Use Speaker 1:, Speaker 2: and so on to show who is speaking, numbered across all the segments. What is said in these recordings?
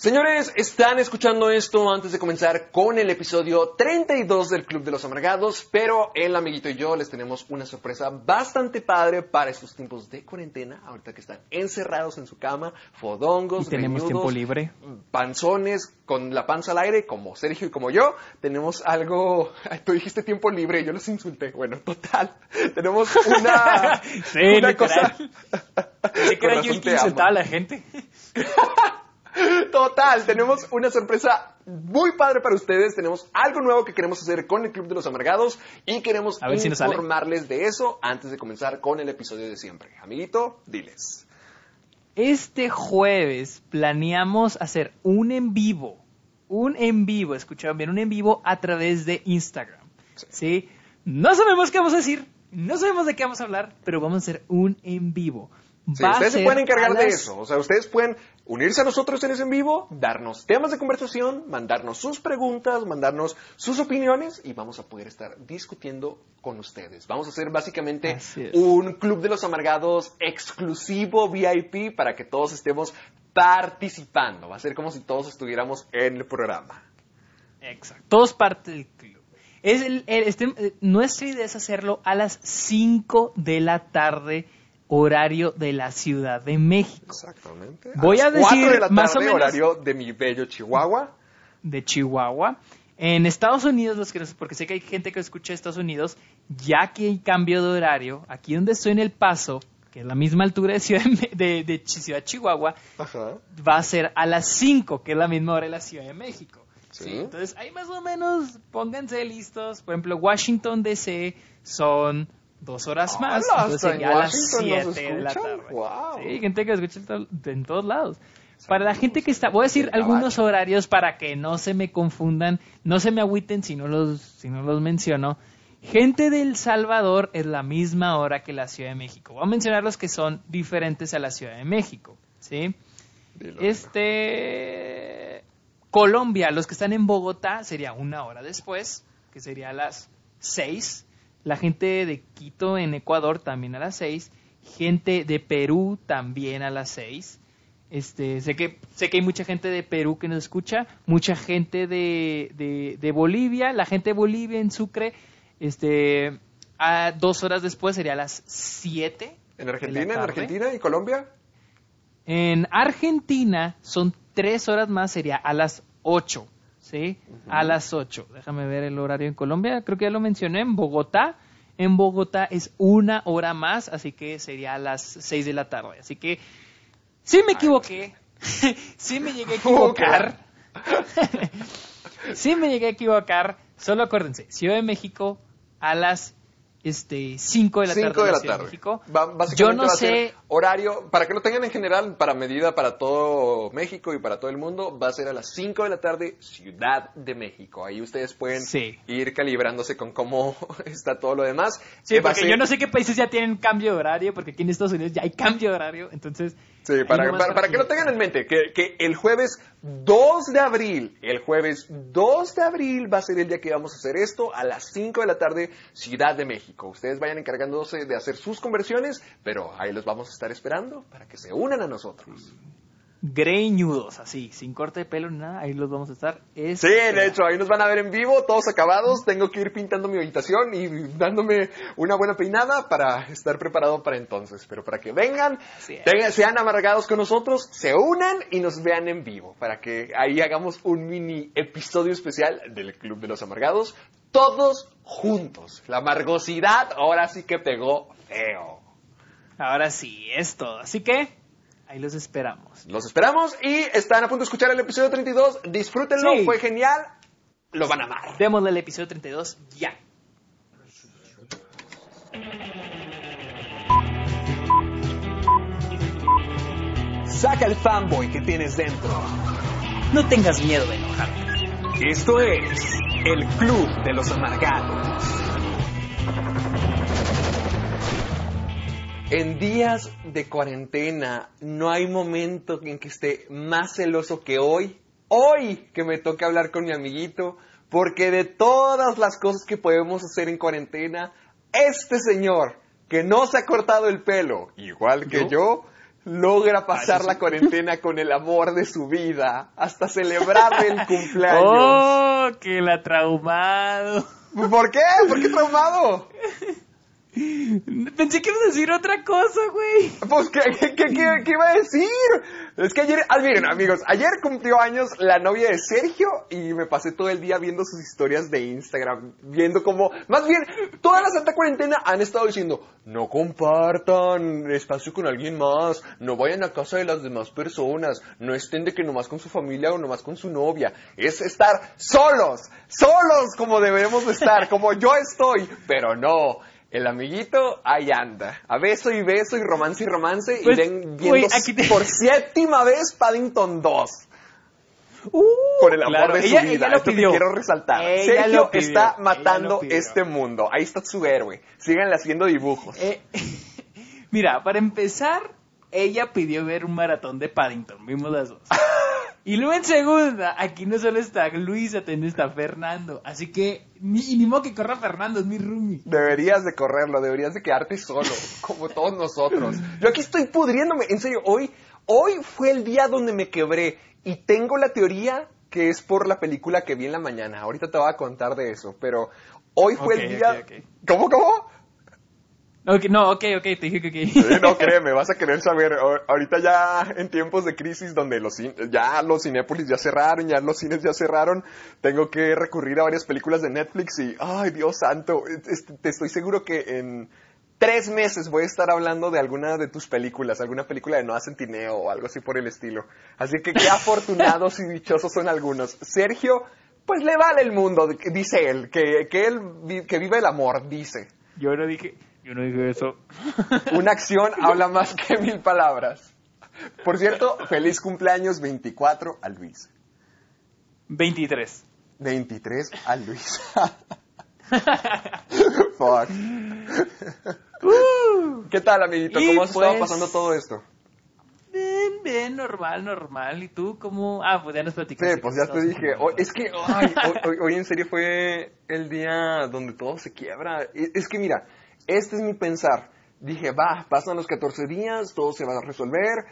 Speaker 1: Señores, están escuchando esto antes de comenzar con el episodio 32 del Club de los Amargados, pero el amiguito y yo les tenemos una sorpresa bastante padre para estos tiempos de cuarentena, ahorita que están encerrados en su cama, fodongos,
Speaker 2: Y tenemos tiempo libre.
Speaker 1: panzones, con la panza al aire, como Sergio y como yo, tenemos algo, ay, tú dijiste tiempo libre, yo los insulté, bueno, total, tenemos una,
Speaker 2: Sí,
Speaker 1: una
Speaker 2: literal.
Speaker 1: cosa...
Speaker 2: Pensé que yo el
Speaker 1: te
Speaker 2: que insultaba a la gente.
Speaker 1: Total, tenemos una sorpresa muy padre para ustedes. Tenemos algo nuevo que queremos hacer con el Club de los Amargados y queremos
Speaker 2: A si
Speaker 1: informarles de eso antes de comenzar con el episodio de siempre. Amiguito, diles.
Speaker 2: Este jueves planeamos hacer un en vivo. Un en vivo, escucharon bien, un en vivo a través de Instagram. ¿Sí? No sabemos qué vamos a decir, no sabemos de qué vamos a hablar, pero vamos a hacer un en vivo.
Speaker 1: Sí, ustedes se pueden encargar de eso. O sea, ustedes pueden unirse a nosotros en ese en vivo, darnos temas de conversación, mandarnos sus preguntas, mandarnos sus opiniones y vamos a poder estar discutiendo con ustedes. Vamos a hacer básicamente un club de los amargados exclusivo VIP para que todos estemos participando. Va a ser como si todos estuviéramos en el programa.
Speaker 2: Exacto. Todos parte del club. Es el- el- este- eh, nuestra idea es hacerlo a las 5 de la tarde, horario de la Ciudad de México.
Speaker 1: Exactamente.
Speaker 2: Voy a decir
Speaker 1: de la
Speaker 2: más o
Speaker 1: tarde,
Speaker 2: menos-
Speaker 1: horario de mi bello Chihuahua.
Speaker 2: de Chihuahua. En Estados Unidos, los que porque sé que hay gente que escucha Estados Unidos, ya que hay cambio de horario, aquí donde estoy en El Paso, que es la misma altura de Ciudad, de, de- Ciudad Chihuahua,
Speaker 1: Ajá.
Speaker 2: va a ser a las 5, que es la misma hora de la Ciudad de México.
Speaker 1: Sí.
Speaker 2: Entonces, ahí más o menos pónganse listos. Por ejemplo, Washington DC son dos horas más.
Speaker 1: ¡Hala!
Speaker 2: entonces
Speaker 1: en
Speaker 2: a las
Speaker 1: Washington nos
Speaker 2: 7 de la tarde. Sí, gente que escucha en to- en todos lados. Para la gente que está, voy a decir algunos horarios para que no se me confundan, no se me agüiten si no los, si no los menciono. Gente del Salvador es la misma hora que la Ciudad de México. Voy a mencionar los que son diferentes a la Ciudad de México. ¿sí?
Speaker 1: Dilo,
Speaker 2: Este. Colombia, los que están en Bogotá, sería una hora después, que sería a las 6. La gente de Quito en Ecuador también a las 6. Gente de Perú también a las 6. Este, sé que sé que hay mucha gente de Perú que nos escucha, mucha gente de, de, de Bolivia, la gente de Bolivia en Sucre, este, a dos horas después sería a las 7.
Speaker 1: ¿En Argentina? ¿En. Argentina y Colombia?
Speaker 2: En Argentina son tres horas más, sería a las 8. ¿Sí? A las 8. Déjame ver el horario en Colombia. Creo que ya lo mencioné. En Bogotá. En Bogotá es una hora más, así que sería a las 6 de la tarde. Así que sí me equivoqué. sí me llegué a equivocar. sí me llegué a equivocar. Solo acuérdense, Ciudad de México a las este 5 de la
Speaker 1: 5
Speaker 2: tarde.
Speaker 1: de la tarde.
Speaker 2: México.
Speaker 1: Ba- básicamente
Speaker 2: Yo no
Speaker 1: va a ser
Speaker 2: sé
Speaker 1: horario, para que lo tengan en general, para medida para todo México y para todo el mundo, va a ser a las 5 de la tarde, Ciudad de México. Ahí ustedes pueden
Speaker 2: Sí.
Speaker 1: ir calibrándose con cómo está todo lo demás.
Speaker 2: Sí,
Speaker 1: Eh, va
Speaker 2: porque
Speaker 1: ser-
Speaker 2: yo no sé qué países ya tienen cambio de horario, porque aquí en Estados Unidos ya hay cambio de horario, entonces...
Speaker 1: Sí, para,
Speaker 2: nomás
Speaker 1: para, para que lo tengan en mente, que, que el jueves 2 de abril, el jueves 2 de abril va a ser el día que vamos a hacer esto a las 5 de la tarde, Ciudad de México. Ustedes vayan encargándose de hacer sus conversiones, pero ahí los vamos a estar esperando para que se unan a nosotros.
Speaker 2: Greñudos, así, sin corte de pelo ni nada, ahí los vamos a estar.
Speaker 1: Sí, de hecho, ahí nos van a ver en vivo, todos acabados. Tengo que ir pintando mi habitación y dándome una buena peinada para estar preparado para entonces. Pero para que vengan, tengan- sean amargados con nosotros, se unan y nos vean en vivo. Para que ahí hagamos un mini episodio especial del Club de los Amargados. Todos juntos. La amargosidad ahora sí que pegó feo.
Speaker 2: Ahora sí, es todo. Así que, ahí los esperamos.
Speaker 1: Los esperamos y están a punto de escuchar el episodio 32. Disfrútenlo,
Speaker 2: Sí.
Speaker 1: fue genial. Lo van a amar.
Speaker 2: Démosle el episodio 32 ya.
Speaker 1: Saca el fanboy que tienes dentro.
Speaker 2: No tengas miedo de enojarte.
Speaker 1: Esto es el Club de los Amargados. En días de cuarentena no hay momento en que esté más celoso que hoy. Hoy que me toca hablar con mi amiguito, porque de todas las cosas que podemos hacer en cuarentena, este señor que no se ha cortado el pelo, igual que yo, logra pasar la cuarentena con el amor de su vida, hasta celebrar el cumpleaños.
Speaker 2: ¡Oh, que la traumado!
Speaker 1: ¿Por qué? ¿Por qué traumado?
Speaker 2: Pensé que ibas a decir otra cosa, güey.
Speaker 1: Pues, ¿qué, qué, iba a decir? Es que ayer, ah, miren amigos, ayer cumplió años la novia de Sergio y me pasé todo el día viendo sus historias de Instagram, viendo cómo, más bien, toda la santa cuarentena han estado diciendo, no compartan espacio con alguien más, no vayan a casa de las demás personas, no estén de que nomás con su familia o nomás con su novia, es estar solos, solos como debemos de estar, como yo estoy, pero no. El amiguito ahí anda, a beso y beso y romance y romance
Speaker 2: Pues,
Speaker 1: y ven viendo
Speaker 2: güey, aquí te-
Speaker 1: por séptima vez Paddington 2
Speaker 2: Uh,
Speaker 1: por el amor
Speaker 2: claro,
Speaker 1: de su
Speaker 2: ella-
Speaker 1: vida.
Speaker 2: ella lo
Speaker 1: es lo que quiero resaltar.
Speaker 2: Ella
Speaker 1: Sergio
Speaker 2: lo pidió,
Speaker 1: está matando este mundo. Ahí está su héroe. Síganle haciendo dibujos.
Speaker 2: Eh, mira, para empezar, ella pidió ver un maratón de Paddington. Vimos las dos. Y luego en segunda, aquí no solo está Luisa, también está Fernando. Así que, ni, ni modo que corra Fernando, es mi roomie.
Speaker 1: Deberías de correrlo, deberías de quedarte solo, como todos nosotros. Yo aquí estoy pudriéndome, en serio, hoy, hoy fue el día donde me quebré y tengo la teoría que es por la película que vi en la mañana. Ahorita te voy a contar de eso, pero hoy fue el día...
Speaker 2: ok, ok.
Speaker 1: ¿Cómo, cómo?
Speaker 2: Ok, no, ok, ok, te dije que ok.
Speaker 1: No, créeme, vas a querer saber. Ahorita ya en tiempos de crisis donde los ya los Cinépolis ya cerraron, ya los cines ya cerraron, tengo que recurrir a varias películas de Netflix y, ay, Dios santo, te estoy seguro que en tres meses voy a estar hablando de alguna de tus películas, alguna película de Noah Centineo o algo así por el estilo. Así que qué afortunados y dichosos son algunos. Sergio, pues le vale el mundo, dice él, que, que él vi- que vive el amor, dice.
Speaker 2: Yo no dije, yo no dije eso.
Speaker 1: Una acción habla más que mil palabras. Por cierto, feliz cumpleaños 24 a Luis.
Speaker 2: 23.
Speaker 1: 23 a Luis. Fuck. ¿Qué tal, amiguito? ¿Cómo has estado
Speaker 2: pues-
Speaker 1: pasando todo esto?
Speaker 2: Bien, bien, normal, normal. ¿Y tú cómo? Ah, pues ya nos platicaste.
Speaker 1: Sí, pues ya te dije. Hoy- es que ay, hoy, hoy- hoy en serio fue el día donde todo se quiebra. Es que mira, este es mi pensar. Dije, va, pasan los 14 días, todo se va a resolver.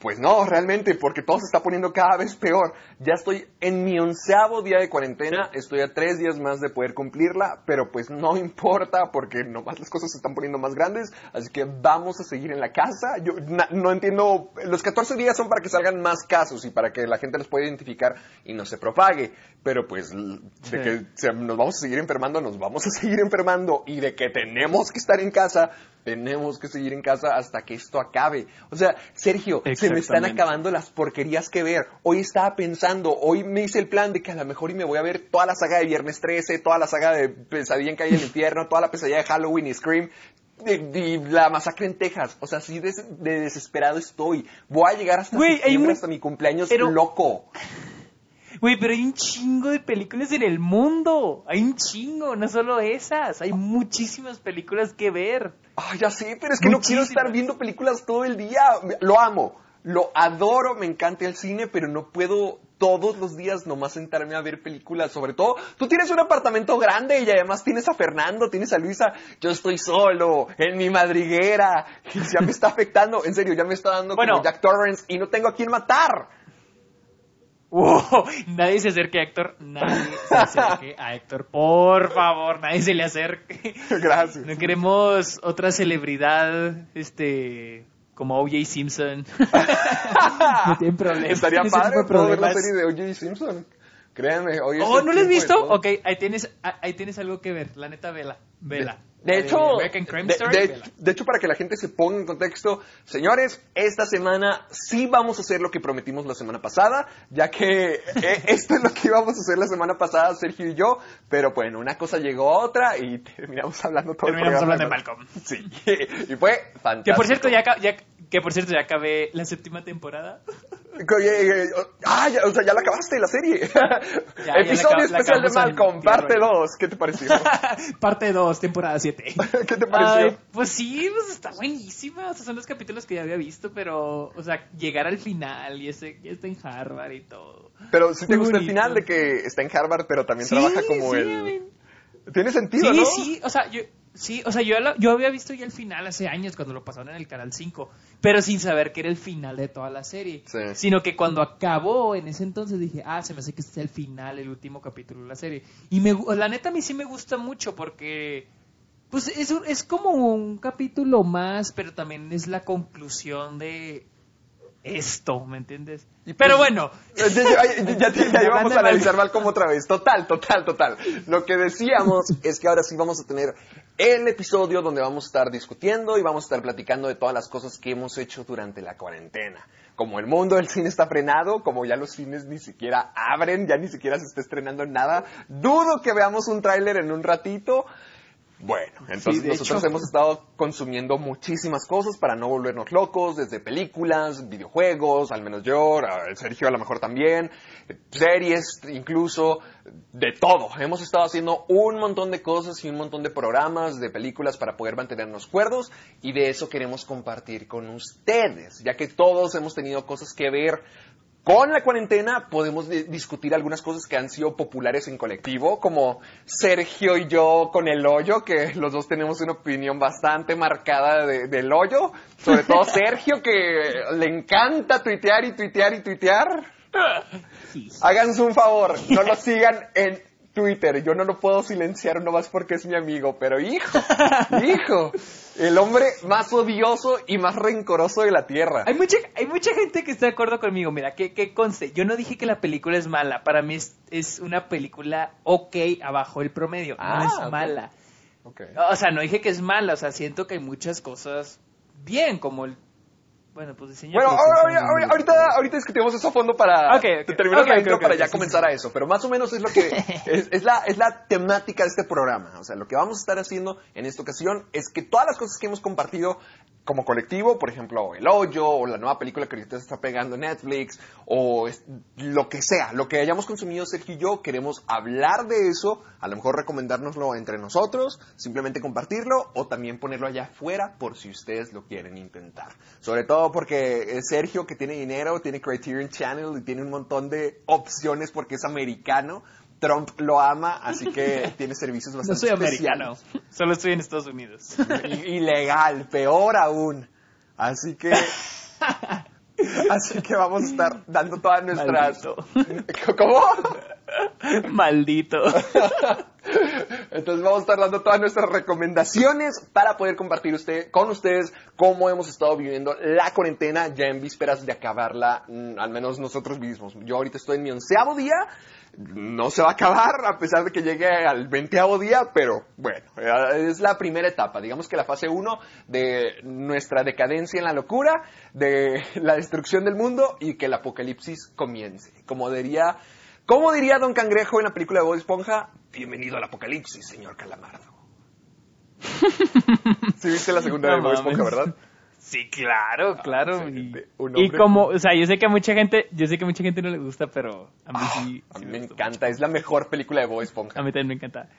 Speaker 1: Pues no, realmente, porque todo se está poniendo cada vez peor. Ya estoy en mi onceavo día de cuarentena, estoy a tres días más de poder cumplirla, pero pues no importa porque nomás las cosas se están poniendo más grandes, así que vamos a seguir en la casa. Yo na- no entiendo, los 14 días son para que salgan más casos y para que la gente los pueda identificar y no se propague, pero pues de
Speaker 2: Sí.
Speaker 1: que nos vamos a seguir enfermando, nos vamos a seguir enfermando y de que tenemos que estar en casa, tenemos que seguir en casa hasta que esto acabe. O sea, Sergio, se me están acabando las porquerías que ver. Hoy estaba pensando, hoy me hice el plan de que a lo mejor y me voy a ver toda la saga de Viernes 13, toda la saga de Pesadilla en Calle del Infierno, toda la pesadilla de Halloween y Scream. Y, y la masacre en Texas, o sea, así de, de desesperado estoy. Voy a llegar hasta
Speaker 2: un-
Speaker 1: hasta mi cumpleaños
Speaker 2: pero-
Speaker 1: loco.
Speaker 2: Güey, pero hay un chingo de películas en el mundo. Hay un chingo, no solo esas. Hay muchísimas películas que ver.
Speaker 1: Ay, ya sé, pero es que no quiero estar viendo películas todo el día. Lo amo, lo adoro, me encanta el cine, pero no puedo todos los días nomás sentarme a ver películas. Sobre todo, tú tienes un apartamento grande y además tienes a Fernando, tienes a Luisa. Yo estoy solo, en mi madriguera. Y ya me está afectando, en serio, ya me está dando
Speaker 2: Bueno.
Speaker 1: como Jack Torrance y no tengo a quién matar.
Speaker 2: Wow, nadie se acerque a Héctor. Nadie se acerque a Héctor. Por favor, nadie se le acerque.
Speaker 1: Gracias.
Speaker 2: No queremos otra celebridad, este, como O.J. Simpson. no tienen problema.
Speaker 1: Estaría padre ver la
Speaker 2: problemas.
Speaker 1: serie de O.J. Simpson. Créanme, es
Speaker 2: Oh, ¿no lo has visto? Ok, ahí tienes, ah, ahí tienes algo que ver. La neta, vela. Vela.
Speaker 1: De
Speaker 2: La
Speaker 1: hecho, de, hecho, para que la gente se ponga en contexto, señores, esta semana sí vamos a hacer lo que prometimos la semana pasada, ya que eh, esto es lo que íbamos a hacer la semana pasada, Sergio y yo, pero bueno, una cosa llegó a otra y terminamos hablando todo el
Speaker 2: Terminamos
Speaker 1: programa
Speaker 2: hablando de Malcolm.
Speaker 1: Sí, y fue fantástico.
Speaker 2: Que por cierto, ya, que por cierto, ya acabé la séptima temporada.
Speaker 1: Eh, ah, ya, o sea, ya la acabaste la serie.
Speaker 2: ya
Speaker 1: Episodio
Speaker 2: la
Speaker 1: especial de Malcolm, parte 2. ¿Qué te pareció?
Speaker 2: Parte 2, temporada 7.
Speaker 1: ¿Qué te pareció?
Speaker 2: pues sí, pues está buenísima. O sea, son los capítulos que ya había visto, pero, o sea, llegar al final y ese, ya está en Harvard y todo.
Speaker 1: Pero sí te gusta el final de que está en Harvard, pero también
Speaker 2: Sí,
Speaker 1: trabaja como
Speaker 2: sí,
Speaker 1: el... Tiene sentido,
Speaker 2: Sí,
Speaker 1: ¿no?
Speaker 2: sí, o sea, yo, sí, o sea, yo, lo- yo había visto ya el final hace años cuando lo pasaron en el Canal 5, pero sin saber que era el final de toda la serie.
Speaker 1: Sí.
Speaker 2: Sino que cuando acabó en ese entonces dije, ah, se me hace que este es el final, el último capítulo de la serie. Y me, la neta a mí sí me gusta mucho porque, pues es, es como un capítulo más, pero también es la conclusión de esto, ¿me entiendes?
Speaker 1: Y
Speaker 2: pero
Speaker 1: pues-
Speaker 2: bueno,
Speaker 1: Ya, ya, ya, íbamos a analizar Malcolm otra vez. Total, total, total. Lo que decíamos es que ahora sí vamos a tener el episodio donde vamos a estar discutiendo y vamos a estar platicando de todas las cosas que hemos hecho durante la cuarentena. Como el mundo del cine está frenado, como ya los cines ni siquiera abren, ya ni siquiera se está estrenando nada, dudo que veamos un tráiler en un ratito. Bueno, entonces nosotros
Speaker 2: hecho.
Speaker 1: hemos estado consumiendo muchísimas cosas para no volvernos locos, desde películas, videojuegos, al menos yo, Sergio a lo mejor también, series incluso, de todo. Hemos estado haciendo un montón de cosas y un montón de programas, de películas para poder mantenernos cuerdos y de eso queremos compartir con ustedes, ya que todos hemos tenido cosas que ver con la cuarentena podemos di- discutir algunas cosas que han sido populares en colectivo, como Sergio y yo con el hoyo, que los dos tenemos una opinión bastante marcada de- del hoyo. Sobre todo Sergio, que le encanta tuitear y tuitear y tuitear. Háganse un favor, no lo sigan en Twitter. Yo no lo puedo silenciar nomás porque es mi amigo, pero hijo, hijo, el hombre más odioso y más rencoroso de la tierra.
Speaker 2: Hay mucha, hay mucha gente que está de acuerdo conmigo. Mira, que, que conste, yo no dije que la película es mala. Para mí es, es una película ok abajo el promedio.
Speaker 1: Ah,
Speaker 2: no es
Speaker 1: ok.
Speaker 2: mala.
Speaker 1: Ok.
Speaker 2: O sea, no dije que es mala. O sea, siento que hay muchas cosas bien, como el. Bueno, pues diseño.
Speaker 1: Bueno, ahora- ahorita, ahorita discutimos eso a fondo para terminar
Speaker 2: Ok,
Speaker 1: la intro para ya comenzar a eso. Pero más o menos es lo que es, es la, es la temática de este programa. O sea, lo que vamos a estar haciendo en esta ocasión es que todas las cosas que hemos compartido como colectivo, por ejemplo, El Hoyo, o la nueva película que ahorita se está pegando en Netflix, o lo que sea, lo que hayamos consumido Sergio y yo, queremos hablar de eso, a lo mejor recomendárnoslo entre nosotros, simplemente compartirlo, o también ponerlo allá afuera por si ustedes lo quieren intentar. Sobre todo porque Sergio, que tiene dinero, tiene Criterion Channel y tiene un montón de opciones porque es americano. Trump lo ama, así que tiene servicios
Speaker 2: No
Speaker 1: bastante
Speaker 2: soy americano.
Speaker 1: especiales.
Speaker 2: Solo estoy en Estados Unidos.
Speaker 1: I- Ilegal, peor aún. Así que. Así que vamos a estar dando todas nuestras.
Speaker 2: Maldito.
Speaker 1: ¿Cómo?
Speaker 2: Maldito.
Speaker 1: Entonces vamos a estar dando todas nuestras recomendaciones para poder compartir usted, con ustedes cómo hemos estado viviendo la cuarentena ya en vísperas de acabarla, mm, al menos nosotros mismos. Yo ahorita estoy en mi onceavo día, no se va a acabar a pesar de que llegue al veinteavo día, pero bueno, eh, es la primera etapa, digamos que la fase uno de nuestra decadencia en la locura, de la destrucción del mundo y que el apocalipsis comience. Como diría, como diría Don Cangrejo en la película de Bob Esponja, bienvenido al apocalipsis, señor Calamardo. Sí viste la segunda
Speaker 2: No
Speaker 1: de Bob Esponja. ¿verdad?
Speaker 2: Sí, claro, claro. Y, y como, o sea, yo sé que a mucha gente, yo sé que a mucha gente no le gusta, pero a mí sí.
Speaker 1: A
Speaker 2: sí
Speaker 1: mí me encanta, es la mejor película de Bob Esponja.
Speaker 2: A mí también me encanta.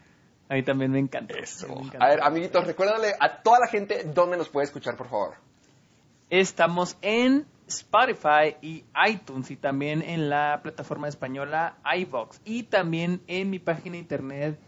Speaker 2: A mí también me encanta.
Speaker 1: Eso.
Speaker 2: Me encanta.
Speaker 1: A ver, amiguitos, recuérdale a toda la gente dónde nos puede escuchar, por favor.
Speaker 2: Estamos en Spotify y iTunes y también en la plataforma española iVox y también en mi página de internet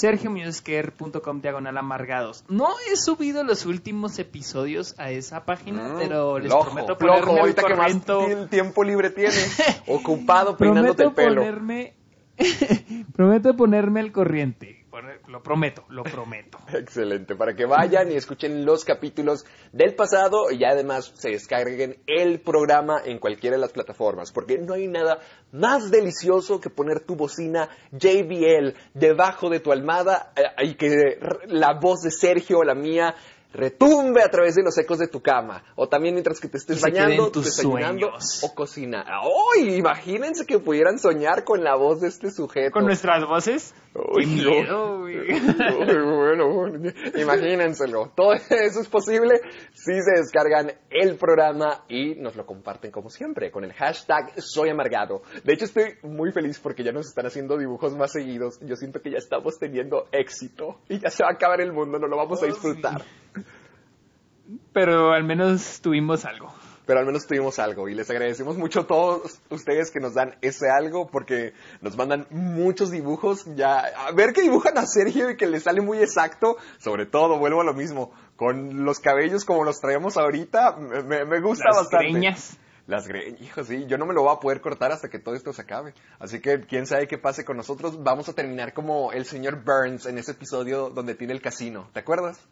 Speaker 2: sergiomusquer.com diagonal amargados. No he subido los últimos episodios a esa página,
Speaker 1: Mm,
Speaker 2: pero les
Speaker 1: loco,
Speaker 2: prometo
Speaker 1: loco,
Speaker 2: ponerme al
Speaker 1: ahorita que más tiempo libre tienes, ocupado peinándote
Speaker 2: Prometo
Speaker 1: el pelo.
Speaker 2: ponerme prometo ponerme al corriente. Lo prometo, lo prometo.
Speaker 1: Excelente, para que vayan y escuchen los capítulos del pasado y además se descarguen el programa en cualquiera de las plataformas, porque no hay nada más delicioso que poner tu bocina JBL debajo de tu almada eh, y que la voz de Sergio o la mía retumbe a través de los ecos de tu cama. O también mientras que te estés bañando, desayunando o cocina. ¡Ay! imagínense que pudieran soñar con la voz de este sujeto.
Speaker 2: ¿Con nuestras voces? ¡Qué miedo,
Speaker 1: bueno, imagínenselo. Todo eso es posible si se descargan el programa y nos lo comparten como siempre con el hashtag Soy Amargado. De hecho, estoy muy feliz porque ya nos están haciendo dibujos más seguidos. Yo siento que ya estamos teniendo éxito y ya se va a acabar el mundo, no lo vamos a oh, disfrutar.
Speaker 2: Pero al menos tuvimos algo.
Speaker 1: Pero al menos tuvimos algo y les agradecemos mucho a todos ustedes que nos dan ese algo porque nos mandan muchos dibujos. Ya, a ver que dibujan a Sergio y que le sale muy exacto. Sobre todo, vuelvo a lo mismo, con los cabellos como los traemos ahorita, me, gusta
Speaker 2: Las
Speaker 1: bastante.
Speaker 2: Greñas.
Speaker 1: Las greñas, hijo, sí, yo no me lo voy a poder cortar hasta que todo esto se acabe. Así que quién sabe qué pase con nosotros. Vamos a terminar como el señor Burns en ese episodio donde tiene el casino. ¿Te acuerdas?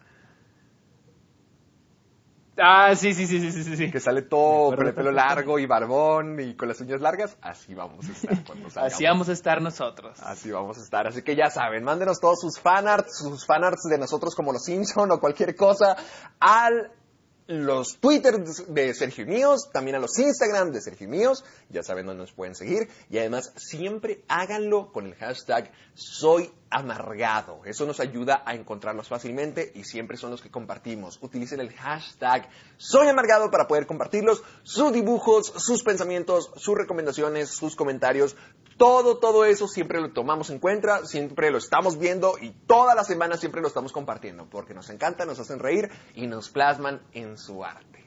Speaker 2: Ah, sí, sí, sí, sí, sí, sí.
Speaker 1: Que sale todo con el pelo largo y barbón y con las uñas largas. Así vamos a estar cuando
Speaker 2: Así vamos a estar nosotros.
Speaker 1: Así vamos a estar. Así que ya saben, mándenos todos sus fanarts, sus fanarts de nosotros como los Simpson o cualquier cosa al los Twitter de Sergio Míos, también a los Instagram de Sergio Míos, ya saben dónde nos pueden seguir, y además siempre háganlo con el hashtag Soy Amargado. Eso nos ayuda a encontrarnos fácilmente y siempre son los que compartimos. Utilicen el hashtag Soy Amargado para poder compartirlos, sus dibujos, sus pensamientos, sus recomendaciones, sus comentarios, todo, todo eso siempre lo tomamos en cuenta, siempre lo estamos viendo y toda la semana siempre lo estamos compartiendo, porque nos encanta, nos hacen reír y nos plasman en su arte.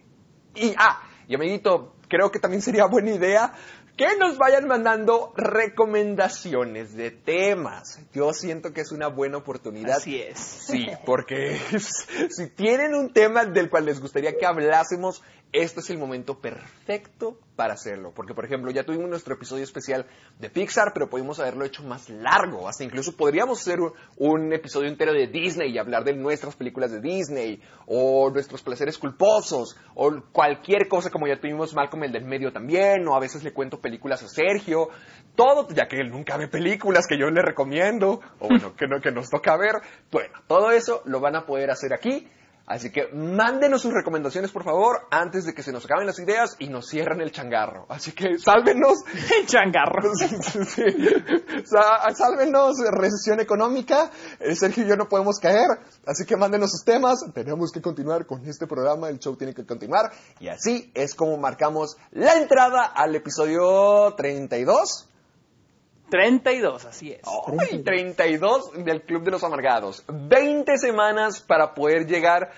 Speaker 1: Y, ah, y amiguito, creo que también sería buena idea que nos vayan mandando recomendaciones de temas. Yo siento que es una buena oportunidad.
Speaker 2: Así es.
Speaker 1: Sí, porque si tienen un tema del cual les gustaría que hablásemos, este es el momento perfecto para hacerlo. Porque, por ejemplo, ya tuvimos nuestro episodio especial de Pixar, pero pudimos haberlo hecho más largo. Hasta incluso podríamos hacer un, episodio entero de Disney y hablar de nuestras películas de Disney, o nuestros placeres culposos, o cualquier cosa como ya tuvimos Malcolm el del medio también, o a veces le cuento películas a Sergio. Todo, ya que él nunca ve películas que yo le recomiendo, o bueno, que, no, que nos toca ver. Bueno, todo eso lo van a poder hacer aquí Así que mándenos sus recomendaciones, por favor, antes de que se nos acaben las ideas y nos cierren el changarro. Así que sálvenos.
Speaker 2: El changarro.
Speaker 1: sí. Sálvenos, recesión económica. Eh, Sergio y yo no podemos caer. Así que mándenos sus temas. Tenemos que continuar con este programa. El show tiene que continuar. Y así es como marcamos la entrada al episodio 32.
Speaker 2: 32, así es.
Speaker 1: ¡Ay! 32 del Club de los Amargados. 20 semanas para poder llegar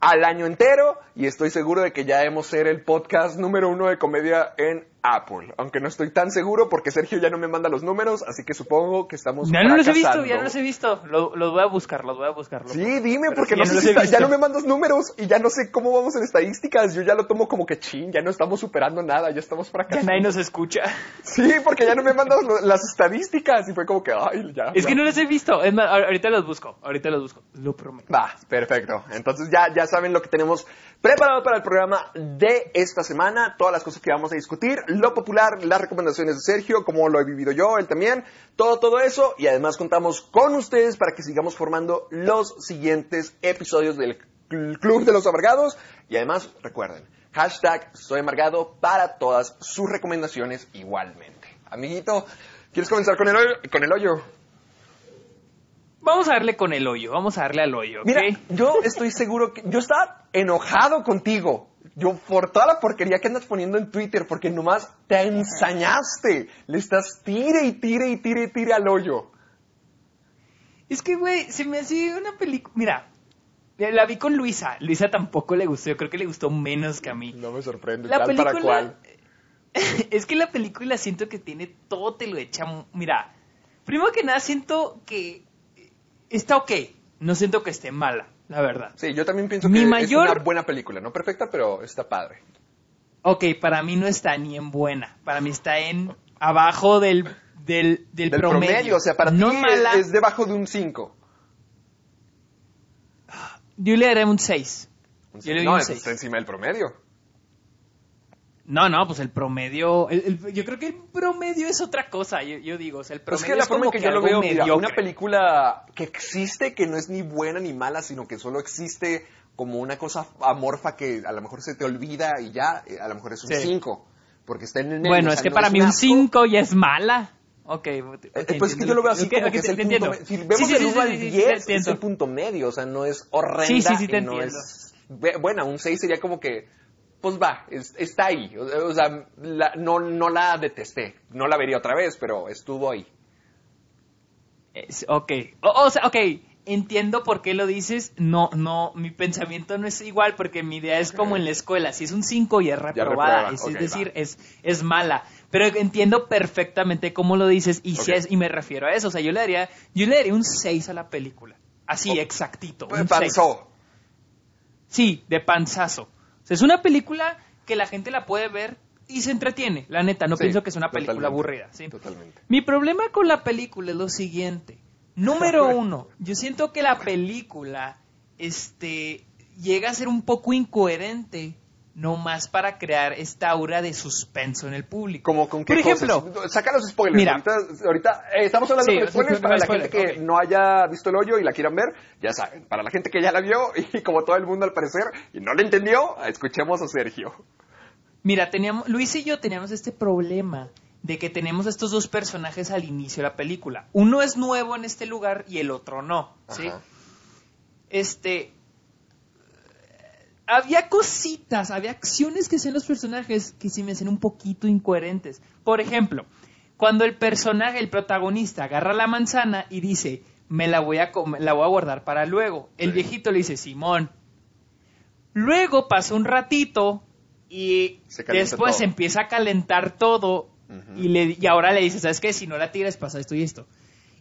Speaker 1: al año entero y estoy seguro de que ya hemos ser el podcast número uno de comedia en Apple. Aunque no estoy tan seguro porque Sergio ya no me manda los números, así que supongo que estamos.
Speaker 2: Ya no los he visto, ya no los he visto. Los, voy a buscar, los voy a buscar.
Speaker 1: Sí, dime, porque no sé ya no me mandas números y ya no sé cómo vamos en estadísticas. Yo ya lo tomo como que chin, ya no estamos superando nada, ya estamos fracasando.
Speaker 2: Ya nadie nos escucha.
Speaker 1: Sí, porque ya no me mandas las estadísticas y fue como que, ay, ya.
Speaker 2: Es que no los he visto. Es más, ahorita los busco, ahorita los busco. Lo prometo.
Speaker 1: Va, perfecto. Entonces ya, ya saben lo que tenemos preparado para el programa de esta semana, todas las cosas que vamos a discutir, lo popular, las recomendaciones de Sergio, cómo lo he vivido yo, él también, todo, todo eso, y además contamos con ustedes para que sigamos formando los siguientes episodios del Club de los Amargados, y además recuerden, hashtag Soy Amargado para todas sus recomendaciones igualmente. Amiguito, ¿quieres comenzar con el Con el hoyo?
Speaker 2: Vamos a darle con el hoyo, vamos a darle al hoyo.
Speaker 1: Mira, yo estoy seguro que yo estaba enojado contigo. Yo por toda la porquería que andas poniendo en Twitter, porque nomás te ensañaste. Le estás tire y tire y tire y tire al hoyo.
Speaker 2: Es que, güey, se me hacía una película. Mira, la vi con Luisa. Luisa tampoco le gustó. Yo creo que le gustó menos que a mí.
Speaker 1: No me sorprende. La película... para cuál?
Speaker 2: es que la película siento que tiene todo, te lo echa. Mira, primero que nada siento que está ok. No siento que esté mala, la verdad.
Speaker 1: Sí, yo también pienso que es una buena película. No perfecta, pero está padre.
Speaker 2: Ok, para mí no está ni en buena. Para mí está en abajo del del, del,
Speaker 1: Del
Speaker 2: promedio.
Speaker 1: promedio. O sea, para
Speaker 2: no
Speaker 1: ti es-
Speaker 2: mala,
Speaker 1: es debajo de un 5.
Speaker 2: yo le daré un 6. Yo le doy
Speaker 1: No,
Speaker 2: un
Speaker 1: es-
Speaker 2: 6.
Speaker 1: está encima del promedio.
Speaker 2: No, no, pues el promedio, el- el- yo creo que el promedio es otra cosa, yo, yo digo, o sea, el
Speaker 1: Pero es
Speaker 2: promedio
Speaker 1: que la forma en
Speaker 2: como
Speaker 1: que yo lo veo, mira, una película que existe, que no es ni buena ni mala, sino que solo existe como una cosa amorfa que a lo mejor se te olvida y ya, eh, a lo mejor es un
Speaker 2: Sí.
Speaker 1: 5, porque está en el medio,
Speaker 2: Bueno,
Speaker 1: o
Speaker 2: es
Speaker 1: sea,
Speaker 2: que
Speaker 1: no
Speaker 2: para mí un
Speaker 1: asco.
Speaker 2: 5 ya es mala. Ok,
Speaker 1: Eh, eh, pues es que yo lo veo así como que es el punto medio. Si vemos
Speaker 2: Sí, sí,
Speaker 1: el
Speaker 2: sí,
Speaker 1: 1 al
Speaker 2: sí, sí,
Speaker 1: 10,
Speaker 2: te
Speaker 1: es
Speaker 2: entiendo.
Speaker 1: el punto medio, o sea, no es horrenda
Speaker 2: Sí, sí, sí, te
Speaker 1: y no
Speaker 2: entiendo.
Speaker 1: es... Bueno, un 6 sería como que, pues va, es- está ahí. O, o sea, la- no, no la detesté, no la vería otra vez, pero estuvo ahí.
Speaker 2: Es- ok, o, o sea, ok, entiendo por qué lo dices. No, no, mi pensamiento no es igual porque mi idea es como en la escuela. Si es un 5 y es reprobada, es, decir,
Speaker 1: va.
Speaker 2: es, es mala. Pero entiendo perfectamente cómo lo dices y, si es- y me refiero a eso. O sea, yo le daría, yo le daría un 6 a la película. Así,
Speaker 1: Oh,
Speaker 2: exactito.
Speaker 1: Pues
Speaker 2: un seis.
Speaker 1: panzó.
Speaker 2: Sí, de panzazo. O sea, es una película que la gente la puede ver y se entretiene. La neta, no
Speaker 1: Sí,
Speaker 2: pienso que es una película
Speaker 1: totalmente,
Speaker 2: aburrida. ¿sí?
Speaker 1: Totalmente.
Speaker 2: Mi problema con la película es lo siguiente. Número uno, yo siento que la película este, llega a ser un poco incoherente, no más para crear esta aura de suspenso en el público.
Speaker 1: Como con qué
Speaker 2: Por ejemplo,
Speaker 1: cosas? Saca los spoilers.
Speaker 2: Mira.
Speaker 1: ahorita, ahorita, eh, estamos hablando
Speaker 2: Sí, sí,
Speaker 1: spoilers para la
Speaker 2: spoiler,
Speaker 1: gente que no haya visto el hoyo y la quieran ver, ya saben. Para la gente que ya la vio y como todo el mundo al parecer y no le entendió, escuchemos a Sergio.
Speaker 2: Mira, teníamos, Luis y yo teníamos este problema de que tenemos estos dos personajes al inicio de la película. Uno es nuevo en este lugar y el otro no, ¿sí?
Speaker 1: Ajá.
Speaker 2: Este había cositas, había acciones que hacían los personajes que se me hacían un poquito incoherentes. Por ejemplo, cuando el personaje, el protagonista, agarra la manzana y dice, me la voy a, la voy a guardar para luego. El
Speaker 1: Sí.
Speaker 2: viejito le dice, Simón. Luego pasa un ratito y después
Speaker 1: todo.
Speaker 2: empieza a calentar todo y, le, y ahora le dice, ¿sabes qué? Si no la tiras pasa esto y esto.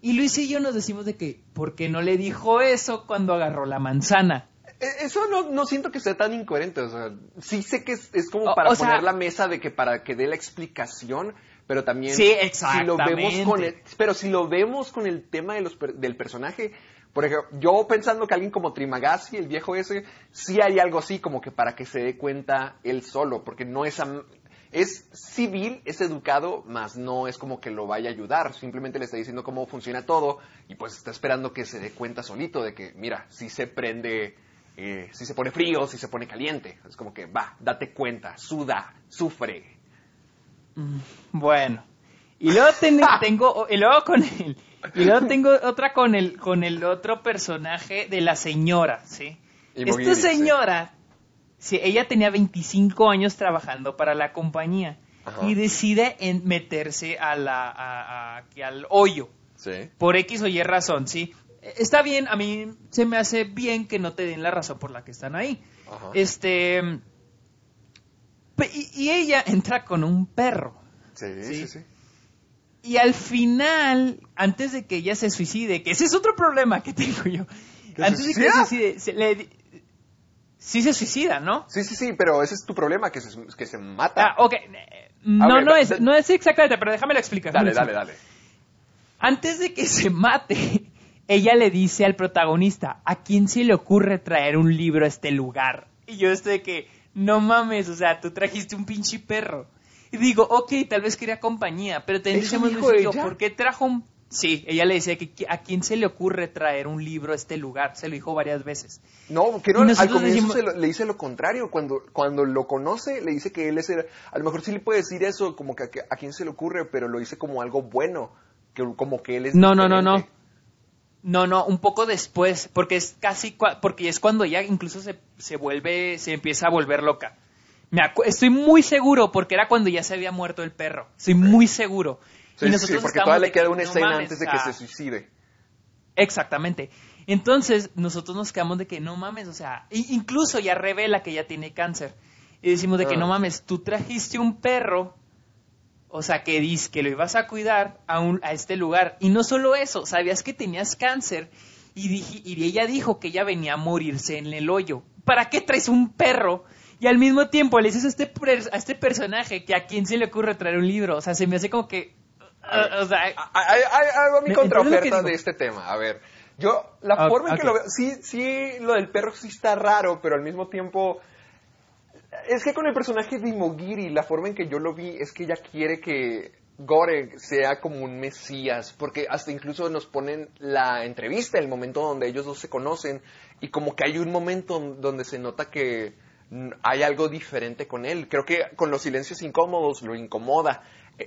Speaker 2: Y Luis y yo nos decimos de que, ¿por qué no le dijo eso cuando agarró la manzana?
Speaker 1: Eh, Eso no, no siento que sea tan incoherente. O sea, sí sé que es, es como para
Speaker 2: o
Speaker 1: poner la mesa de que para que dé la explicación, pero también
Speaker 2: Sí,
Speaker 1: si lo vemos con el, pero si lo vemos con el tema de los del personaje, por ejemplo, yo pensando que alguien como Trimagasi, el viejo ese, sí hay algo así como que para que se dé cuenta él solo, porque no es am- es civil, es educado, más no es como que lo vaya a ayudar, simplemente le está diciendo cómo funciona todo y pues está esperando que se dé cuenta solito de que, mira, si se prende, eh, si se pone frío, si se pone caliente, es como que va, date cuenta, suda, sufre.
Speaker 2: Bueno. Y luego ten- tengo, y luego con el, y luego tengo otra con el, con el otro personaje de la señora, ¿sí?
Speaker 1: Imogiri,
Speaker 2: Esta señora, sí, ella tenía 25 años trabajando para la compañía
Speaker 1: Ajá.
Speaker 2: y decide en meterse a la, a- a- al hoyo. Por X o Y razón, ¿sí? Está bien, a mí se me hace bien que no te den la razón por la que están ahí.
Speaker 1: Ajá.
Speaker 2: Este. Y, y ella entra con un perro.
Speaker 1: Sí,
Speaker 2: Sí.
Speaker 1: sí, sí.
Speaker 2: Y al final, antes de que ella se suicide, que ese es otro problema que tengo yo.
Speaker 1: ¿Que
Speaker 2: Antes de que se suicide, se le sí se suicida, ¿no?
Speaker 1: Sí, sí, sí, pero ese es tu problema, que se, que se mata.
Speaker 2: Ah, ok. eh, No, no, es, no es exactamente, pero déjame lo explicar.
Speaker 1: dale, dale, dale.
Speaker 2: Antes de que se mate, ella le dice al protagonista, ¿a quién se le ocurre traer un libro a este lugar? Y yo estoy de que, no mames, o sea, tú trajiste un pinche perro. Y digo, ok, tal vez quería compañía, pero también
Speaker 1: ¿Eso
Speaker 2: decimos? ¿por qué trajo un...? Sí, ella le decía que a quién se le ocurre traer un libro a este lugar, se lo dijo varias veces.
Speaker 1: No, que no, al comienzo
Speaker 2: decimos-
Speaker 1: se lo- le dice lo contrario. Cuando, cuando lo conoce, le dice que él es el... A lo mejor sí le puede decir eso, como que a, a quién se le ocurre, pero lo dice como algo bueno. Que, como que él es
Speaker 2: No, no, no, no. No, no, un poco después, porque es casi, cua- porque es cuando ella incluso se, se vuelve, se empieza a volver loca. Me estoy muy seguro, porque era cuando ya se había muerto el perro. Estoy muy seguro.
Speaker 1: Sí, sí, sí, porque todavía le queda
Speaker 2: que,
Speaker 1: una
Speaker 2: no
Speaker 1: escena
Speaker 2: mames,
Speaker 1: antes de que se suicide.
Speaker 2: Exactamente. Entonces, nosotros nos quedamos de que no mames, o sea, incluso ya revela que ella tiene cáncer. Y decimos de que
Speaker 1: Ah.
Speaker 2: no mames, tú trajiste un perro, o sea, que dices que lo ibas a cuidar a, un, a este lugar. Y no solo eso, sabías que tenías cáncer y, dije- y ella dijo que ella venía a morirse en el hoyo. ¿Para qué traes un perro? Y al mismo tiempo le dices a este, per- a este personaje que a quién se le ocurre traer un libro. O sea, se me hace como que... o sea,
Speaker 1: Ahí ahí- ahí va mi contraoferta de este tema. A ver, yo, la
Speaker 2: Ah,
Speaker 1: forma en que lo veo, sí, sí, lo del perro sí está raro, pero al mismo tiempo, es que con el personaje de Imogiri, la forma en que yo lo vi es que ella quiere que Goreg sea como un mesías, porque hasta incluso nos ponen la entrevista, el momento donde ellos dos se conocen, y como que hay un momento donde se nota que hay algo diferente con él. Creo que con los silencios incómodos lo incomoda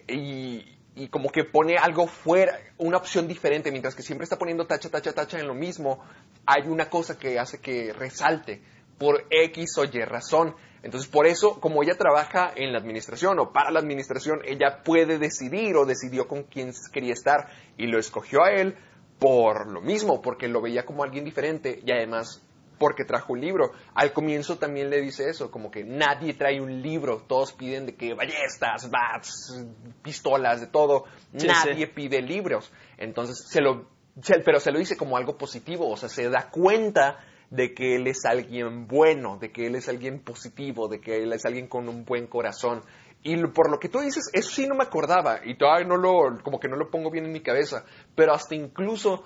Speaker 1: y, y como que pone algo fuera, una opción diferente, mientras que siempre está poniendo tacha, tacha, tacha en lo mismo, hay una cosa que hace que resalte por X o Y razón. Entonces, por eso, como ella trabaja en la administración o para la administración, ella puede decidir o decidió con quién quería estar y lo escogió a él por lo mismo, porque lo veía como alguien diferente y además porque trajo un libro. Al comienzo también le dice eso, como que nadie trae un libro, todos piden de que ballestas, bats, pistolas, de todo,
Speaker 2: Sí,
Speaker 1: nadie
Speaker 2: sí.
Speaker 1: pide libros. Entonces, se lo, se- pero se lo dice como algo positivo, o sea, se da cuenta de que él es alguien bueno, de que él es alguien positivo, de que él es alguien con un buen corazón. Y por lo que tú dices, eso sí no me acordaba y todavía no lo, como que no lo pongo bien en mi cabeza, pero hasta incluso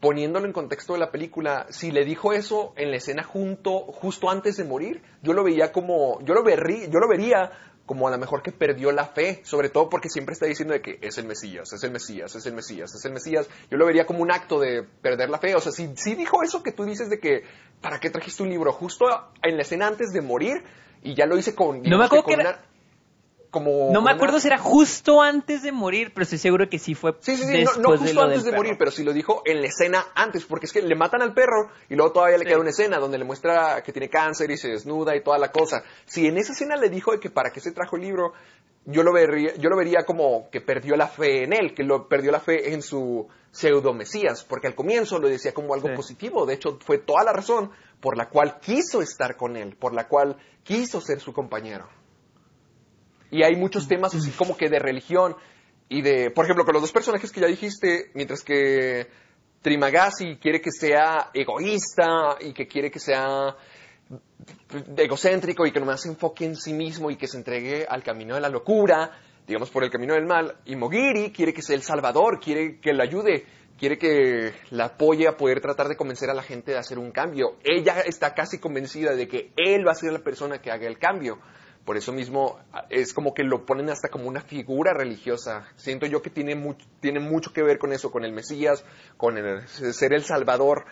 Speaker 1: poniéndolo en contexto de la película, si le dijo eso en la escena junto, justo antes de morir, yo lo veía como, yo lo verí, yo lo vería como a lo mejor que perdió la fe, sobre todo porque siempre está diciendo de que es el Mesías, es el Mesías, es el Mesías, es el Mesías. Yo lo vería como un acto de perder la fe. O sea, si, si dijo eso que tú dices de que, ¿para qué trajiste un libro? Justo en la escena antes de morir, y ya lo hice con... digamos
Speaker 2: acuerdo
Speaker 1: con
Speaker 2: que era-
Speaker 1: una- como
Speaker 2: no me acuerdo
Speaker 1: una-
Speaker 2: si era justo antes de morir, pero estoy seguro que sí fue
Speaker 1: Sí, sí, sí, no,
Speaker 2: después
Speaker 1: no
Speaker 2: de
Speaker 1: justo antes de morir, pero sí lo dijo en la escena antes, porque es que le matan al perro y luego todavía le
Speaker 2: Sí.
Speaker 1: queda una escena donde le muestra que tiene cáncer y se desnuda y toda la cosa. Si en esa escena le dijo de que para qué se trajo el libro, yo lo vería, yo lo vería como que perdió la fe en él, que lo perdió la fe en su pseudo mesías, porque al comienzo lo decía como algo
Speaker 2: Sí.
Speaker 1: positivo, de hecho fue toda la razón por la cual quiso estar con él, por la cual quiso ser su compañero. Y hay muchos temas así como que de religión y de, por ejemplo, con los dos personajes que ya dijiste, mientras que Trimagasi quiere que sea egoísta y que quiere que sea egocéntrico y que nomás se enfoque en sí mismo y que se entregue al camino de la locura, digamos por el camino del mal, y Mogiri quiere que sea el salvador, quiere que lo ayude, quiere que la apoye a poder tratar de convencer a la gente de hacer un cambio. Ella está casi convencida de que él va a ser la persona que haga el cambio. Por eso mismo es como que lo ponen hasta como una figura religiosa. Siento yo que tiene, mucho tiene mucho que ver con eso, con el Mesías, con el ser el Salvador.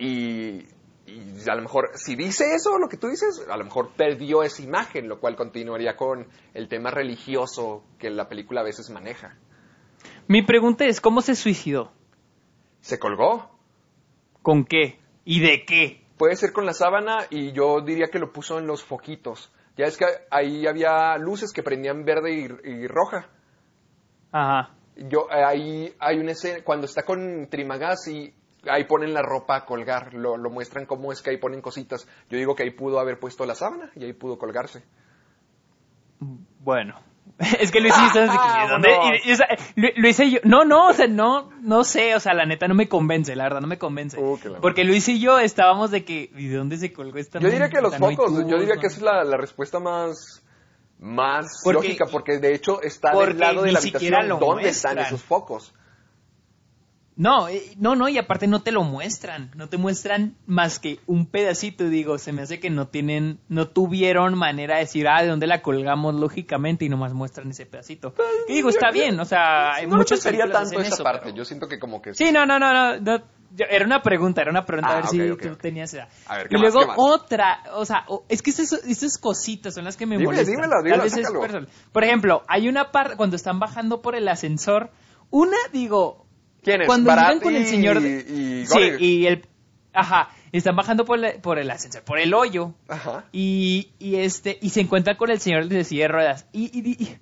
Speaker 1: Y, y a lo mejor, si dice eso, lo que tú dices, a lo mejor perdió esa imagen, lo cual continuaría con el tema religioso que la película a veces maneja.
Speaker 2: Mi pregunta es, ¿cómo se suicidó?
Speaker 1: ¿Se colgó?
Speaker 2: ¿Con qué? ¿Y de qué?
Speaker 1: Puede ser con la sábana y yo diría que lo puso en los foquitos. Ya es que ahí había luces que prendían verde y, y roja.
Speaker 2: Ajá.
Speaker 1: Yo, ahí hay una escena, cuando está con Trimagasi, ahí ponen la ropa a colgar, lo, lo muestran cómo es que ahí ponen cositas. Yo digo que ahí pudo haber puesto la sábana y ahí pudo colgarse.
Speaker 2: Bueno. Es que Luis y yo estamos de que, ¿de dónde? Y- y, o sea, Lu- Luis y yo, no, no, o sea, no, no sé, o sea, la neta no me convence, la verdad, no me convence.
Speaker 1: Uh,
Speaker 2: Porque Luis y yo estábamos de que, ¿y de dónde se colgó esta
Speaker 1: Yo diría que los
Speaker 2: no
Speaker 1: focos, yo diría
Speaker 2: no
Speaker 1: que esa es la, la respuesta más, más
Speaker 2: Porque-
Speaker 1: lógica, porque de hecho está del lado de la habitación
Speaker 2: lo
Speaker 1: donde están esos focos.
Speaker 2: No, eh, no, no, y aparte no te lo muestran, no te muestran más que un pedacito, digo, se me hace que no tienen, no tuvieron manera de decir, ah, de dónde la colgamos lógicamente y nomás muestran ese pedacito. Y digo, está bien, o sea, hay
Speaker 1: no
Speaker 2: muchas
Speaker 1: sería tanto esa
Speaker 2: eso,
Speaker 1: parte,
Speaker 2: pero-
Speaker 1: yo siento que como que...
Speaker 2: Sí, no, no, no, no, no, yo- era una pregunta, era una pregunta,
Speaker 1: Ah,
Speaker 2: a ver
Speaker 1: ok,
Speaker 2: si
Speaker 1: ok,
Speaker 2: tú tenías esa.
Speaker 1: A ver,
Speaker 2: y
Speaker 1: ¿qué más,
Speaker 2: luego
Speaker 1: qué más?
Speaker 2: otra, o sea, o- es que esas, cositas son las que me
Speaker 1: Dime,
Speaker 2: molestan.
Speaker 1: dímela,
Speaker 2: Tal
Speaker 1: dímela,
Speaker 2: vez es personal. Por ejemplo, hay una parte cuando están bajando por el ascensor, una, digo,
Speaker 1: ¿Quién es?
Speaker 2: cuando
Speaker 1: Barat
Speaker 2: llegan con el señor de-
Speaker 1: y
Speaker 2: sí, y el, ajá, están bajando por, el- por el ascensor, por el hoyo,
Speaker 1: Ajá.
Speaker 2: y, y este y se encuentra con el señor de silla de ruedas. Y, y, y-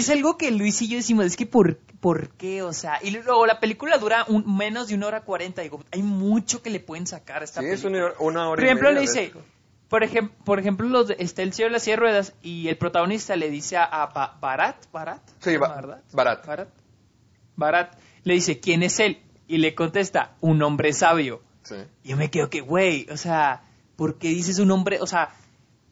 Speaker 2: es algo que Luis y yo decimos es que por, por qué o sea y luego la película dura un- menos de una hora cuarenta digo hay mucho que le pueden sacar a esta
Speaker 1: Sí, es
Speaker 2: película.
Speaker 1: una, una hora
Speaker 2: por
Speaker 1: y
Speaker 2: ejemplo
Speaker 1: media,
Speaker 2: le dice por ejemplo por ejemplo los de- está el señor de la silla de ruedas y el protagonista le dice a, a Ba- Barat Barat
Speaker 1: Sí,
Speaker 2: ¿se llama,
Speaker 1: Ba-
Speaker 2: ¿verdad?
Speaker 1: Barat.
Speaker 2: Barat. Barat le dice quién es él y le contesta un hombre sabio
Speaker 1: Sí.
Speaker 2: y yo me quedo que, güey, o sea, ¿por qué dices un hombre? O sea,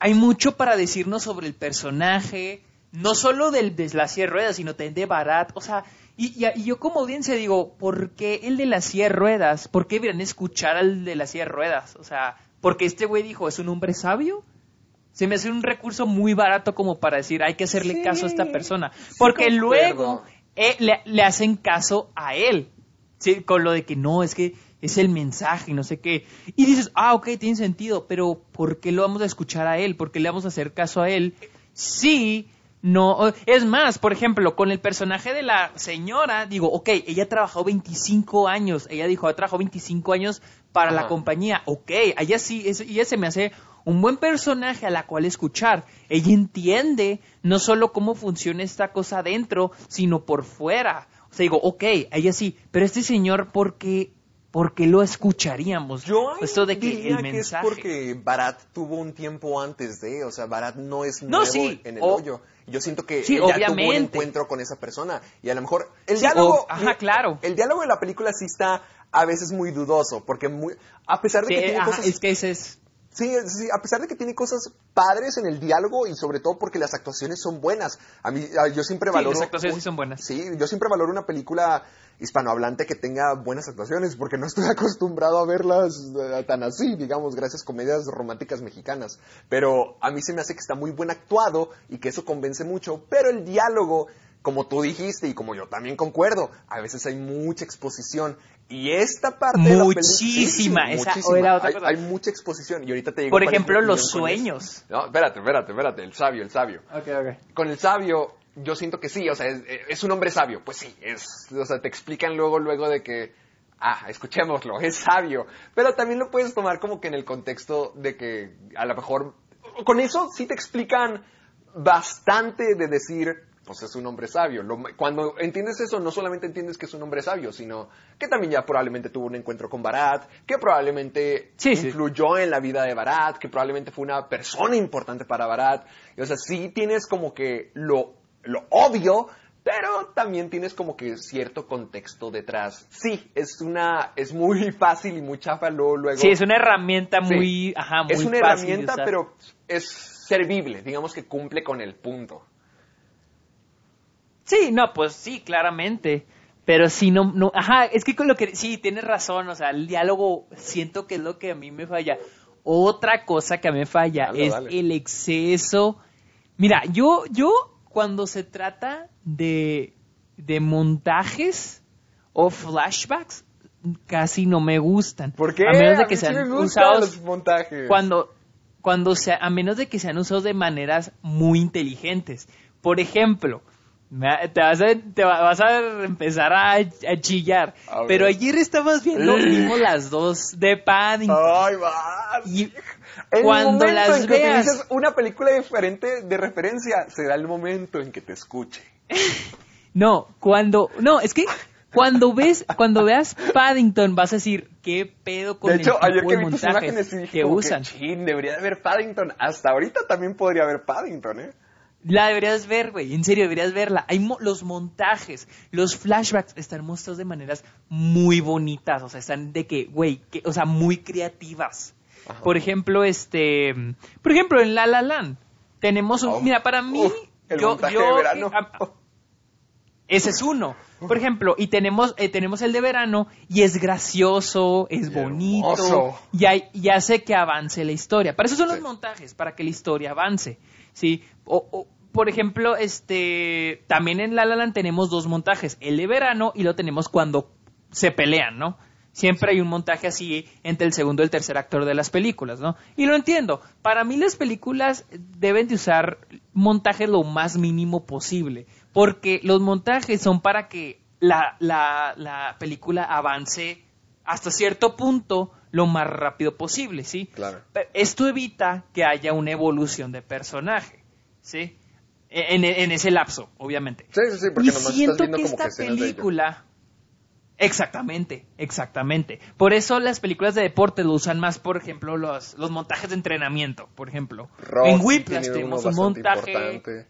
Speaker 2: hay mucho para decirnos sobre el personaje, no solo del de la silla de ruedas, sino también de Barat. O sea, Y, y- y yo como audiencia digo, ¿por qué el de la silla de ruedas? ¿Por qué deberían escuchar al de la silla de ruedas? O sea, porque este güey dijo, ¿es un hombre sabio? Se me hace un recurso muy barato como para decir, hay que hacerle
Speaker 1: Sí,
Speaker 2: caso a esta persona. Porque luego eh, le, le hacen caso a él. Sí, con lo de que no, es que es el mensaje y no sé qué. Y dices, ah, ok, tiene sentido, pero ¿por qué lo vamos a escuchar a él? ¿Por qué le vamos a hacer caso a él? Sí, no. Es más, por ejemplo, con el personaje de la señora, digo, ok, ella trabajó 25 años. Ella dijo, ha trabajado 25 años para la compañía. Ok, ella sí, es- ella se me hace un buen personaje a la cual escuchar. Ella entiende no solo cómo funciona esta cosa adentro, sino por fuera. O sea, digo, ok, ella sí, pero este señor, ¿por qué, por qué lo escucharíamos?
Speaker 1: Yo
Speaker 2: Esto de que
Speaker 1: diría
Speaker 2: el
Speaker 1: que
Speaker 2: mensaje.
Speaker 1: es porque Barat tuvo un tiempo antes de, o sea, Barat no es
Speaker 2: No,
Speaker 1: nuevo
Speaker 2: sí,
Speaker 1: en el
Speaker 2: o-
Speaker 1: hoyo. Yo siento que
Speaker 2: Sí,
Speaker 1: ya tuvo un
Speaker 2: obviamente.
Speaker 1: encuentro con esa persona y a lo mejor el
Speaker 2: Sí,
Speaker 1: diálogo,
Speaker 2: o- ajá, claro.
Speaker 1: el diálogo de la película sí está a veces muy dudoso, porque muy, a pesar de
Speaker 2: Sí,
Speaker 1: que tiene
Speaker 2: ajá,
Speaker 1: cosas
Speaker 2: es que ese es...
Speaker 1: Sí, sí, a pesar de que tiene cosas padres en el diálogo y sobre todo porque las actuaciones son buenas. A mí, a- yo siempre
Speaker 2: Sí,
Speaker 1: valoro.
Speaker 2: las actuaciones sí son buenas.
Speaker 1: Sí, yo siempre valoro una película hispanohablante que tenga buenas actuaciones porque no estoy acostumbrado a verlas eh, tan así, digamos, gracias a comedias románticas mexicanas. Pero a mí se me hace que está muy buen actuado y que eso convence mucho. Pero el diálogo, como tú dijiste y como yo también concuerdo, a veces hay mucha exposición. Y esta parte de la película.
Speaker 2: Muchísima, esa
Speaker 1: muchísima.
Speaker 2: era otra
Speaker 1: Hay-
Speaker 2: cosa.
Speaker 1: hay mucha exposición y ahorita te digo
Speaker 2: Por ejemplo, los sueños.
Speaker 1: No, espérate, espérate, espérate, el sabio, el sabio.
Speaker 2: Ok, ok.
Speaker 1: Con el sabio, yo siento que sí, o sea, es, es un hombre sabio, pues sí, es, o sea, te explican luego, luego de que, ah, escuchémoslo, es sabio, pero también lo puedes tomar como que en el contexto de que a lo mejor, con eso sí te explican bastante de decir, pues es un hombre sabio. Lo- cuando entiendes eso, no solamente entiendes que es un hombre sabio, sino que también ya probablemente tuvo un encuentro con Barat, que probablemente
Speaker 2: Sí, sí.
Speaker 1: influyó en la vida de Barat, que probablemente fue una persona importante para Barat. Y, o sea, sí tienes como que lo, lo obvio, pero también tienes como que cierto contexto detrás. Sí, es una, es muy fácil y muy chafa luego. luego
Speaker 2: Sí, es una herramienta
Speaker 1: Sí.
Speaker 2: muy, ajá, muy
Speaker 1: es una
Speaker 2: fácil
Speaker 1: herramienta, pero es servible, digamos que cumple con el punto.
Speaker 2: Sí, no, pues sí, claramente. Pero sí, no, no, ajá, es que con lo que, sí, tienes razón, o sea, el diálogo siento que es lo que a mí me falla. Otra cosa que a mí me falla
Speaker 1: Dale,
Speaker 2: es
Speaker 1: dale.
Speaker 2: el exceso. Mira, yo, yo, cuando se trata de, de montajes o flashbacks, casi no me gustan.
Speaker 1: ¿Por qué?
Speaker 2: A menos de
Speaker 1: A
Speaker 2: que
Speaker 1: mí sí
Speaker 2: sean
Speaker 1: me
Speaker 2: usados
Speaker 1: los montajes.
Speaker 2: cuando, cuando sea, a menos de que sean usados de maneras muy inteligentes. Por ejemplo, te vas a, te va- vas a empezar a, a chillar.
Speaker 1: A
Speaker 2: pero ayer estabas viendo, vimos las dos de Paddington.
Speaker 1: Ay, va.
Speaker 2: Y
Speaker 1: El
Speaker 2: cuando las
Speaker 1: en que
Speaker 2: veas-
Speaker 1: una película diferente de referencia será el momento en que te escuche.
Speaker 2: No, cuando, no, es que cuando ves, cuando veas Paddington vas a decir, ¿qué pedo con
Speaker 1: de hecho,
Speaker 2: el
Speaker 1: ayer
Speaker 2: tipo
Speaker 1: que
Speaker 2: de
Speaker 1: vi tus imágenes y dije
Speaker 2: que usan?
Speaker 1: que, chin, debería de haber Paddington. Hasta ahorita también podría haber Paddington, ¿eh?
Speaker 2: La deberías ver, güey. En serio, deberías verla. Hay mo- los montajes, los flashbacks están mostrados de maneras muy bonitas. O sea, están de que, güey, que, o sea, muy creativas.
Speaker 1: Ajá.
Speaker 2: Por ejemplo, este, por ejemplo, en La La Land tenemos un,
Speaker 1: Oh,
Speaker 2: mira, para mí,
Speaker 1: uf, el
Speaker 2: yo,
Speaker 1: montaje
Speaker 2: yo-
Speaker 1: de verano.
Speaker 2: a- ese es uno. Por ejemplo, y tenemos, eh, tenemos el de verano y es gracioso, es
Speaker 1: Y
Speaker 2: bonito
Speaker 1: hermoso.
Speaker 2: y, hay- y hace que avance la historia. Para eso son los montajes, para que la historia avance. ¿Sí? O, por ejemplo, este, también en La La tenemos dos montajes, el de verano y lo tenemos cuando se pelean, ¿no? Siempre hay un montaje así entre el segundo y el tercer actor de las películas, ¿no? Y lo entiendo. Para mí las películas deben de usar montaje lo más mínimo posible, porque los montajes son para que la, la, la película avance hasta cierto punto lo más rápido posible, ¿sí?
Speaker 1: Claro.
Speaker 2: Esto evita que haya una evolución de personaje, ¿sí? En, en ese lapso, obviamente.
Speaker 1: Sí, sí, sí, porque
Speaker 2: y
Speaker 1: nomás estás
Speaker 2: siento
Speaker 1: viendo
Speaker 2: que
Speaker 1: como
Speaker 2: esta
Speaker 1: que
Speaker 2: película... Exactamente, exactamente. Por eso las películas de deporte lo usan más, por ejemplo, los, los montajes de entrenamiento, por ejemplo. En Whiplash tenemos un montaje...
Speaker 1: importante.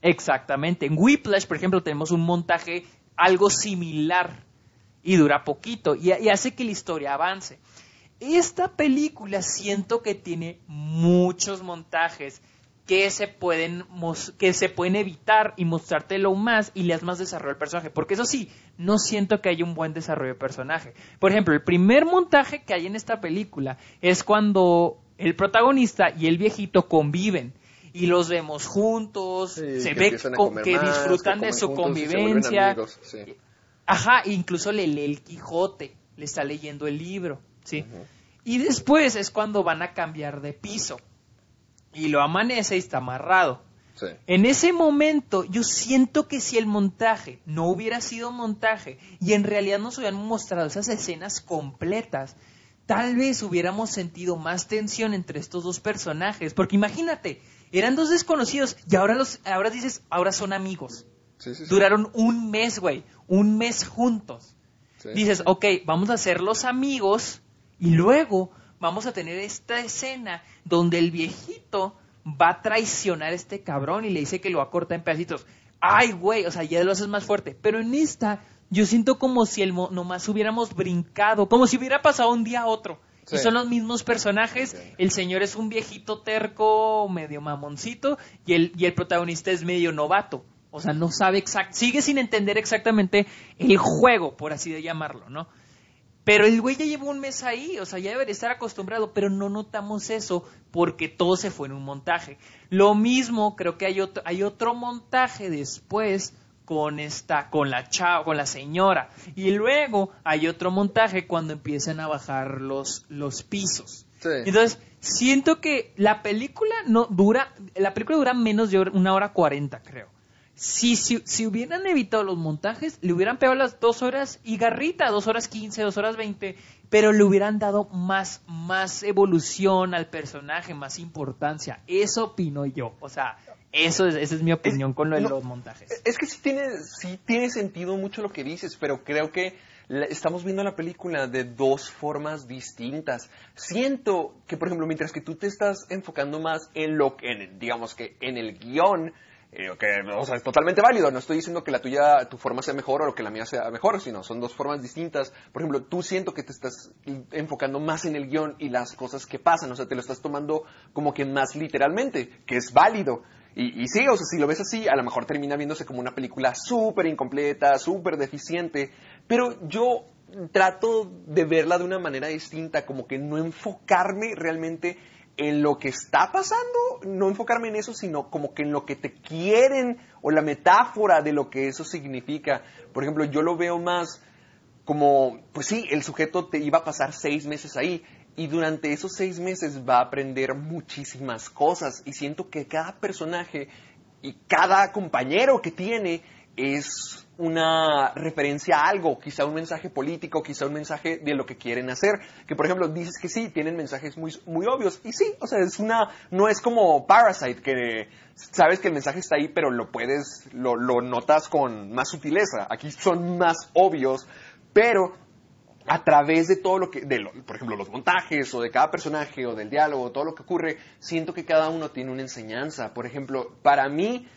Speaker 2: Exactamente. En Whiplash, por ejemplo, tenemos un montaje algo similar y dura poquito y, y hace que la historia avance. Esta película siento que tiene muchos montajes que se pueden que se pueden evitar y mostrártelo más y le das más desarrollo al personaje. Porque eso sí, no siento que haya un buen desarrollo de personaje. Por ejemplo, el primer montaje que hay en esta película es cuando el protagonista y el viejito conviven y los vemos juntos, se ve que disfrutan de su convivencia. Ajá, incluso le lee el Quijote, le está leyendo el libro, ¿sí? Y después es cuando van a cambiar de piso y lo amanece y está amarrado. En ese momento yo siento que si el montaje no hubiera sido montaje y en realidad nos hubieran mostrado esas escenas completas, tal vez hubiéramos sentido más tensión entre estos dos personajes. Porque imagínate, eran dos desconocidos y ahora, los, ahora dices, ahora son amigos. Duraron un mes, güey, un mes juntos. Dices, ok, vamos a ser los amigos y luego vamos a tener esta escena donde el viejito va a traicionar a este cabrón y le dice que lo va a cortar en pedacitos. Ay, güey, o sea, ya lo haces más fuerte. Pero en esta, yo siento como si el nomás hubiéramos brincado, como si hubiera pasado un día a otro. Y son los mismos personajes. El señor es un viejito terco, medio mamoncito, y el, y el protagonista es medio novato. O sea, no sabe exact, sigue sin entender exactamente el juego, por así de llamarlo, ¿no? Pero el güey ya llevó un mes ahí, o sea, ya debería estar acostumbrado, pero no notamos eso porque todo se fue en un montaje. Lo mismo, creo que hay otro, hay otro montaje después con esta, con la chava, con la señora. Y luego hay otro montaje cuando empiezan a bajar los, los pisos. Entonces, siento que la película no dura, la película dura menos de una hora cuarenta, creo si, si, hubieran evitado los montajes, le hubieran pegado las dos horas y garrita, dos horas quince, dos horas veinte, pero le hubieran dado más, más evolución al personaje, más importancia. Eso opino yo. O sea, eso es, esa es mi opinión con lo de los montajes.
Speaker 1: Es que sí tiene, sí tiene sentido mucho lo que dices, pero creo que estamos viendo la película de dos formas distintas. Siento que, por ejemplo, mientras que tú te estás enfocando más en lo que, digamos que en el guion, eh, o sea, es totalmente válido. No estoy diciendo que la tuya, tu forma sea mejor o que la mía sea mejor, sino son dos formas distintas. Por ejemplo, tú siento que te estás enfocando más en el guion y las cosas que pasan. O sea, te lo estás tomando como que más literalmente, que es válido. Y, y sí, o sea, si lo ves así, a lo mejor termina viéndose como una película súper incompleta, súper deficiente. Pero yo trato de verla de una manera distinta, como que no enfocarme realmente en lo que está pasando, no enfocarme en eso, sino como que en lo que te quieren o la metáfora de lo que eso significa. Por ejemplo, yo lo veo más como, pues sí, el sujeto te iba a pasar seis meses ahí y durante esos seis meses va a aprender muchísimas cosas y siento que cada personaje y cada compañero que tiene es una referencia a algo, quizá un mensaje político, quizá un mensaje de lo que quieren hacer. Que por ejemplo dices que sí, tienen mensajes muy, muy obvios. Y sí, o sea, es una, no es como Parasite, que sabes que el mensaje está ahí, pero lo puedes, lo, notas con más sutileza. Aquí son más obvios, pero a través de todo lo que, de por ejemplo, los montajes o de cada personaje o del diálogo, todo lo que ocurre, siento que cada uno tiene una enseñanza. Por ejemplo, para mí,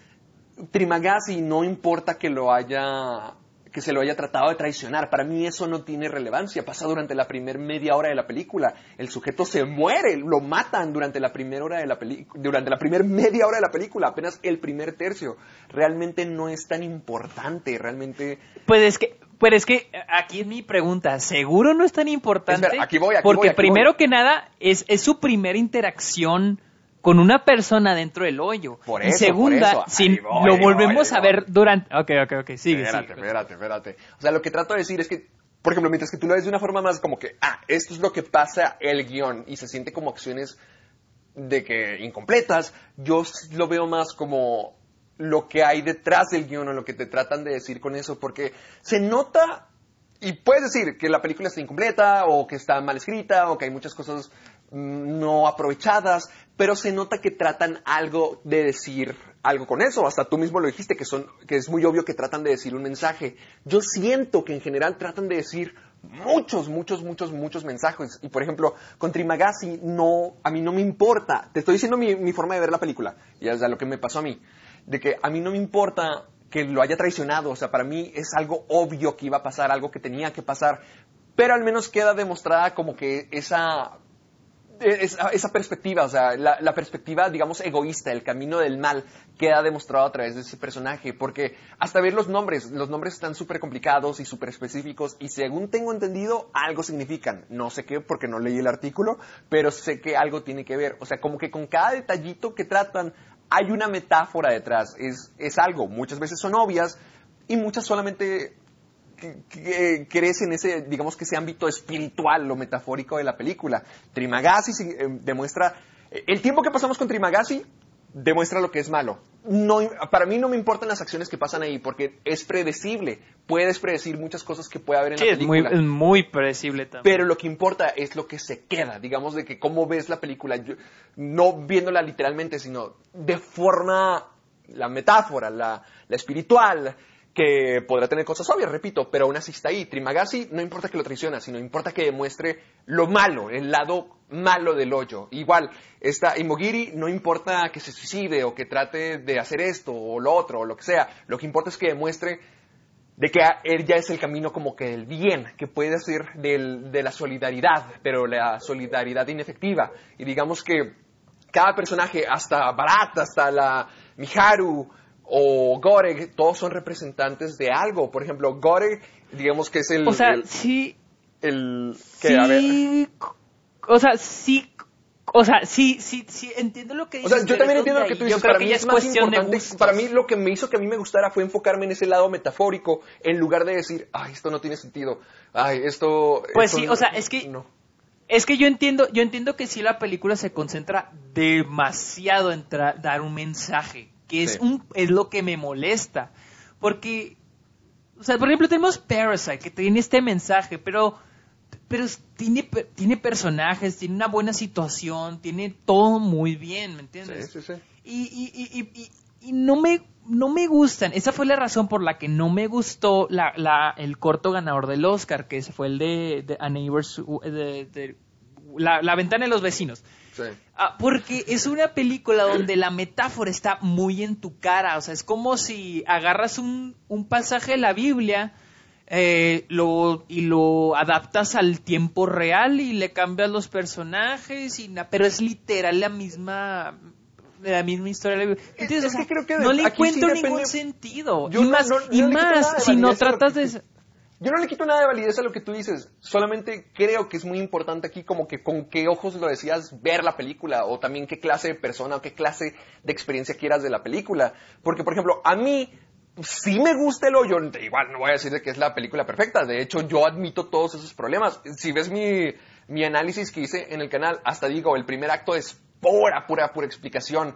Speaker 1: Trimagasi no importa que lo haya que se lo haya tratado de traicionar. Para mí eso no tiene relevancia. Pasa durante la primera media hora de la película. El sujeto se muere, lo matan durante la primera hora de la película, durante la primera media hora de la película, apenas el primer tercio. Realmente no es tan importante, realmente.
Speaker 2: Pues es que, pues es que aquí es mi pregunta. ¿Seguro no es tan importante? aquí voy, aquí Porque primero que nada es, es su primera interacción con una persona dentro del hoyo. Por eso, y segunda, si lo volvemos a ver durante... Ok, ok, ok, sigue,
Speaker 1: Espérate, espérate, espérate. O sea, lo que trato de decir es que, por ejemplo, mientras que tú lo ves de una forma más como que, ah, esto es lo que pasa el guion y se siente como acciones de que incompletas, yo lo veo más como lo que hay detrás del guion o lo que te tratan de decir con eso, porque se nota y puedes decir que la película está incompleta o que está mal escrita o que hay muchas cosas mm, no aprovechadas, pero se nota que tratan algo de decir algo con eso. Hasta tú mismo lo dijiste, que, son, que es muy obvio que tratan de decir un mensaje. Yo siento que en general tratan de decir muchos, muchos, muchos, muchos mensajes. Y por ejemplo, con Trimagasi, no, a mí no me importa. Te estoy diciendo mi, mi forma de ver la película. Y es lo que me pasó a mí. De que a mí no me importa que lo haya traicionado. O sea, para mí es algo obvio que iba a pasar, algo que tenía que pasar. Pero al menos queda demostrada como que esa esa, esa perspectiva, o sea, la, la perspectiva, digamos, egoísta, el camino del mal, queda demostrado a través de ese personaje, porque hasta ver los nombres, los nombres están súper complicados y súper específicos, y según tengo entendido, algo significan. No sé qué, porque no leí el artículo, pero sé que algo tiene que ver. O sea, como que con cada detallito que tratan, hay una metáfora detrás, es, es algo. Muchas veces son obvias, y muchas solamente crece en ese, digamos que ese ámbito espiritual, lo metafórico de la película. Trimagasi eh, demuestra, eh, el tiempo que pasamos con Trimagasi demuestra lo que es malo. No, para mí no me importan las acciones que pasan ahí, porque es predecible. Puedes predecir muchas cosas que puede haber en
Speaker 2: Sí,
Speaker 1: la
Speaker 2: es muy,
Speaker 1: película.
Speaker 2: es muy predecible también.
Speaker 1: Pero lo que importa es lo que se queda, digamos, de que cómo ves la película, Yo- no viéndola literalmente, sino de forma, la metáfora, la, la espiritual, que podrá tener cosas obvias, repito, pero aún así está ahí. Trimagasi no importa que lo traiciona, sino importa que demuestre lo malo, el lado malo del hoyo. Igual, esta Imogiri no importa que se suicide o que trate de hacer esto o lo otro o lo que sea, lo que importa es que demuestre de que él ya es el camino como que del bien, que puede ser del- de la solidaridad, pero la solidaridad inefectiva. Y digamos que cada personaje, hasta Barat, hasta la Miharu o Goreg, todos son representantes de algo. Por ejemplo, Goreg, digamos que es el...
Speaker 2: o sea,
Speaker 1: el,
Speaker 2: sí,
Speaker 1: el- que, a ver,
Speaker 2: sí, o sea, sí, o sea, sí, sí, sí, entiendo lo que
Speaker 1: O
Speaker 2: dices.
Speaker 1: sea, yo también entiendo lo que tú dices.
Speaker 2: Yo creo
Speaker 1: Para
Speaker 2: que
Speaker 1: mí es más importante. Para mí lo que me hizo que a mí me gustara fue enfocarme en ese lado metafórico en lugar de decir, ay, esto no tiene sentido. Ay, esto.
Speaker 2: Pues
Speaker 1: esto
Speaker 2: sí,
Speaker 1: no-
Speaker 2: o sea, es que-
Speaker 1: no.
Speaker 2: Es que yo entiendo, yo entiendo que sí la película se concentra demasiado en dar un mensaje, que es
Speaker 1: Sí.
Speaker 2: un es lo que me molesta, porque o sea, por ejemplo, tenemos Parasite que tiene este mensaje, pero pero tiene tiene personajes, tiene una buena situación, tiene todo muy bien, ¿me entiendes?
Speaker 1: Sí, sí, sí.
Speaker 2: y, y, y, y- no me no me gustan. Esa fue la razón por la que no me gustó la, la, el corto ganador del Oscar, que fue el de, de A Neighbor's, de, de- la, la ventana de los vecinos.
Speaker 1: Sí.
Speaker 2: Ah, porque es una película donde la metáfora está muy en tu cara. O sea, es como si agarras un, un pasaje de la Biblia eh, lo, y lo adaptas al tiempo real y le cambias los personajes, y na- pero es literal la misma la misma historia. de la Biblia. ¿Entiendes?
Speaker 1: es
Speaker 2: O sea,
Speaker 1: que creo que de-
Speaker 2: no le
Speaker 1: sí
Speaker 2: encuentro ningún sentido.
Speaker 1: Yo
Speaker 2: y
Speaker 1: no-
Speaker 2: más,
Speaker 1: no-
Speaker 2: y
Speaker 1: no
Speaker 2: más
Speaker 1: de
Speaker 2: si no tratas de...
Speaker 1: Yo no le quito nada de validez a lo que tú dices, solamente creo que es muy importante aquí como que con qué ojos lo decías ver la película o también qué clase de persona o qué clase de experiencia quieras de la película. Porque, por ejemplo, a mí sí me gusta el hoyo, igual no voy a decir de que es la película perfecta, de hecho yo admito todos esos problemas. Si ves mi, mi análisis que hice en el canal, hasta digo, el primer acto es pura, pura, pura explicación,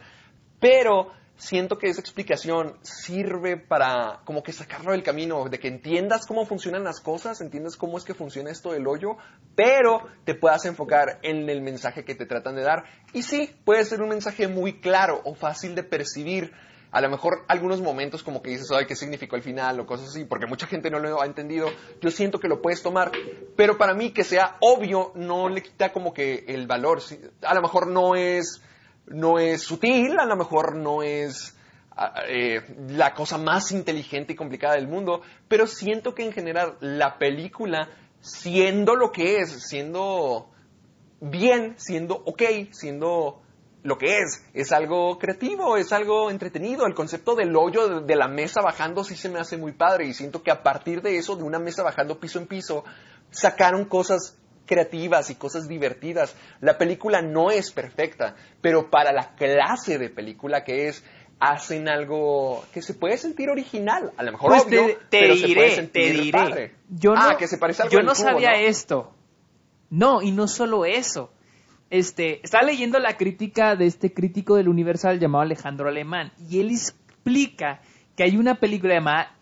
Speaker 1: pero siento que esa explicación sirve para como que sacarlo del camino, de que entiendas cómo funcionan las cosas, entiendas cómo es que funciona esto del hoyo, pero te puedas enfocar en el mensaje que te tratan de dar. Y sí, puede ser un mensaje muy claro o fácil de percibir. A lo mejor algunos momentos como que dices, ay, ¿qué significó el final? o cosas así, porque mucha gente no lo ha entendido. Yo siento que lo puedes tomar, pero para mí que sea obvio no le quita como que el valor. A lo mejor no es no es sutil, a lo mejor no es ah, eh, la cosa más inteligente y complicada del mundo, pero siento que en general la película, siendo lo que es, siendo bien, siendo ok, siendo lo que es, es algo creativo, es algo entretenido. El concepto del hoyo de, de la mesa bajando sí se me hace muy padre y siento que a partir de eso, de una mesa bajando piso en piso, sacaron cosas creativas y cosas divertidas. La película no es perfecta, pero para la clase de película que es, hacen algo que se puede sentir original. A lo mejor
Speaker 2: Pues
Speaker 1: obvio,
Speaker 2: te, te
Speaker 1: pero se puede
Speaker 2: diré, te
Speaker 1: sentir
Speaker 2: diré.
Speaker 1: padre.
Speaker 2: Yo no,
Speaker 1: ah, que se parece algo
Speaker 2: yo no
Speaker 1: cubo,
Speaker 2: sabía
Speaker 1: ¿no?
Speaker 2: esto. No, y no solo eso. Este, estaba leyendo la crítica de este crítico del Universal llamado Alejandro Alemán y él explica que hay una película llamada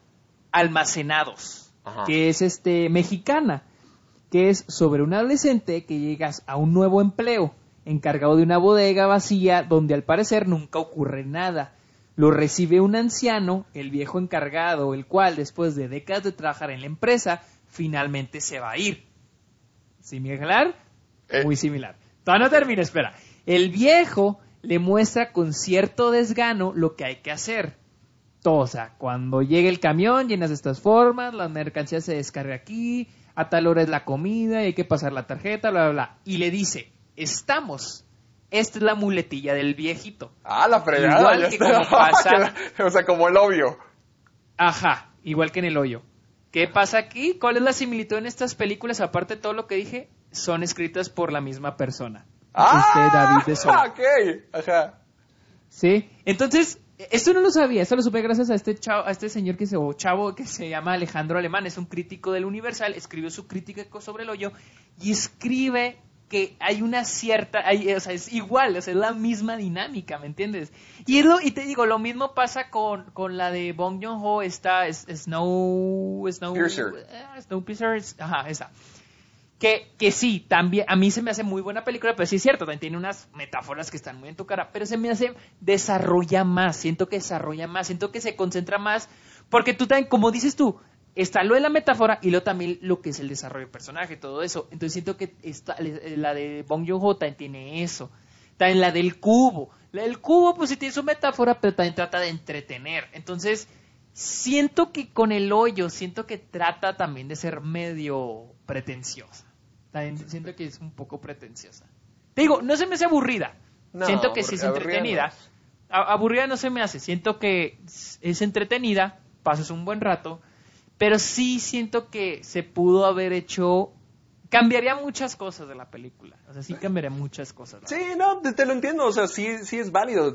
Speaker 2: Almacenados,
Speaker 1: Ajá.
Speaker 2: que es este mexicana, que es sobre un adolescente que llegas a un nuevo empleo, encargado de una bodega vacía donde al parecer nunca ocurre nada. Lo recibe un anciano, el viejo encargado, el cual después de décadas de trabajar en la empresa, finalmente se va a ir. ¿Similar?
Speaker 1: Eh.
Speaker 2: Muy similar. Todavía no termina, espera. El viejo le muestra con cierto desgano lo que hay que hacer. Todo, o sea, cuando llegue el camión, llenas estas formas, la mercancía se descarga aquí, a tal hora es la comida, y hay que pasar la tarjeta, bla, bla, bla. Y le dice, estamos. Esta es la muletilla del viejito.
Speaker 1: Ah, la fregada.
Speaker 2: Igual
Speaker 1: ya
Speaker 2: que
Speaker 1: está.
Speaker 2: como pasa-
Speaker 1: o sea, como el obvio.
Speaker 2: Ajá, igual que en el hoyo. ¿Qué pasa aquí? ¿Cuál es la similitud en estas películas? Aparte de todo lo que dije, son escritas por la misma persona. Este David de Sola.
Speaker 1: Ah, ok. Ajá.
Speaker 2: Sí. Entonces, esto no lo sabía, esto lo supe gracias a este chavo, a este señor que se, o chavo que se llama Alejandro Alemán, es un crítico del Universal, escribió su crítica sobre el hoyo y escribe que hay una cierta, hay- o sea, es igual, o sea, es la misma dinámica, ¿me entiendes? Y, es lo, y te digo, lo mismo pasa con, con la de Bong Joon-ho, esta es- Snow, Snow,
Speaker 1: Piercer.
Speaker 2: eh, Snowpiercer, ajá, esa. Que, que sí, también, a mí se me hace muy buena película, pero sí es cierto, también tiene unas metáforas que están muy en tu cara, pero se me hace, desarrolla más, siento que desarrolla más, siento que se concentra más, porque tú también, como dices tú, está lo de la metáfora y luego también lo que es el desarrollo del personaje, todo eso. Entonces siento que esta, la de Bong Joon-ho también tiene eso. También la del cubo. La del cubo, pues sí tiene su metáfora, pero también trata de entretener. Entonces, siento que con el hoyo, siento que trata también de ser medio pretenciosa. También siento que es un poco pretenciosa. Te digo, no se me hace aburrida.
Speaker 1: No,
Speaker 2: siento que sí es
Speaker 1: aburrida
Speaker 2: entretenida.
Speaker 1: no
Speaker 2: aburrida no se me hace. Siento que es- entretenida, pasas un buen rato, pero sí siento que se pudo haber hecho. Cambiaría muchas cosas de la película. O sea, sí cambiaría muchas cosas.
Speaker 1: Sí, no, te, te lo entiendo, o sea, sí, sí es válido.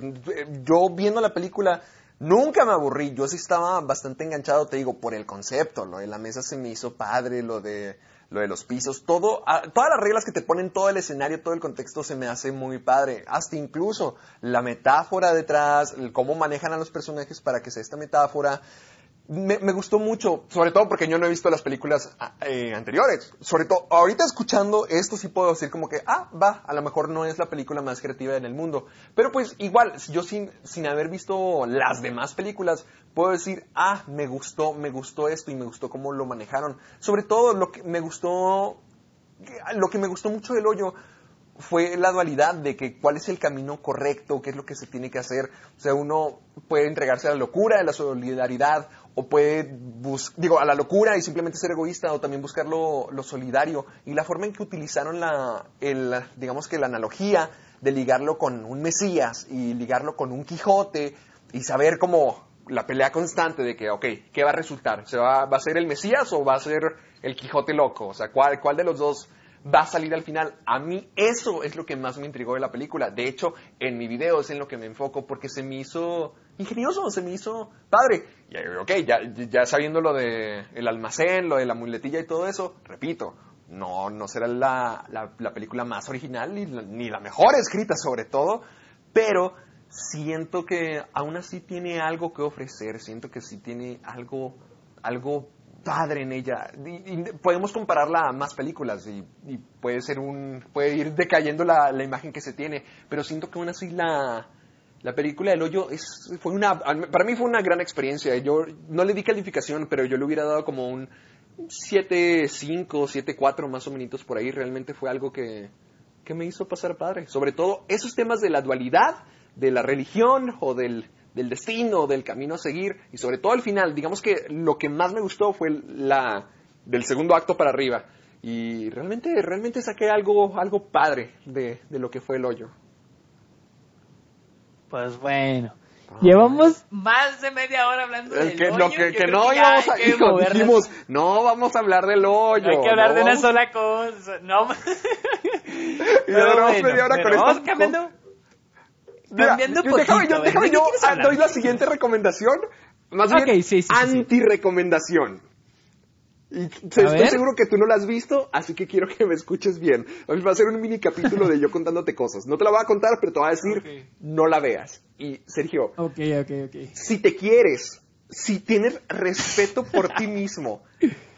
Speaker 1: Yo viendo la película nunca me aburrí, yo sí estaba bastante enganchado, te digo, por el concepto, lo de la mesa se me hizo padre, lo de lo de los pisos, todo, ah, todas las reglas que te ponen, todo el escenario, todo el contexto se me hace muy padre, hasta incluso la metáfora detrás, cómo manejan a los personajes para que sea esta metáfora, me, gustó mucho, sobre todo porque yo no he visto las películas ah, eh, anteriores. Sobre todo, ahorita escuchando esto sí puedo decir como que, ah, va, a lo mejor no es la película más creativa en el mundo. Pero pues igual, yo sin, sin haber visto las demás películas, puedo decir, ah, me gustó, me gustó esto y me gustó cómo lo manejaron. Sobre todo lo que me gustó, lo que me gustó mucho del hoyo fue la dualidad de que cuál es el camino correcto, qué es lo que se tiene que hacer. O sea, uno puede entregarse a la locura, a la solidaridad, o puede digo, a la locura y simplemente ser egoísta, o también buscar lo, lo solidario. Y la forma en que utilizaron la, el, digamos que la analogía de ligarlo con un Mesías y ligarlo con un Quijote y saber cómo la pelea constante de que, ok, ¿qué va a resultar? ¿Se va, va a ser el Mesías o va a ser el Quijote loco? O sea, ¿cuál, cuál de los dos va a salir al final. A mí eso es lo que más me intrigó de la película. De hecho, en mi video es en lo que me enfoco porque se me hizo ingenioso, se me hizo padre. Y ok, ya, sabiendo lo de el almacén, lo de la muletilla y todo eso, repito, no, no será la, la, la película más original ni la, mejor escrita sobre todo, pero siento que aún así tiene algo que ofrecer, siento que sí tiene algo, algo padre en ella. Podemos compararla a más películas y, y, puede ser un puede ir decayendo la, la, imagen que se tiene, pero siento que aún así la la película del hoyo es fue una para mí fue una gran experiencia. Yo no le di calificación, pero yo le hubiera dado como un 7.5, 7.4 más o menos por ahí. Realmente fue algo que que me hizo pasar padre. Sobre todo esos temas de la dualidad, de la religión o del del destino, del camino a seguir y sobre todo al final, digamos que lo que más me gustó fue la del segundo acto para arriba y realmente realmente saqué algo algo padre de, de lo que fue el hoyo.
Speaker 2: Pues bueno, llevamos más de media hora hablando del
Speaker 1: que,
Speaker 2: hoyo.
Speaker 1: Lo que, que no íbamos a hijo, dijimos, no vamos a hablar del hoyo.
Speaker 2: Hay que hablar
Speaker 1: no
Speaker 2: de una sola cosa. No.
Speaker 1: y ya bueno, media hora con
Speaker 2: vamos cambiando.
Speaker 1: Mira,
Speaker 2: cambiando
Speaker 1: yo,
Speaker 2: poquito,
Speaker 1: déjame, yo, déjame, yo doy la siguiente recomendación. Más
Speaker 2: okay,
Speaker 1: bien,
Speaker 2: sí, sí,
Speaker 1: anti-recomendación. Y estoy ver. seguro que tú no la has visto, así que quiero que me escuches bien. Va a ser un mini capítulo de yo contándote cosas. No te la voy a contar, pero te voy a decir,
Speaker 2: okay.
Speaker 1: no la veas. Y Sergio,
Speaker 2: ok, ok, ok.
Speaker 1: si te quieres, si tienes respeto por ti mismo,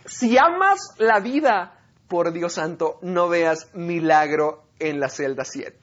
Speaker 1: si amas la vida, por Dios santo, no veas Milagro en la celda 7.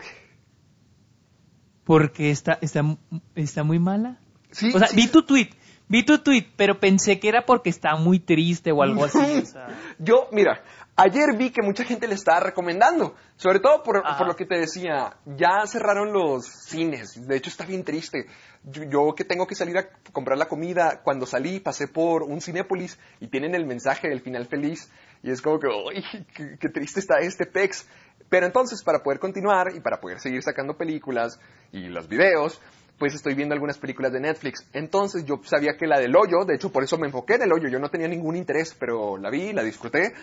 Speaker 2: Porque está, está, está muy mala.
Speaker 1: Sí,
Speaker 2: o sea,
Speaker 1: sí.
Speaker 2: vi tu tweet, vi tu tweet, pero pensé que era porque está muy triste o algo así. O sea.
Speaker 1: Yo, mira, Ayer vi que mucha gente le estaba recomendando, sobre todo por,
Speaker 2: Ajá.
Speaker 1: por lo que te decía, ya cerraron los cines, de hecho está bien triste. Yo, yo que tengo que salir a comprar la comida, cuando salí pasé por un Cinépolis y tienen el mensaje del final feliz y es como que, ¡ay, qué, qué triste está este pex! Pero entonces, para poder continuar y para poder seguir sacando películas y los videos, pues estoy viendo algunas películas de Netflix. Entonces yo sabía que la del hoyo, de hecho por eso me enfoqué en el hoyo, yo no tenía ningún interés, pero la vi, la disfruté.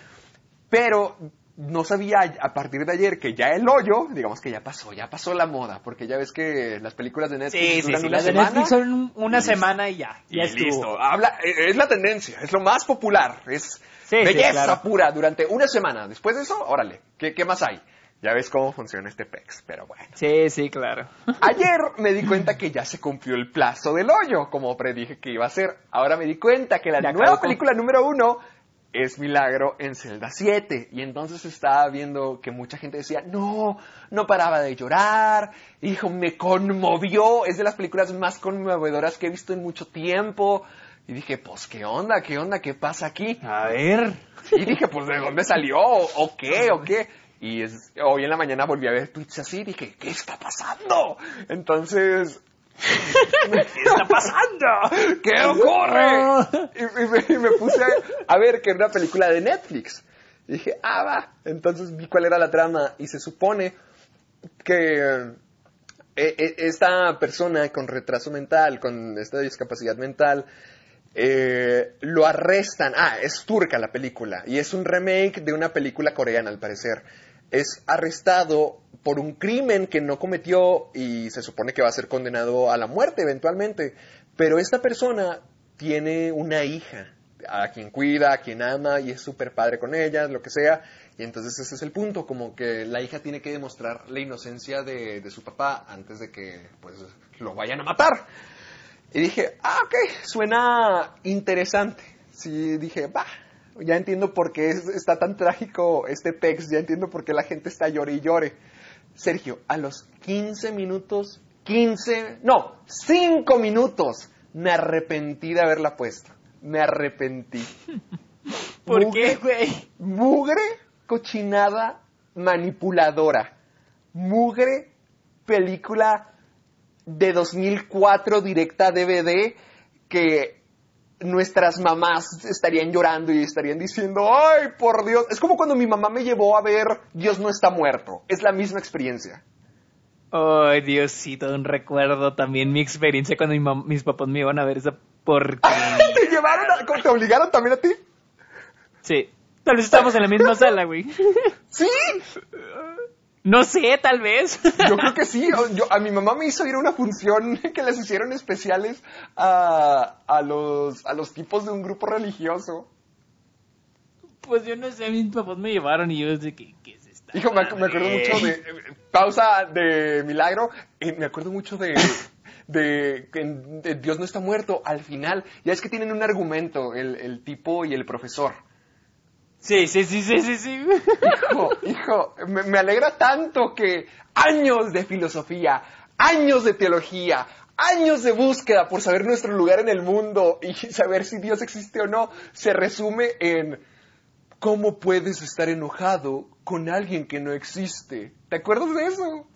Speaker 1: Pero no sabía a partir de ayer que ya el hoyo, digamos que ya pasó, ya pasó la moda, porque ya ves que las películas de Netflix
Speaker 2: Sí, sí,
Speaker 1: duran
Speaker 2: sí.
Speaker 1: una
Speaker 2: Las de
Speaker 1: semana.
Speaker 2: Netflix son un- una
Speaker 1: y
Speaker 2: semana y ya.
Speaker 1: Y
Speaker 2: Ya estuvo.
Speaker 1: listo. Habla, eh, es la tendencia, es lo más popular, es
Speaker 2: Sí, sí,
Speaker 1: belleza
Speaker 2: claro.
Speaker 1: pura durante una semana. Después de eso, órale, ¿qué, qué más hay? Ya ves cómo funciona este PEX, pero bueno.
Speaker 2: Sí, sí, claro.
Speaker 1: Ayer me di cuenta que ya se cumplió el plazo del hoyo, como predije que iba a ser. Ahora me di cuenta que la
Speaker 2: Ya
Speaker 1: nueva película número uno es Milagro en Zelda 7. Y entonces estaba viendo que mucha gente decía, no, no paraba de llorar. Hijo, me conmovió. Es de las películas más conmovedoras que he visto en mucho tiempo. Y dije, pues, ¿qué onda? ¿Qué onda? ¿Qué pasa aquí?
Speaker 2: A ver.
Speaker 1: Y dije, pues, ¿de dónde salió? ¿O, o qué? ¿O qué? Y es- hoy en la mañana volví a ver tweets así y dije, ¿qué está pasando? Entonces, ¿qué está pasando? ¿Qué ocurre? Y, y me, y me puse a, a ver que era una película de Netflix. Y dije, ah, va. Entonces vi cuál era la trama y se supone que eh, eh, esta persona con retraso mental, con esta discapacidad mental, eh, lo arrestan. Ah, es turca la película y es un remake de una película coreana al parecer. Es arrestado por un crimen que no cometió y se supone que va a ser condenado a la muerte eventualmente. Pero esta persona tiene una hija a quien cuida, a quien ama y es súper padre con ella, lo que sea. Y entonces ese es el punto, como que la hija tiene que demostrar la inocencia de, de su papá antes de que pues lo vayan a matar. Y dije, ah, ok, suena interesante. Sí, dije, va, ya entiendo por qué es- está tan trágico este PEX, ya entiendo por qué la gente está llore y llore. Sergio, a los 15 minutos, 15, no, 5 minutos, me arrepentí de haberla puesto. Me arrepentí.
Speaker 2: ¿Por
Speaker 1: Mugre-
Speaker 2: qué, güey?
Speaker 1: Mugre, cochinada, manipuladora. Mugre, película de 2004 directa a DVD que nuestras mamás estarían llorando y estarían diciendo, ay, por Dios. Es como cuando mi mamá me llevó a ver Dios no está muerto. Es la misma experiencia.
Speaker 2: Ay, Diosito, un recuerdo también mi experiencia cuando mi mis papás me iban a ver esa porquería.
Speaker 1: ¿Te llevaron a- te obligaron también a ti?
Speaker 2: Sí. Tal vez estamos en la misma sala, güey.
Speaker 1: Sí,
Speaker 2: No sé, tal vez.
Speaker 1: yo creo que sí. Yo- a mi mamá me hizo ir a una función que les hicieron especiales a, a los, a los tipos de un grupo religioso.
Speaker 2: Pues yo no sé, mis papás me llevaron y yo desde que, ¿qué es esta?
Speaker 1: Hijo, me, me acuerdo mucho de. eh, Pausa de Milagro. eh, me acuerdo mucho de. De, de Dios no está muerto al final. Ya es que tienen un argumento, el, el tipo y el profesor.
Speaker 2: Sí, sí, sí, sí, sí, sí.
Speaker 1: Hijo, hijo, me, me alegra tanto que años de filosofía, años de teología, años de búsqueda por saber nuestro lugar en el mundo y saber si Dios existe o no, se resume en cómo puedes estar enojado con alguien que no existe. ¿Te acuerdas de eso?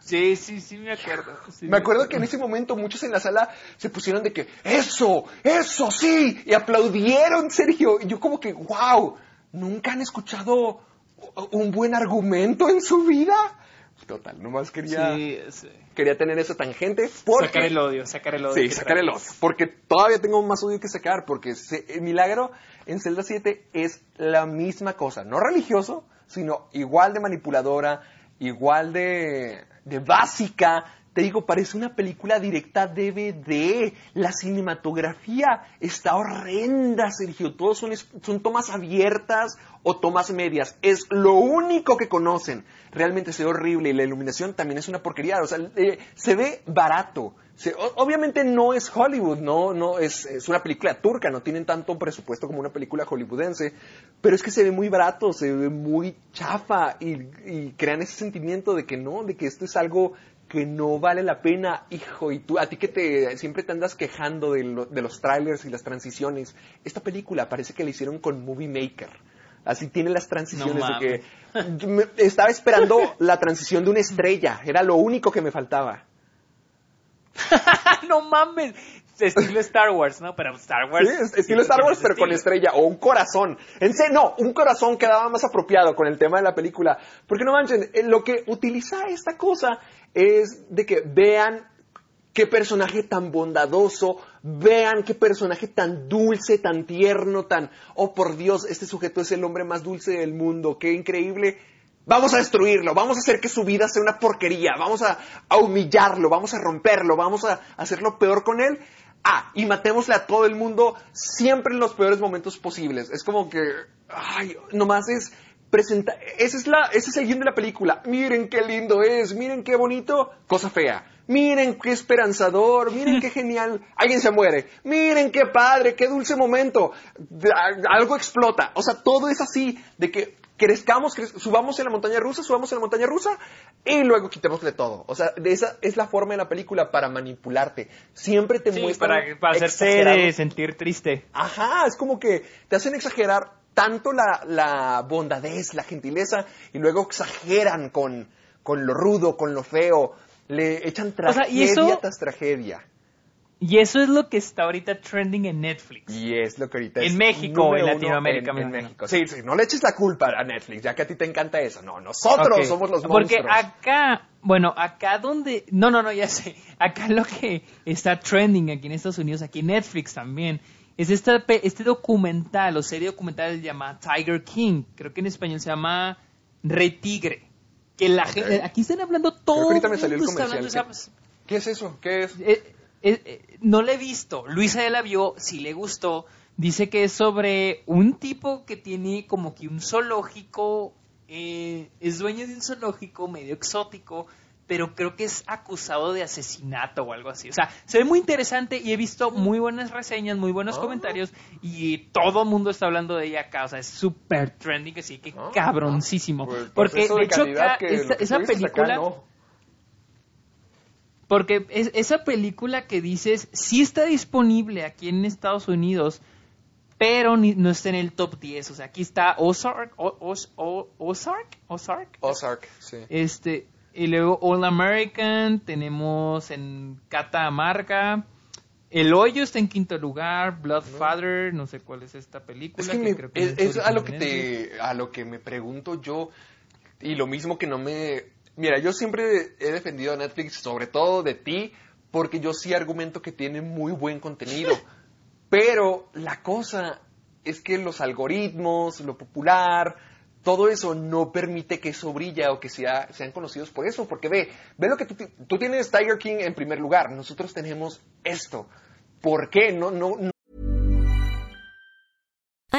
Speaker 2: Sí, sí, sí, me acuerdo. sí,
Speaker 1: Me acuerdo que en ese momento muchos en la sala se pusieron de que, eso, eso sí, y aplaudieron, Sergio. Y yo como que, wow, ¿nunca han escuchado un buen argumento en su vida? Total, nomás quería,
Speaker 2: Sí, sí.
Speaker 1: quería tener esa tangente. Porque,
Speaker 2: Sacar el odio, sacar el odio.
Speaker 1: Sí, sacar el odio. Porque todavía tengo más odio que sacar, porque se- el milagro en Zelda 7 es la misma cosa. No religioso, sino igual de manipuladora, igual de, de básica. Te digo, parece una película directa DVD. La cinematografía está horrenda, Sergio. Todos son, son tomas abiertas o tomas medias. Es lo único que conocen. Realmente se ve horrible y la iluminación también es una porquería. O sea, eh, se ve barato. Obviamente no es Hollywood, no, no es, es una película turca, no tienen tanto presupuesto como una película hollywoodense, pero es que se ve muy barato, se ve muy chafa y crean ese sentimiento de que no, de que esto es algo que no vale la pena, hijo, y tú, a ti que te, siempre te andas quejando de, lo- de los trailers y las transiciones, esta película parece que la hicieron con Movie Maker. Así tiene las transiciones
Speaker 2: No
Speaker 1: de que me- estaba esperando la transición de una estrella, era lo único que me faltaba.
Speaker 2: no mames. Estilo Star Wars, ¿no? Pero Star Wars.
Speaker 1: Sí, es- estilo Star Wars, pero con estrella o un corazón. En serio, no, un corazón quedaba más apropiado con el tema de la película. Porque no manchen, eh, lo que utiliza esta cosa es de que vean qué personaje tan bondadoso, vean qué personaje tan dulce, tan tierno, tan, oh por Dios, este sujeto es el hombre más dulce del mundo, qué increíble. Vamos a destruirlo, vamos a hacer que su vida sea una porquería, vamos a, a humillarlo, vamos a romperlo, vamos a hacerlo peor con él. Ah, y matémosle a todo el mundo siempre en los peores momentos posibles. Es como que, ay, nomás es presentar, ese es la, ese es el guion de la película. Miren qué lindo es, miren qué bonito, cosa fea. Miren qué esperanzador, miren qué genial. Alguien se muere. Miren qué padre, qué dulce momento. Algo explota. O sea, todo es así, de que crezcamos, crez- subamos en la montaña rusa, subamos en la montaña rusa y luego quitémosle todo. O sea, de esa es la forma de la película para manipularte. Siempre te
Speaker 2: Sí,
Speaker 1: muestran
Speaker 2: para, para hacerte de sentir triste.
Speaker 1: Ajá, es como que te hacen exagerar tanto la, la bondadez, la gentileza, y luego exageran con, con lo rudo, con lo feo. Le echan
Speaker 2: sea,
Speaker 1: tragedia
Speaker 2: y eso-
Speaker 1: tras tragedia.
Speaker 2: Y eso es lo que está ahorita trending en Netflix.
Speaker 1: Y es lo que ahorita
Speaker 2: En
Speaker 1: es
Speaker 2: México, en Latinoamérica,
Speaker 1: En, en. México. Sí, sí, no le eches la culpa a Netflix, ya que a ti te encanta eso. No, nosotros somos los
Speaker 2: Porque
Speaker 1: monstruos.
Speaker 2: acá, bueno, acá donde... No, no, no, ya sé. Acá lo que está trending aquí en Estados Unidos, aquí en Netflix también, es esta, este documental o serie documental se llama Tiger King. Creo que en español se llama Rey Tigre. Que la gente... Aquí están hablando todo...
Speaker 1: ahorita me salió el comercial,
Speaker 2: esa-
Speaker 1: ¿Qué es eso? ¿Qué es?
Speaker 2: eh, eh, no la he visto. Luisa ya la vio, si le gustó. Dice que es sobre un tipo que tiene como que un zoológico, eh, es dueño de un zoológico medio exótico, pero creo que es acusado de asesinato o algo así. O sea, se ve muy interesante y he visto muy buenas reseñas, muy buenos
Speaker 1: Ah.
Speaker 2: comentarios y todo el mundo está hablando de ella acá. O sea, es súper trending, así que
Speaker 1: Ah,
Speaker 2: cabroncísimo.
Speaker 1: Pues, pues
Speaker 2: Porque de hecho
Speaker 1: calidad
Speaker 2: acá,
Speaker 1: que
Speaker 2: esa,
Speaker 1: acá,
Speaker 2: película...
Speaker 1: no.
Speaker 2: Porque es- esa película que dices sí está disponible aquí en Estados Unidos, pero ni- no está en el top 10. O sea, aquí está Ozark, o- Oz- o- Ozark, Ozark,
Speaker 1: Ozark, sí.
Speaker 2: este, y luego All American, tenemos en Catamarca, El Hoyo está en quinto lugar, Bloodfather, no sé cuál es esta película.
Speaker 1: Es que
Speaker 2: que
Speaker 1: me-
Speaker 2: creo que
Speaker 1: es,
Speaker 2: es
Speaker 1: a lo que te a lo que me pregunto yo y lo mismo que no me mira yo siempre he defendido a Netflix sobre todo de ti porque yo sí argumento que tiene muy buen contenido. Pero la cosa es que los algoritmos lo popular todo eso no permite que eso brilla o que sea, sean conocidos por eso. Porque ve ve lo que tú, tú tienes Tiger King en primer lugar. Nosotros tenemos esto. ¿por qué no no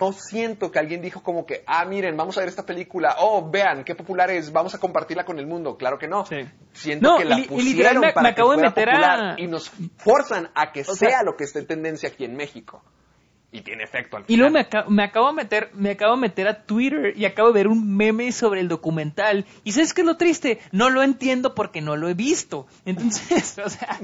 Speaker 1: No siento que alguien dijo como que, ah, miren, vamos a ver esta película, oh, vean, qué popular es, vamos a compartirla con el mundo. Claro que no.
Speaker 2: Sí.
Speaker 1: Siento
Speaker 2: No,
Speaker 1: que la
Speaker 2: y li- y
Speaker 1: pusieron
Speaker 2: me-
Speaker 1: para
Speaker 2: me
Speaker 1: que
Speaker 2: de
Speaker 1: fuera
Speaker 2: meter
Speaker 1: popular
Speaker 2: a-
Speaker 1: y nos forzan a que
Speaker 2: O
Speaker 1: sea,
Speaker 2: sea-
Speaker 1: lo que esté en tendencia aquí en México. Y tiene efecto al
Speaker 2: Y
Speaker 1: final.
Speaker 2: luego me, aca- me acabo de meter, me acabo de meter a Twitter y acabo de ver un meme sobre el documental. ¿Y sabes qué es lo triste? No lo entiendo porque no lo he visto. Entonces, o sea,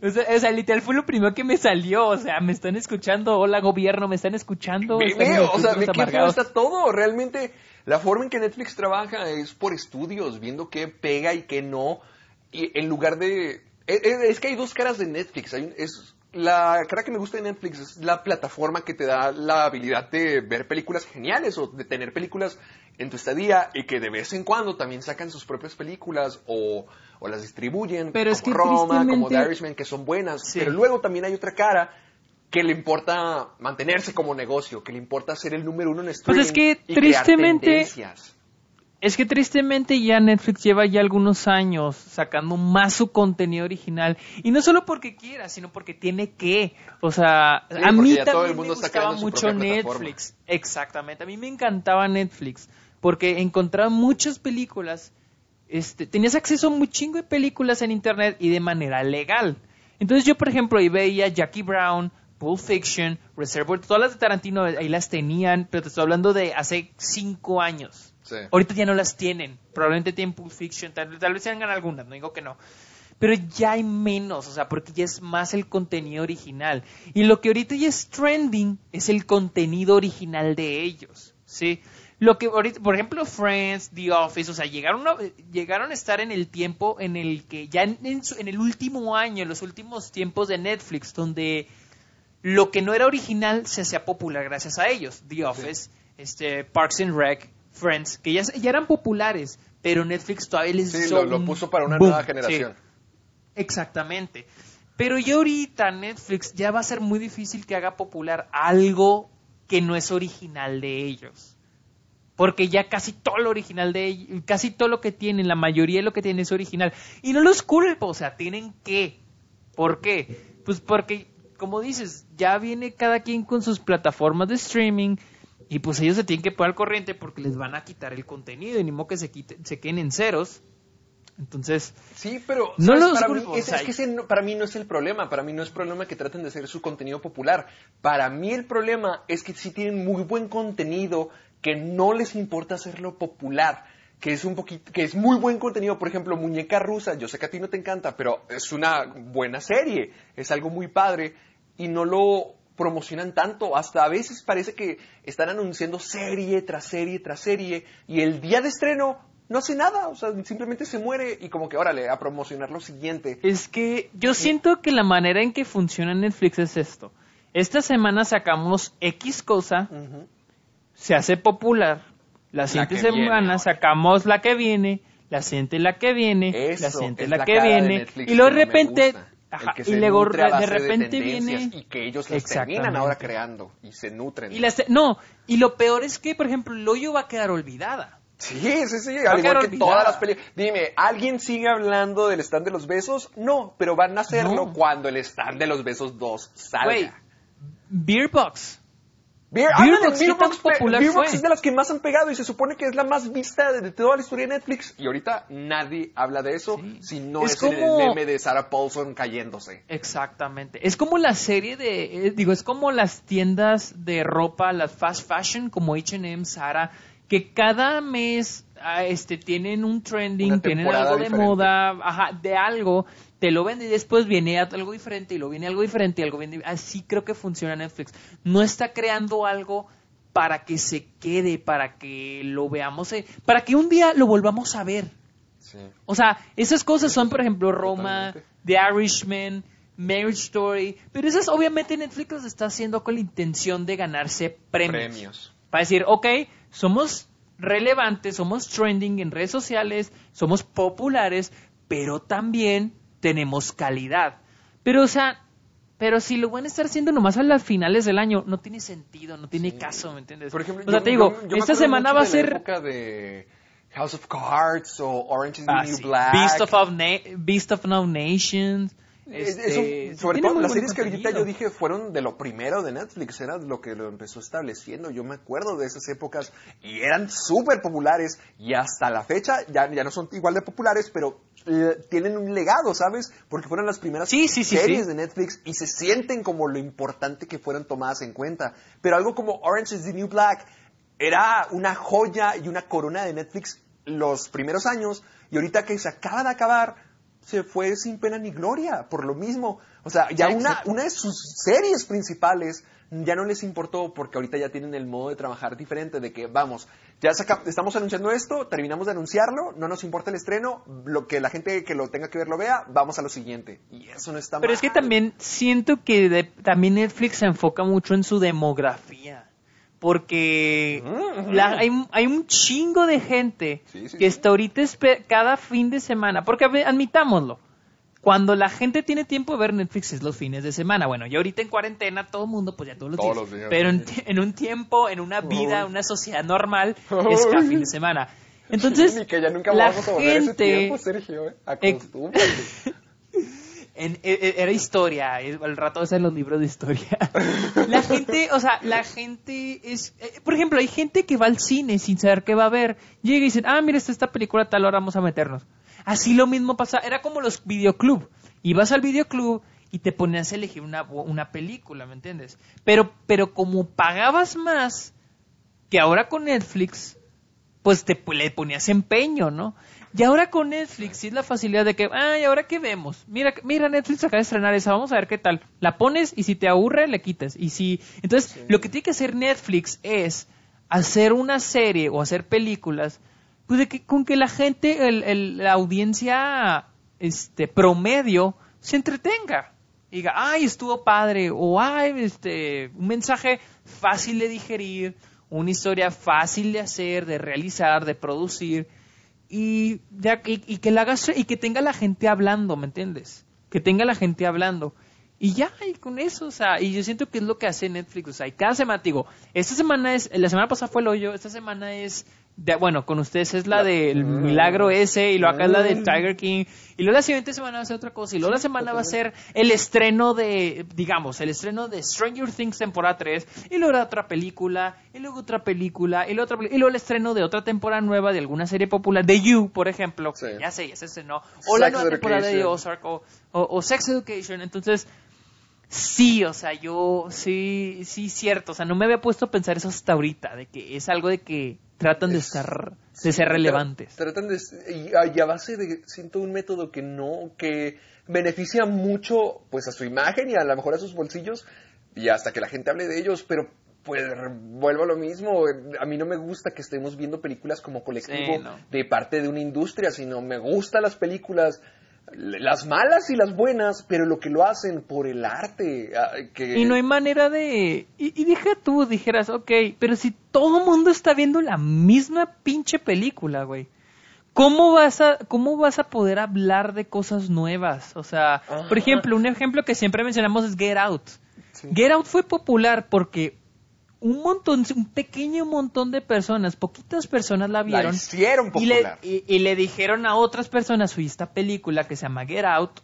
Speaker 2: o sea, o sea, literal fue lo primero que me salió. O sea, me están escuchando, hola gobierno, me están escuchando. Están los
Speaker 1: o sea, ve qué está todo. Realmente, la forma en que Netflix trabaja es por estudios, viendo qué pega y qué no. Y en lugar de. Es, es- es que hay dos caras de Netflix. Hay es, la cara que me gusta de Netflix es la plataforma que te da la habilidad de ver películas geniales o de tener películas en tu estadía y que de vez en cuando también sacan sus propias películas o, o las distribuyen
Speaker 2: Pero es
Speaker 1: como
Speaker 2: que
Speaker 1: Roma, como The Irishman, que son buenas.
Speaker 2: Sí.
Speaker 1: Pero luego también hay otra cara que le importa mantenerse como negocio, que le importa ser el número uno en streaming
Speaker 2: Pues es que
Speaker 1: y crear
Speaker 2: tristemente-
Speaker 1: tendencias.
Speaker 2: Es que tristemente ya Netflix lleva ya algunos años sacando más su contenido original. Y no solo porque quiera, sino porque tiene que. O sea,
Speaker 1: Sí,
Speaker 2: a mí
Speaker 1: ya todo el
Speaker 2: también me gustaba mucho
Speaker 1: plataforma.
Speaker 2: Netflix. Exactamente. A mí me encantaba Netflix. Porque encontraba muchas películas. Este, tenías acceso a un chingo de películas en internet y de manera legal. Entonces yo, por ejemplo, ahí veía Jackie Brown, Pulp Fiction, Reservoir, todas las de Tarantino ahí las tenían, pero te estoy hablando de hace cinco años.
Speaker 1: Sí.
Speaker 2: Ahorita ya no las tienen. Probablemente tienen Pulp Fiction, tal, tal vez tengan algunas, no digo que no. Pero ya hay menos, o sea, porque ya es más el contenido original. Y lo que ahorita ya es trending es el contenido original de ellos, ¿sí? Lo que ahorita, por ejemplo, Friends, The Office, o sea, llegaron a, llegaron a estar en el tiempo en el que, ya en, en su- en el último año, en los últimos tiempos de Netflix, donde lo que no era original se hacía popular gracias a ellos. The Office, este, Parks and Rec, Friends, que ya, ya eran populares, pero Netflix todavía les
Speaker 1: Sí,
Speaker 2: hizo
Speaker 1: lo, puso para una
Speaker 2: boom,
Speaker 1: nueva
Speaker 2: sí.
Speaker 1: generación.
Speaker 2: Exactamente. Pero ya ahorita Netflix ya va a ser muy difícil que haga popular algo que no es original de ellos. Porque ya casi todo lo original de ellos, casi todo lo que tienen, la mayoría de lo que tienen es original. Y no los culpo, o sea, tienen que. ¿Por qué? Pues porque, como dices, ya viene cada quien con sus plataformas de streaming y pues ellos se tienen que poner al corriente porque les van a quitar el contenido y ni modo que se, quiten, se queden en ceros. Entonces,
Speaker 1: Sí, pero
Speaker 2: No los
Speaker 1: para, mí, es,
Speaker 2: o sea,
Speaker 1: es que ese no- para mí no es el problema. Para mí no es problema que traten de hacer su contenido popular. Para mí el problema es que sí tienen muy buen contenido que no les importa hacerlo popular. Que es un poquito, que es muy buen contenido, por ejemplo, Muñeca Rusa, yo sé que a ti no te encanta, pero es una buena serie, es algo muy padre, y no lo promocionan tanto, hasta a veces parece que están anunciando serie tras serie tras serie, y el día de estreno no hace nada, o sea, simplemente se muere y como que órale, a promocionar lo siguiente.
Speaker 2: Es que yo siento que la manera en que funciona Netflix es esto. Esta semana sacamos X cosa, se hace popular. La siguiente semana sacamos la que viene, la siguiente la que viene, la siguiente la,
Speaker 1: la
Speaker 2: que viene,
Speaker 1: Netflix
Speaker 2: y luego de repente. Ajá,
Speaker 1: El que
Speaker 2: y luego
Speaker 1: nutre a
Speaker 2: de repente viene
Speaker 1: y que ellos las terminan ahora creando y se nutren.
Speaker 2: y las- no, y lo peor es que, por ejemplo, el hoyo va a quedar olvidada.
Speaker 1: Sí, sí, sí, al igual que todas las películas. Dime, ¿alguien sigue hablando del stand de los besos? No, pero van a hacerlo
Speaker 2: No.
Speaker 1: cuando el stand de los besos 2 salga.
Speaker 2: Güey, Beer Box.
Speaker 1: Beer,
Speaker 2: Beer
Speaker 1: ándale,
Speaker 2: Box,
Speaker 1: Beer
Speaker 2: ¿qué tan
Speaker 1: Box pe-
Speaker 2: popular
Speaker 1: Beer Box
Speaker 2: fue?
Speaker 1: es de las que más han pegado y se supone que es la más vista de, de toda la historia de Netflix. Y ahorita nadie habla de eso
Speaker 2: Sí.
Speaker 1: si no
Speaker 2: Es
Speaker 1: es, en
Speaker 2: como-
Speaker 1: el meme de Sarah Paulson cayéndose.
Speaker 2: Exactamente. Es como la serie de, eh, digo, es como las tiendas de ropa, las fast fashion, como H&M, Zara, que cada mes ah, este, tienen un trending, tienen algo de moda, ajá, de algo, te lo venden y después viene algo diferente y luego viene algo diferente y algo viene... Así creo que funciona Netflix. No está creando algo para que se quede, para que lo veamos, eh, para que un día lo volvamos a ver.
Speaker 1: Sí.
Speaker 2: O sea, esas cosas son, por ejemplo, Roma,
Speaker 1: Totalmente.
Speaker 2: The Irishman, Marriage Story, pero esas obviamente Netflix las está haciendo con la intención de ganarse premios.
Speaker 1: Premios.
Speaker 2: Para decir, ok, somos relevantes, somos trending en redes sociales, somos populares, pero también tenemos calidad. Pero, o sea, pero si lo van a estar haciendo nomás a las finales del año, no tiene sentido, no tiene caso, ¿me entiendes?
Speaker 1: Por ejemplo,
Speaker 2: o sea,
Speaker 1: yo-
Speaker 2: te digo,
Speaker 1: yo- yo
Speaker 2: esta semana va a
Speaker 1: de la
Speaker 2: ser...
Speaker 1: época de House of Cards o Orange is the
Speaker 2: Ah,
Speaker 1: New
Speaker 2: sí.
Speaker 1: Black.
Speaker 2: Beast of, of Na- Beast of No Nations.
Speaker 1: Es-
Speaker 2: este,
Speaker 1: eso, sobre todo las series que ahorita
Speaker 2: contenido.
Speaker 1: yo dije fueron de lo primero de Netflix, era lo que lo empezó estableciendo. Yo me acuerdo de esas épocas y eran súper populares y hasta la fecha ya, ya no son igual de populares, pero eh, tienen un legado, ¿sabes? Porque fueron las primeras
Speaker 2: Sí, sí, sí,
Speaker 1: series de Netflix y se sienten como lo importante que fueron tomadas en cuenta. Pero algo como Orange is the New Black era una joya y una corona de Netflix los primeros años y ahorita que se acaba de acabar se fue sin pena ni gloria por lo mismo. O sea, ya una, una de sus series principales ya no les importó porque ahorita ya tienen el modo de trabajar diferente de que vamos, ya saca- estamos anunciando esto, terminamos de anunciarlo, no nos importa el estreno, lo que la gente que lo tenga que ver lo vea, vamos a lo siguiente. Y eso no está
Speaker 2: Pero
Speaker 1: mal.
Speaker 2: es que también siento que de- también Netflix se enfoca mucho en su demografía. Porque la- hay, un- hay un chingo de gente
Speaker 1: Sí, sí,
Speaker 2: que
Speaker 1: sí.
Speaker 2: está ahorita cada fin de semana. Porque admitámoslo. Cuando la gente tiene tiempo de ver Netflix es los fines de semana. Bueno, y ahorita en cuarentena todo el mundo, pues ya todos los
Speaker 1: Todos
Speaker 2: días.
Speaker 1: los días.
Speaker 2: Pero en, en un tiempo, en una vida,
Speaker 1: Uy.
Speaker 2: una sociedad normal, es cada fin de semana. Entonces,
Speaker 1: Ni que ya nunca
Speaker 2: la
Speaker 1: vamos a a ese
Speaker 2: gente-
Speaker 1: tiempo, Sergio. ¿eh?
Speaker 2: En- e- e- era historia, es- al rato de ser los libros de historia. La gente, o sea, la gente es, eh, por ejemplo, hay gente que va al cine sin saber qué va a ver. Llega y dicen, ah, mira, está esta película tal hora, vamos a meternos. Así lo mismo pasa, era como los videoclub. Ibas al videoclub y te ponías a elegir una, una película, ¿me entiendes? Pero, pero como pagabas más que ahora con Netflix, pues te le ponías empeño, ¿no? Y ahora con Netflix sí es la facilidad de que, ay, ¿ahora qué vemos? Mira, mira, Netflix acaba de estrenar esa, vamos a ver qué tal. La pones y si te aburre, le quitas. Y si, entonces, lo que tiene que hacer Netflix es hacer una serie o hacer películas, pues de que, con que la gente, el, el- la audiencia, este, promedio, se entretenga. Diga, ay, estuvo padre, o ay, este, un mensaje fácil de digerir, una historia fácil de hacer, de realizar, de producir y, ya- y, que la hagas y que tenga la gente hablando, ¿me entiendes? Que tenga la gente hablando. Y ya, y con eso, o sea, y yo siento que es lo que hace Netflix, o sea, y cada semana, digo, esta semana es, la semana pasada fue el hoyo, esta semana es, de- bueno, con ustedes es la del milagro ese, y luego acá es la del Tiger King, y luego la siguiente semana va a ser otra cosa, y luego la semana va a ser el estreno de, digamos, el estreno de Stranger Things temporada 3, y luego otra película, y luego otra película, y luego otra y luego el estreno de otra temporada nueva de alguna serie popular, de You, por ejemplo,
Speaker 1: Sí.
Speaker 2: ya sé, ya se estrenó, o la nueva temporada de. Ozark, o, o- o Sex Education, entonces, sí, o sea, yo, sí, sí, cierto, o sea, no me había puesto a pensar eso hasta ahorita, de que es algo de que tratan de
Speaker 1: Es-
Speaker 2: estar, de ser relevantes.
Speaker 1: Tra- Tratan de y a, y a base de siento un método que no que beneficia mucho pues a su imagen y a lo mejor a sus bolsillos y hasta que la gente hable de ellos, pero pues vuelvo a lo mismo, a mí no me gusta que estemos viendo películas como colectivo
Speaker 2: Sí, no.
Speaker 1: de parte de una industria, sino me gustan las películas las malas y las buenas, pero lo que lo hacen por el arte, ah, que
Speaker 2: Y no hay manera de... Y, y deja tú, dijeras, ok, pero si todo el mundo está viendo la misma pinche película, güey. ¿Cómo vas, a, ¿Cómo vas a poder hablar de cosas nuevas? O sea,
Speaker 1: Ajá.
Speaker 2: por ejemplo, un ejemplo que siempre mencionamos es Get Out. Get Out fue popular porque un montón, un pequeño montón de personas, poquitas personas la
Speaker 1: la
Speaker 2: vieron.
Speaker 1: hicieron
Speaker 2: Y le,
Speaker 1: popular.
Speaker 2: y, y le dijeron a otras personas, oye, esta película que se llama Get Out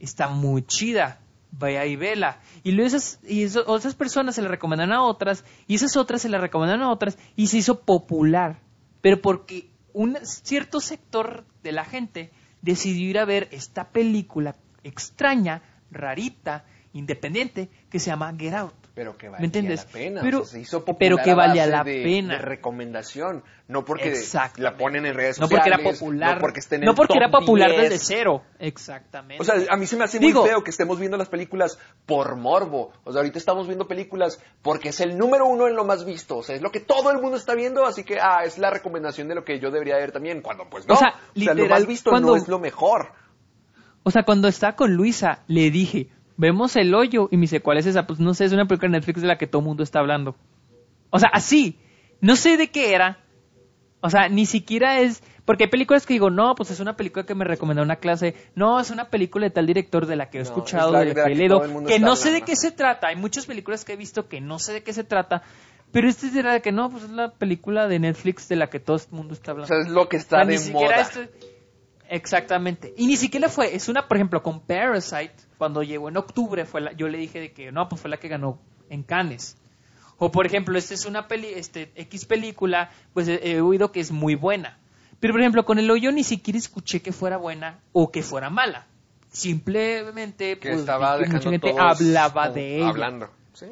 Speaker 2: está muy chida, vaya y vela. Y luego esas, y eso- otras personas se la recomendaron a otras, y esas otras se la recomendaron a otras, y se hizo popular. Pero porque un cierto sector de la gente decidió ir a ver esta película extraña, rarita, independiente, que se llama Get Out.
Speaker 1: Pero que valía
Speaker 2: ¿Me entiendes?
Speaker 1: la pena.
Speaker 2: Pero-
Speaker 1: o sea, se hizo popular
Speaker 2: pero que
Speaker 1: a base
Speaker 2: valía la
Speaker 1: de-
Speaker 2: pena.
Speaker 1: De recomendación. No porque la ponen en redes
Speaker 2: No
Speaker 1: sociales.
Speaker 2: porque era popular.
Speaker 1: No porque, en
Speaker 2: no porque era popular
Speaker 1: 10.
Speaker 2: desde cero. Exactamente.
Speaker 1: O sea, a mí se me hace
Speaker 2: Digo-
Speaker 1: muy feo que estemos viendo las películas por morbo. O sea, ahorita estamos viendo películas porque es el número uno en lo más visto. O sea, es lo que todo el mundo está viendo, así que, ah, es la recomendación de lo que yo debería ver también. Cuando, pues no.
Speaker 2: O sea,
Speaker 1: lo
Speaker 2: literal,
Speaker 1: más visto
Speaker 2: cuando-
Speaker 1: no es lo mejor.
Speaker 2: O sea, cuando estaba con Luisa, le dije, vemos el hoyo. Y me dice, ¿cuál es esa? Pues no sé, es una película de Netflix de la que todo el mundo está hablando. O sea, así. No sé de qué era. O sea, ni siquiera es... Porque hay películas que digo, no, pues es una película que me recomendó una clase. No, es una película de tal director de la que he
Speaker 1: No,
Speaker 2: escuchado,
Speaker 1: es
Speaker 2: de la que he leído, que no sé de qué se trata. Hay muchas películas que he visto que no sé de qué se trata. Pero esta es de la que no, pues es la película de Netflix de la que todo el mundo está
Speaker 1: O
Speaker 2: hablando.
Speaker 1: sea, es lo que
Speaker 2: O
Speaker 1: está
Speaker 2: sea,
Speaker 1: de
Speaker 2: ni siquiera
Speaker 1: moda.
Speaker 2: esto- Exactamente. Y ni siquiera fue, es una, por ejemplo, con Parasite, cuando llegó en octubre, fue la, yo le dije de que no, pues fue la que ganó en Cannes. O por ejemplo, esta es una peli, este, X película, pues he, oído que es muy buena. Pero por ejemplo, con el hoyo ni siquiera escuché que fuera buena o que fuera mala. Simplemente,
Speaker 1: Que
Speaker 2: pues,
Speaker 1: estaba
Speaker 2: vi que mucha
Speaker 1: dejando
Speaker 2: gente
Speaker 1: todos
Speaker 2: hablaba de ella.
Speaker 1: Hablando. Sí.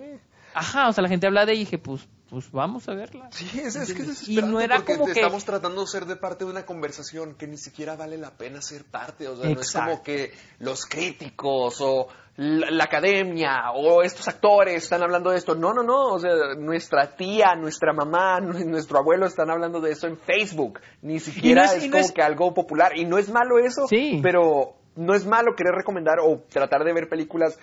Speaker 2: Ajá, o sea, la gente habla de ella y dije, pues, pues vamos a verla.
Speaker 1: Sí, es, es que es
Speaker 2: Y no era
Speaker 1: porque
Speaker 2: como que-
Speaker 1: estamos tratando de ser de parte de una conversación que ni siquiera vale la pena ser parte. O sea, no es como que los críticos o la, la academia o estos actores están hablando de esto. No, no, no. O sea, nuestra tía, nuestra mamá, nu- nuestro abuelo están hablando de eso en Facebook. Ni siquiera
Speaker 2: es-
Speaker 1: es,
Speaker 2: y no
Speaker 1: como
Speaker 2: es-
Speaker 1: que algo popular. Y no es malo eso,
Speaker 2: Sí.
Speaker 1: pero no es malo querer recomendar o tratar de ver películas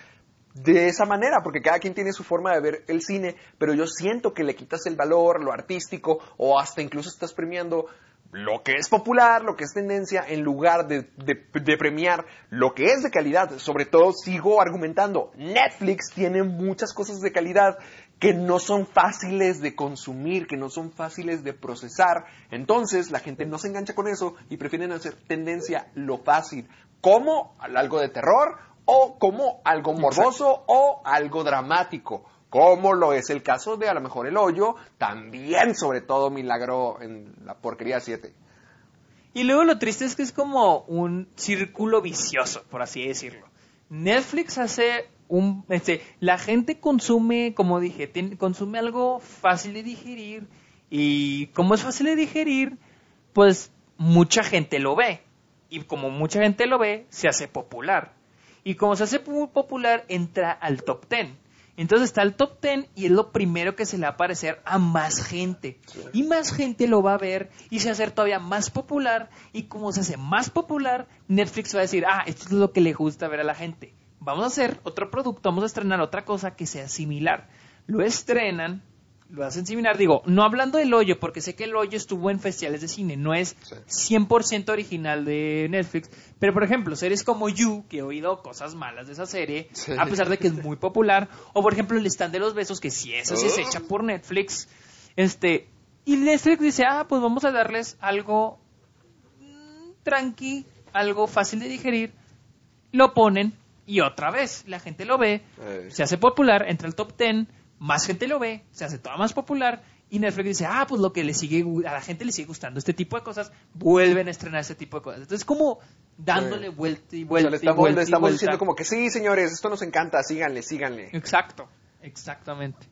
Speaker 1: de esa manera, porque cada quien tiene su forma de ver el cine, pero yo siento que le quitas el valor, lo artístico, o hasta incluso estás premiando lo que es popular, lo que es tendencia, en lugar de, de- premiar lo que es de calidad. Sobre todo, sigo argumentando, Netflix tiene muchas cosas de calidad que no son fáciles de consumir, que no son fáciles de procesar. Entonces, la gente no se engancha con eso y prefieren hacer tendencia lo fácil, como algo de terror o como algo morboso o algo dramático como lo es el caso de a lo mejor el hoyo, también sobre todo Milagro en la porquería 7.
Speaker 2: Y luego lo triste es que es como un círculo vicioso, por así decirlo. Netflix hace un... Este, la gente consume, como dije, consume algo fácil de digerir y como es fácil de digerir, pues mucha gente lo ve. Y como mucha gente lo ve, se hace popular. Y como se hace pu- popular, entra al top 10. Entonces está el top 10 y es lo primero que se le va a aparecer a más gente. Y más gente lo va a ver y se va a hacer todavía más popular. Y como se hace más popular, Netflix va a decir, ah, esto es lo que le gusta ver a la gente. Vamos a hacer otro producto, vamos a estrenar otra cosa que sea similar. Lo estrenan, lo hacen similar. Digo, no hablando del hoyo, porque sé que el hoyo estuvo en festivales de cine, no es
Speaker 1: Sí.
Speaker 2: 100% original de Netflix. Pero, por ejemplo, series como You, que he oído cosas malas de esa serie,
Speaker 1: Sí.
Speaker 2: a pesar de que es muy popular. O, por ejemplo, El Stand de los Besos, que sí, esa sí es
Speaker 1: Oh.
Speaker 2: hecha por Netflix. Este, y Netflix dice, ah, pues vamos a darles algo mm, tranqui, algo fácil de digerir. Lo ponen y otra vez la gente lo ve, se hace popular, entra al top 10, más gente lo ve, se hace toda más popular y Netflix dice, ah, pues lo que le sigue, gu- a la gente le sigue gustando este tipo de cosas, vuelven a estrenar este tipo de cosas. Entonces como dándole
Speaker 1: Sí.
Speaker 2: vuelta y
Speaker 1: O sea,
Speaker 2: vuelta
Speaker 1: le
Speaker 2: y
Speaker 1: estamos,
Speaker 2: vuelta
Speaker 1: le
Speaker 2: y
Speaker 1: estamos
Speaker 2: vuelta.
Speaker 1: diciendo como que sí, señores, esto nos encanta, síganle, síganle.
Speaker 2: Exacto, exactamente.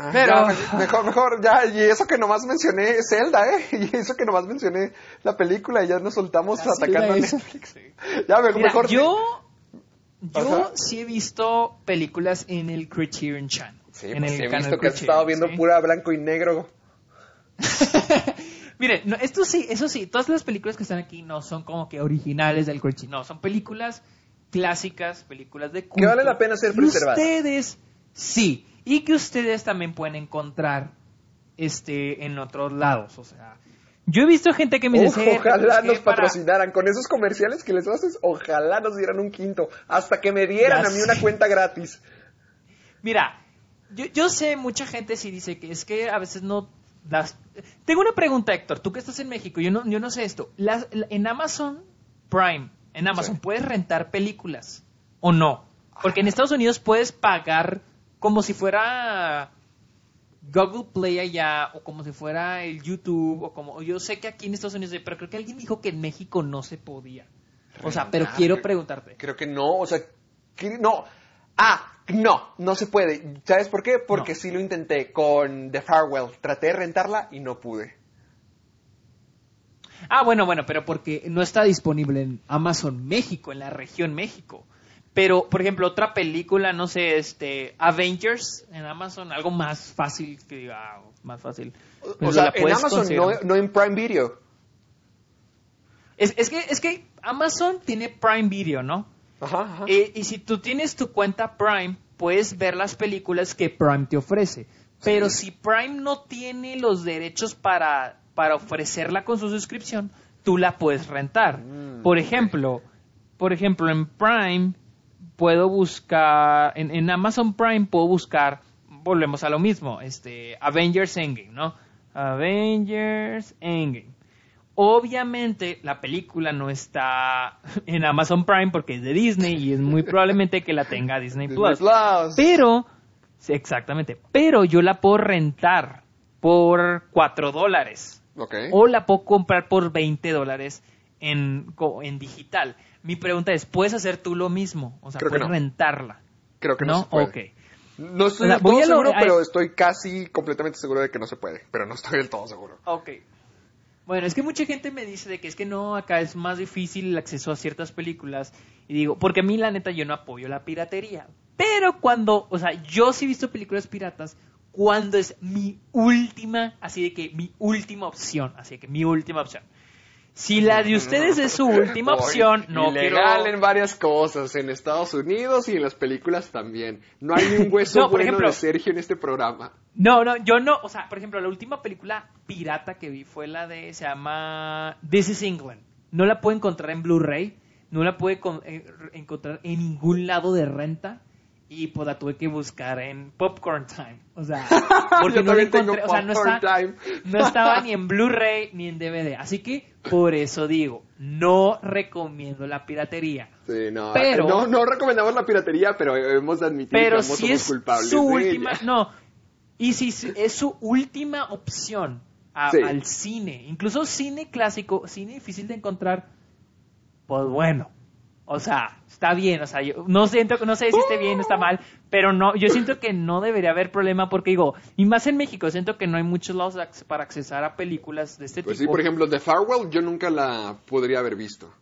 Speaker 1: Ah,
Speaker 2: Pero-
Speaker 1: ya, mejor, mejor, ya, y eso que nomás mencioné Zelda, ¿eh? Y eso que nomás mencioné la película y ya nos soltamos atacando a Netflix. Ya, me-
Speaker 2: Mira,
Speaker 1: mejor.
Speaker 2: yo, yo
Speaker 1: Ajá.
Speaker 2: sí he visto películas en el Criterion Channel.
Speaker 1: Sí,
Speaker 2: en
Speaker 1: pues
Speaker 2: el
Speaker 1: he
Speaker 2: canal
Speaker 1: visto que has estado viendo
Speaker 2: ¿sí?
Speaker 1: pura blanco y negro.
Speaker 2: Mire, no, esto sí, eso sí, todas las películas que están aquí no son como que originales del Criterion, no, son películas clásicas, películas de culto.
Speaker 1: vale la pena ser preservadas.
Speaker 2: Ustedes, sí, y que ustedes también pueden encontrar este en otros lados, o sea, yo he visto gente que me dice,
Speaker 1: Uf,
Speaker 2: "Eh, pero
Speaker 1: ojalá
Speaker 2: que
Speaker 1: nos
Speaker 2: para-
Speaker 1: patrocinaran con esos comerciales que les haces, ojalá nos dieran un quinto, hasta que me dieran
Speaker 2: Ya
Speaker 1: a mí una cuenta gratis.
Speaker 2: Mira, yo, yo sé, mucha gente sí dice que es que a veces no las... Tengo una pregunta, Héctor, tú que estás en México, yo no, yo no sé esto. Las- la- en Amazon Prime, en Amazon,
Speaker 1: Sí.
Speaker 2: ¿puedes rentar películas o no? Porque en Estados Unidos puedes pagar como si fuera Google Play allá o como si fuera el YouTube o como yo sé que aquí en Estados Unidos, pero creo que alguien dijo que en México no se podía. O sea, pero quiero preguntarte.
Speaker 1: Creo que no, o sea, no. Ah, no, no se puede. ¿Sabes por qué? Porque
Speaker 2: No.
Speaker 1: sí lo intenté con The Farewell. Traté de rentarla y no pude.
Speaker 2: Ah, bueno, bueno, pero porque no está disponible en Amazon México, en la región México. Pero, por ejemplo, otra película, no sé, este, Avengers en Amazon, algo más fácil que diga, ah, más fácil.
Speaker 1: O sea, en Amazon, no, no en Prime Video.
Speaker 2: Es, es que, es que Amazon tiene Prime Video, ¿no?
Speaker 1: Ajá, ajá.
Speaker 2: Eh, y si tú tienes tu cuenta Prime, puedes ver las películas que Prime te ofrece. Pero si Prime no tiene los derechos para, para ofrecerla con su suscripción, tú la puedes rentar.
Speaker 1: Mm,
Speaker 2: por ejemplo, por ejemplo, en Prime puedo buscar, en, en Amazon Prime puedo buscar, volvemos a lo mismo, este, Avengers Endgame, ¿no? Avengers Endgame. Obviamente la película no está en Amazon Prime porque es de Disney y es muy probablemente que la tenga Disney Plus. Pero, sí, exactamente, pero yo la puedo rentar por 4 dólares o la puedo comprar por 20 dólares en, en digital. Mi pregunta es, ¿puedes hacer tú lo mismo? O sea,
Speaker 1: Creo que
Speaker 2: ¿puedes
Speaker 1: no.
Speaker 2: rentarla?
Speaker 1: Creo que no,
Speaker 2: ¿No?
Speaker 1: se puede. No estoy
Speaker 2: O sea,
Speaker 1: del todo seguro,
Speaker 2: a-
Speaker 1: pero estoy casi completamente seguro de que no se puede. Pero no estoy del todo seguro.
Speaker 2: Ok. Bueno, es que mucha gente me dice de que es que no, acá es más difícil el acceso a ciertas películas. Y digo, porque a mí la neta yo no apoyo la piratería. Pero cuando, o sea, yo sí he visto películas piratas cuando es mi última, así de que mi última opción, así de que mi última opción. Si la de ustedes es su última opción, no quiero...
Speaker 1: ilegal en varias cosas, en Estados Unidos y en las películas también. No hay un hueso
Speaker 2: No, por
Speaker 1: bueno
Speaker 2: ejemplo-
Speaker 1: de Sergio en este programa.
Speaker 2: No, no, yo no, o sea, por ejemplo, la última película pirata que vi fue la de, se llama This is England. No la puedo encontrar en Blu-ray, no la pude con- eh, encontrar en ningún lado de renta y pues la tuve que buscar en Popcorn Time. O sea, porque no la encontré, o sea, no, está- estaba ni en Blu-ray ni en DVD. Así que por eso digo, no recomiendo la piratería.
Speaker 1: Sí, no,
Speaker 2: Pero-
Speaker 1: no, no recomendamos la piratería, pero hemos
Speaker 2: Pero
Speaker 1: que ambos
Speaker 2: si
Speaker 1: somos
Speaker 2: es
Speaker 1: culpables
Speaker 2: su última,
Speaker 1: ella.
Speaker 2: no, y si es su última opción a-
Speaker 1: Sí.
Speaker 2: al cine, incluso cine clásico, cine difícil de encontrar, pues bueno, o sea, está bien, o sea, yo no siento, no sé si esté bien o está mal, pero no, yo siento que no debería haber problema porque digo, y más en México, siento que no hay muchos lados para accesar a películas de este
Speaker 1: Pues sí,
Speaker 2: tipo.
Speaker 1: por ejemplo, The Farewell yo nunca la podría haber visto.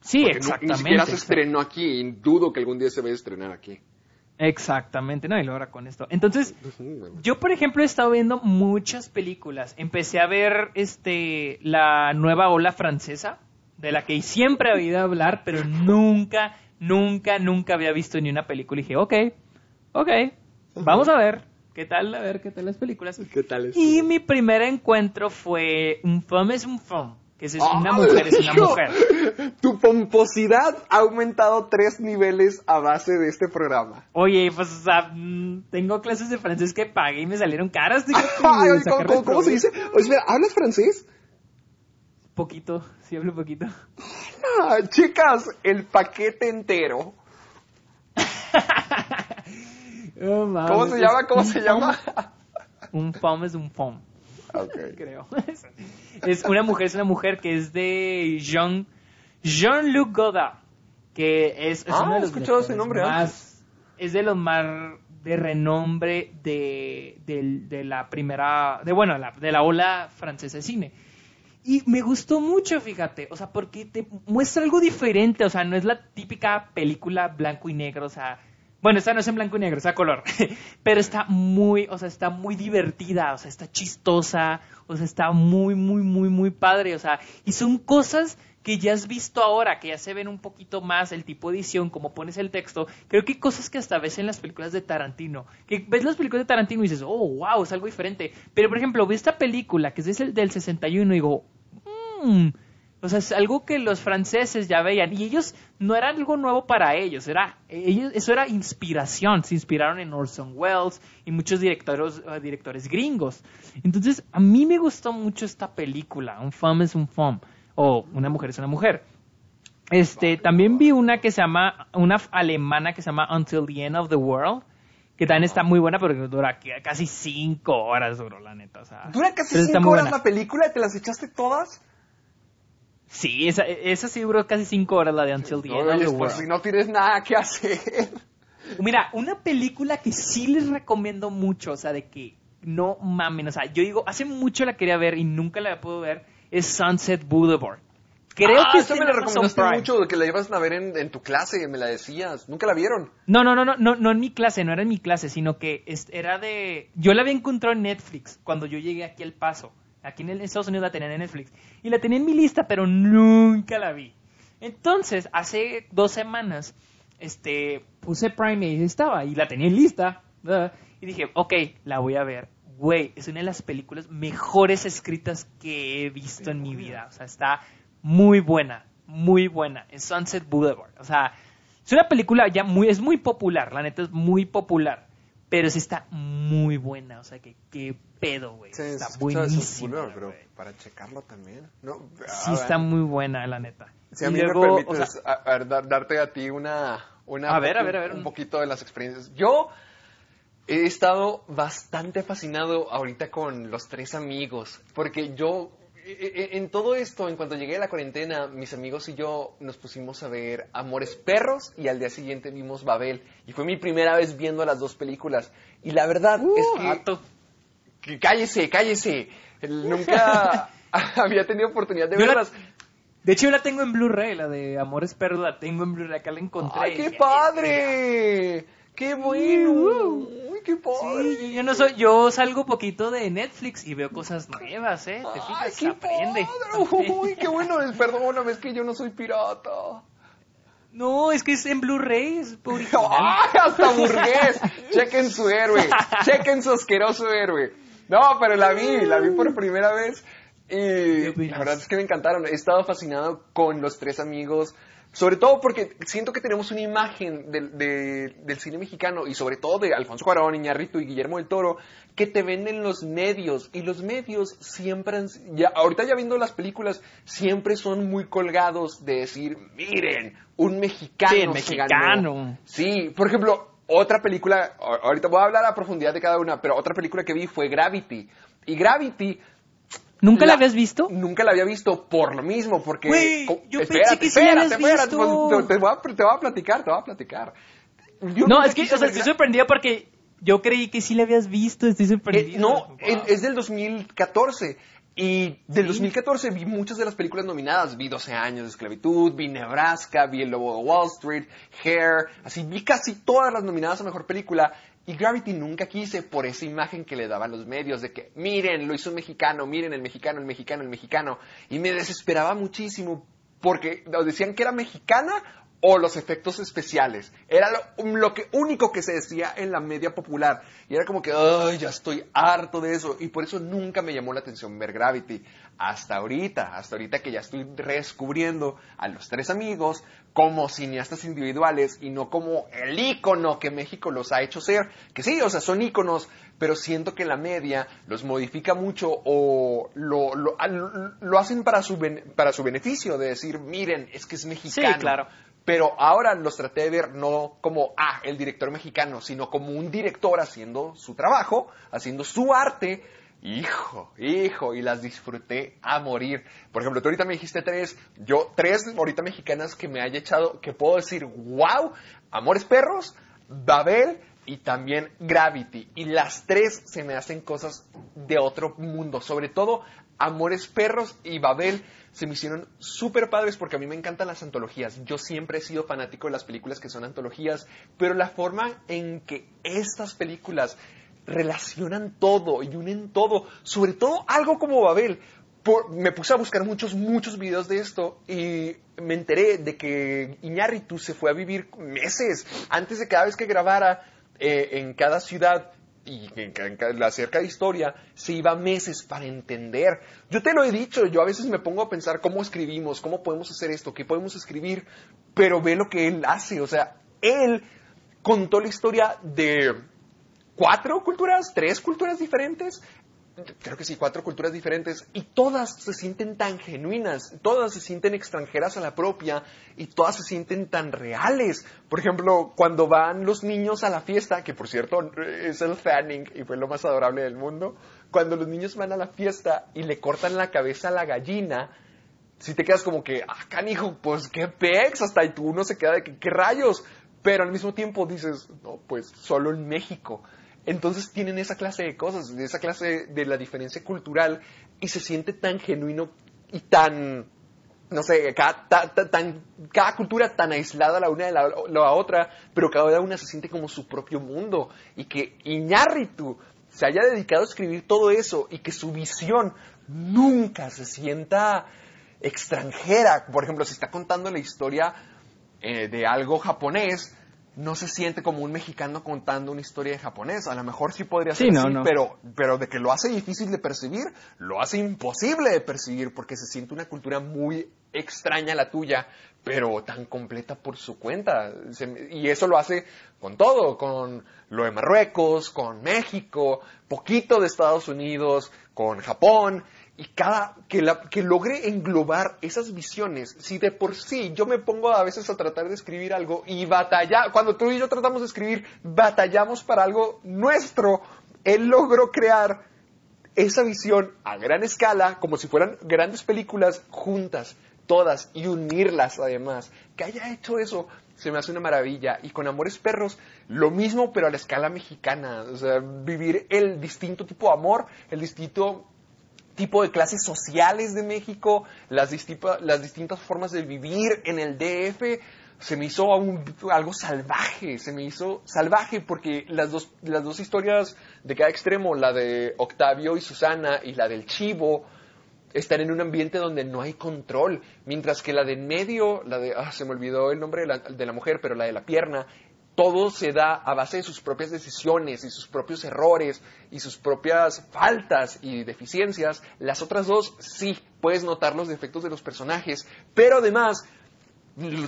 Speaker 2: Sí,
Speaker 1: Porque no-
Speaker 2: exactamente.
Speaker 1: ni siquiera se estrenó aquí y dudo que algún día se vaya a estrenar aquí.
Speaker 2: Exactamente, no, y lo ahora con esto. Entonces, Yo, por ejemplo, he estado viendo muchas películas. Empecé a ver este la nueva ola francesa, de la que siempre he oído hablar, pero nunca, nunca, nunca había visto ni una película. Y dije, ok, ok, vamos a ver qué tal, a ver qué tal las películas.
Speaker 1: ¿Qué tal es?
Speaker 2: Y mi primer encuentro fue un femme es un femme, que es
Speaker 1: ¡Ah,
Speaker 2: una mujer, es una
Speaker 1: hijo!
Speaker 2: mujer.
Speaker 1: Tu pomposidad ha aumentado tres niveles a base de este programa.
Speaker 2: Oye, pues, o sea, mm, tengo clases de francés que pagué y me salieron caras.
Speaker 1: Ay, ¿cómo,
Speaker 2: sacarle
Speaker 1: cómo- cómo se dice? Oye, ¿hablas francés?
Speaker 2: Poquito, sí hablo poquito.
Speaker 1: Ah, chicas, el paquete entero.
Speaker 2: Oh,
Speaker 1: ¿Cómo se llama? ¿Cómo se llama?
Speaker 2: Un fom es un
Speaker 1: Ok.
Speaker 2: creo. Es una mujer, es una mujer que es de Jean, Jean-Luc Godard, que es, es
Speaker 1: Ah,
Speaker 2: uno de
Speaker 1: he
Speaker 2: los
Speaker 1: escuchado ese nombre
Speaker 2: más, es de los más de renombre de, de la primera, de bueno, la- de la ola francesa de cine. Y me gustó mucho, fíjate, o sea, porque te muestra algo diferente, o sea, no es la típica película blanco y negro, o sea, bueno, esta no es en blanco y negro, es a color, pero está muy, o sea, está muy divertida, o sea, está chistosa, o sea, está muy, muy, muy, muy padre, o sea, y son cosas que ya has visto ahora, que ya se ven un poquito más el tipo de edición, como pones el texto, creo que hay cosas que hasta ves en las películas de Tarantino, que ves las películas de Tarantino y dices, oh, wow, es algo diferente, pero por ejemplo, ve esta película que es del, del 61 y digo, mmm, o sea, es algo que los franceses ya veían y ellos no era algo nuevo para ellos, era ellos eso era inspiración, se inspiraron en Orson Welles y muchos directores eh, directores gringos. Entonces, a mí me gustó mucho esta película, Un femme es un femme o Una mujer es una mujer. Este, también vi una que se llama una alemana que se llama Until the End of the World. Que también está muy buena, pero que dura casi cinco horas, duró, la neta. O sea,
Speaker 1: ¿Dura casi cinco horas
Speaker 2: buena.
Speaker 1: la película y te las echaste todas?
Speaker 2: Sí, esa, esa sí duró casi cinco horas, la de Until the End of the
Speaker 1: pues
Speaker 2: World.
Speaker 1: si no tienes nada que hacer.
Speaker 2: Mira, una película que sí les recomiendo mucho, o sea, de que no mamen, o sea, yo digo, hace mucho la quería ver y nunca la puedo ver, es Sunset Boulevard. Creo
Speaker 1: ah,
Speaker 2: que
Speaker 1: esa me la recomendaste
Speaker 2: Prime.
Speaker 1: mucho, que la ibas a ver en, en tu clase, me la decías. Nunca la vieron.
Speaker 2: No, no, no, no, no, no en mi clase, no era en mi clase, sino que era de... Yo la había encontrado en Netflix cuando yo llegué aquí al Paso. Aquí en el- Estados Unidos la tenían en Netflix. Y la tenía en mi lista, pero nunca la vi. Entonces, hace dos semanas, este, puse Prime y ahí estaba, y la tenía en lista. Y dije, ok, la voy a ver. Güey, es una de las películas mejores escritas que he visto en mi vida. O sea, está muy buena, muy buena. Es Sunset Boulevard. O sea, es una película ya muy, es muy popular, la neta es muy popular. Pero sí está muy buena, o sea, que qué pedo, güey. está buenísima.
Speaker 1: pero
Speaker 2: güey.
Speaker 1: para checarlo también. No,
Speaker 2: Sí
Speaker 1: a
Speaker 2: está
Speaker 1: ver.
Speaker 2: muy buena, la neta.
Speaker 1: Si a mí
Speaker 2: luego,
Speaker 1: me
Speaker 2: o
Speaker 1: permites
Speaker 2: sea,
Speaker 1: a- a ver, dar- darte a ti una, una
Speaker 2: A ver, a ver, a ver.
Speaker 1: un poquito de las experiencias. Yo he estado bastante fascinado ahorita con los tres amigos, porque yo e- e- en todo esto, en cuanto llegué a la cuarentena, mis amigos y yo nos pusimos a ver Amores Perros y al día siguiente vimos Babel. Y fue mi primera vez viendo las dos películas. Y la verdad es que
Speaker 2: vato.
Speaker 1: que cállese, cállese. Nunca había tenido oportunidad de
Speaker 2: Yo la-
Speaker 1: verlas.
Speaker 2: De hecho, yo la tengo en Blu-ray, la de Amores Perros la tengo en Bluray, acá la encontré.
Speaker 1: ¡Ay, qué
Speaker 2: dije,
Speaker 1: padre! ¡Qué bueno! Uy, qué padre.
Speaker 2: Sí, yo no soy, yo salgo poquito de Netflix y veo cosas nuevas, ¿eh? ¿Te fijas?
Speaker 1: Ay, qué
Speaker 2: Aprende.
Speaker 1: padre. Uy, qué bueno. Perdóname, es que yo no soy pirata.
Speaker 2: No, es que es en Blu-ray, es original.
Speaker 1: ¡Ay, hasta burgués! Chequen su héroe. Chequen su asqueroso héroe. No, pero la vi, la vi por primera vez. Y la verdad es que me encantaron. He estado fascinado con los tres amigos. Sobre todo porque siento que tenemos una imagen del, de- del cine mexicano y sobre todo de Alfonso Cuarón, Iñárritu y Guillermo del Toro que te venden los medios y los medios siempre han, ya ahorita ya viendo las películas siempre son muy colgados de decir miren un mexicano
Speaker 2: Sí, mexicano.
Speaker 1: ganó". Sí, por ejemplo, otra película, ahorita voy a hablar a profundidad de cada una, pero otra película que vi fue Gravity. Y Gravity...
Speaker 2: ¿Nunca la habías visto?
Speaker 1: Nunca la había visto por lo mismo, porque...
Speaker 2: Güey, yo pensé que sí la
Speaker 1: espérate, espérate,
Speaker 2: visto.
Speaker 1: pues, te, te voy a, te voy a platicar, te voy a platicar. Yo
Speaker 2: No, es que, o sea, estoy sorprendido porque yo creí que sí la habías visto, estoy
Speaker 1: Eh,
Speaker 2: sorprendido.
Speaker 1: no, es del 2014. Y del
Speaker 2: Sí.
Speaker 1: 2014 vi muchas de las películas nominadas. Vi 12 años de esclavitud, vi Nebraska, vi El Lobo de Wall Street, Hair. Así vi casi todas las nominadas a Mejor Película. Y Gravity nunca quise por esa imagen que le daban los medios de que, miren, lo hizo un mexicano, miren el mexicano, el mexicano, el mexicano. Y me desesperaba muchísimo porque decían que era mexicana o los efectos especiales. Era lo, lo que único que se decía en la media popular. Y era como que, ay, ya estoy harto de eso. Y por eso nunca me llamó la atención ver Gravity. Hasta ahorita, hasta ahorita que ya estoy redescubriendo a los tres amigos como cineastas individuales y no como el ícono que México los ha hecho ser. Que sí, o sea, son íconos, pero siento que la media los modifica mucho o lo, lo, lo hacen para su, ben- para su beneficio, de decir, miren, es que es mexicano.
Speaker 2: claro.
Speaker 1: Pero ahora los traté de ver no como, ah, el director mexicano, sino como un director haciendo su trabajo, haciendo su arte. Hijo, hijo, y las disfruté a morir. Por ejemplo, tú ahorita me dijiste tres, yo tres ahorita mexicanas que me haya echado, que puedo decir, wow, Amores Perros, Babel y también Gravity. Y las tres se me hacen cosas de otro mundo. Sobre todo Amores Perros y Babel se me hicieron súper padres porque a mí me encantan las antologías. Yo siempre he sido fanático de las películas que son antologías, pero la forma en que estas películas relacionan todo y unen todo, sobre todo algo como Babel. Me puse a buscar muchos, muchos videos de esto y me enteré de que Iñárritu se fue a vivir meses antes de cada vez que grabara eh, en cada ciudad y en, ca- en ca- la cerca de historia se iba meses para entender. Yo te lo he dicho, yo a veces me pongo a pensar cómo escribimos, cómo podemos hacer esto, qué podemos escribir, pero ve lo que él hace, o sea, él contó la historia de cuatro culturas, tres culturas diferentes, creo que sí, cuatro culturas diferentes, y todas se sienten tan genuinas, todas se sienten extranjeras a la propia, y todas se sienten tan reales. Por ejemplo, cuando van los niños a la fiesta, que por cierto es el Fanning y fue lo más adorable del mundo, cuando los niños van a la fiesta y le cortan la cabeza a la gallina, si te quedas como que, ah, canijo, pues qué pex, hasta y tú uno se queda de que, qué rayos, pero al mismo tiempo dices, no, pues solo en México. Entonces tienen esa clase de cosas, esa clase de la diferencia cultural y se siente tan genuino y tan, no sé, cada cultura tan aislada la una de la, la otra, pero cada una se siente como su propio mundo y que Iñárritu se haya dedicado a escribir todo eso y que su visión nunca se sienta extranjera. Por ejemplo, si está contando la historia eh, de algo japonés, no se siente como un mexicano contando una historia de japonés. A lo mejor sí podría ser
Speaker 2: Sí, no,
Speaker 1: así,
Speaker 2: no.
Speaker 1: Pero, pero de que lo hace difícil de percibir, lo hace imposible de percibir porque se siente una cultura muy extraña a la tuya, pero tan completa por su cuenta. Se- y eso lo hace con todo, con lo de Marruecos, con México, poquito de Estados Unidos, con Japón. Y cada que, la- que logre englobar esas visiones, si de por sí yo me pongo a veces a tratar de escribir algo y batallar, cuando tú y yo tratamos de escribir, batallamos para algo nuestro, él logró crear esa visión a gran escala, como si fueran grandes películas juntas, todas, y unirlas además. Que haya hecho eso se me hace una maravilla. Y con Amores Perros, lo mismo, pero a la escala mexicana. O sea, vivir el distinto tipo de amor, el distinto tipo de clases sociales de México, las, distintas formas de vivir en el DF. se me hizo algo salvaje, se me hizo salvaje porque las dos, las dos historias de cada extremo, la de Octavio y Susana y la del Chivo, están en un ambiente donde no hay control, mientras que la de en medio, la de, ah, se me olvidó el nombre de la mujer, pero la de la pierna, todo se da a base de sus propias decisiones y sus propios errores y sus propias faltas y deficiencias. Las otras dos, sí, puedes notar los defectos de los personajes, pero además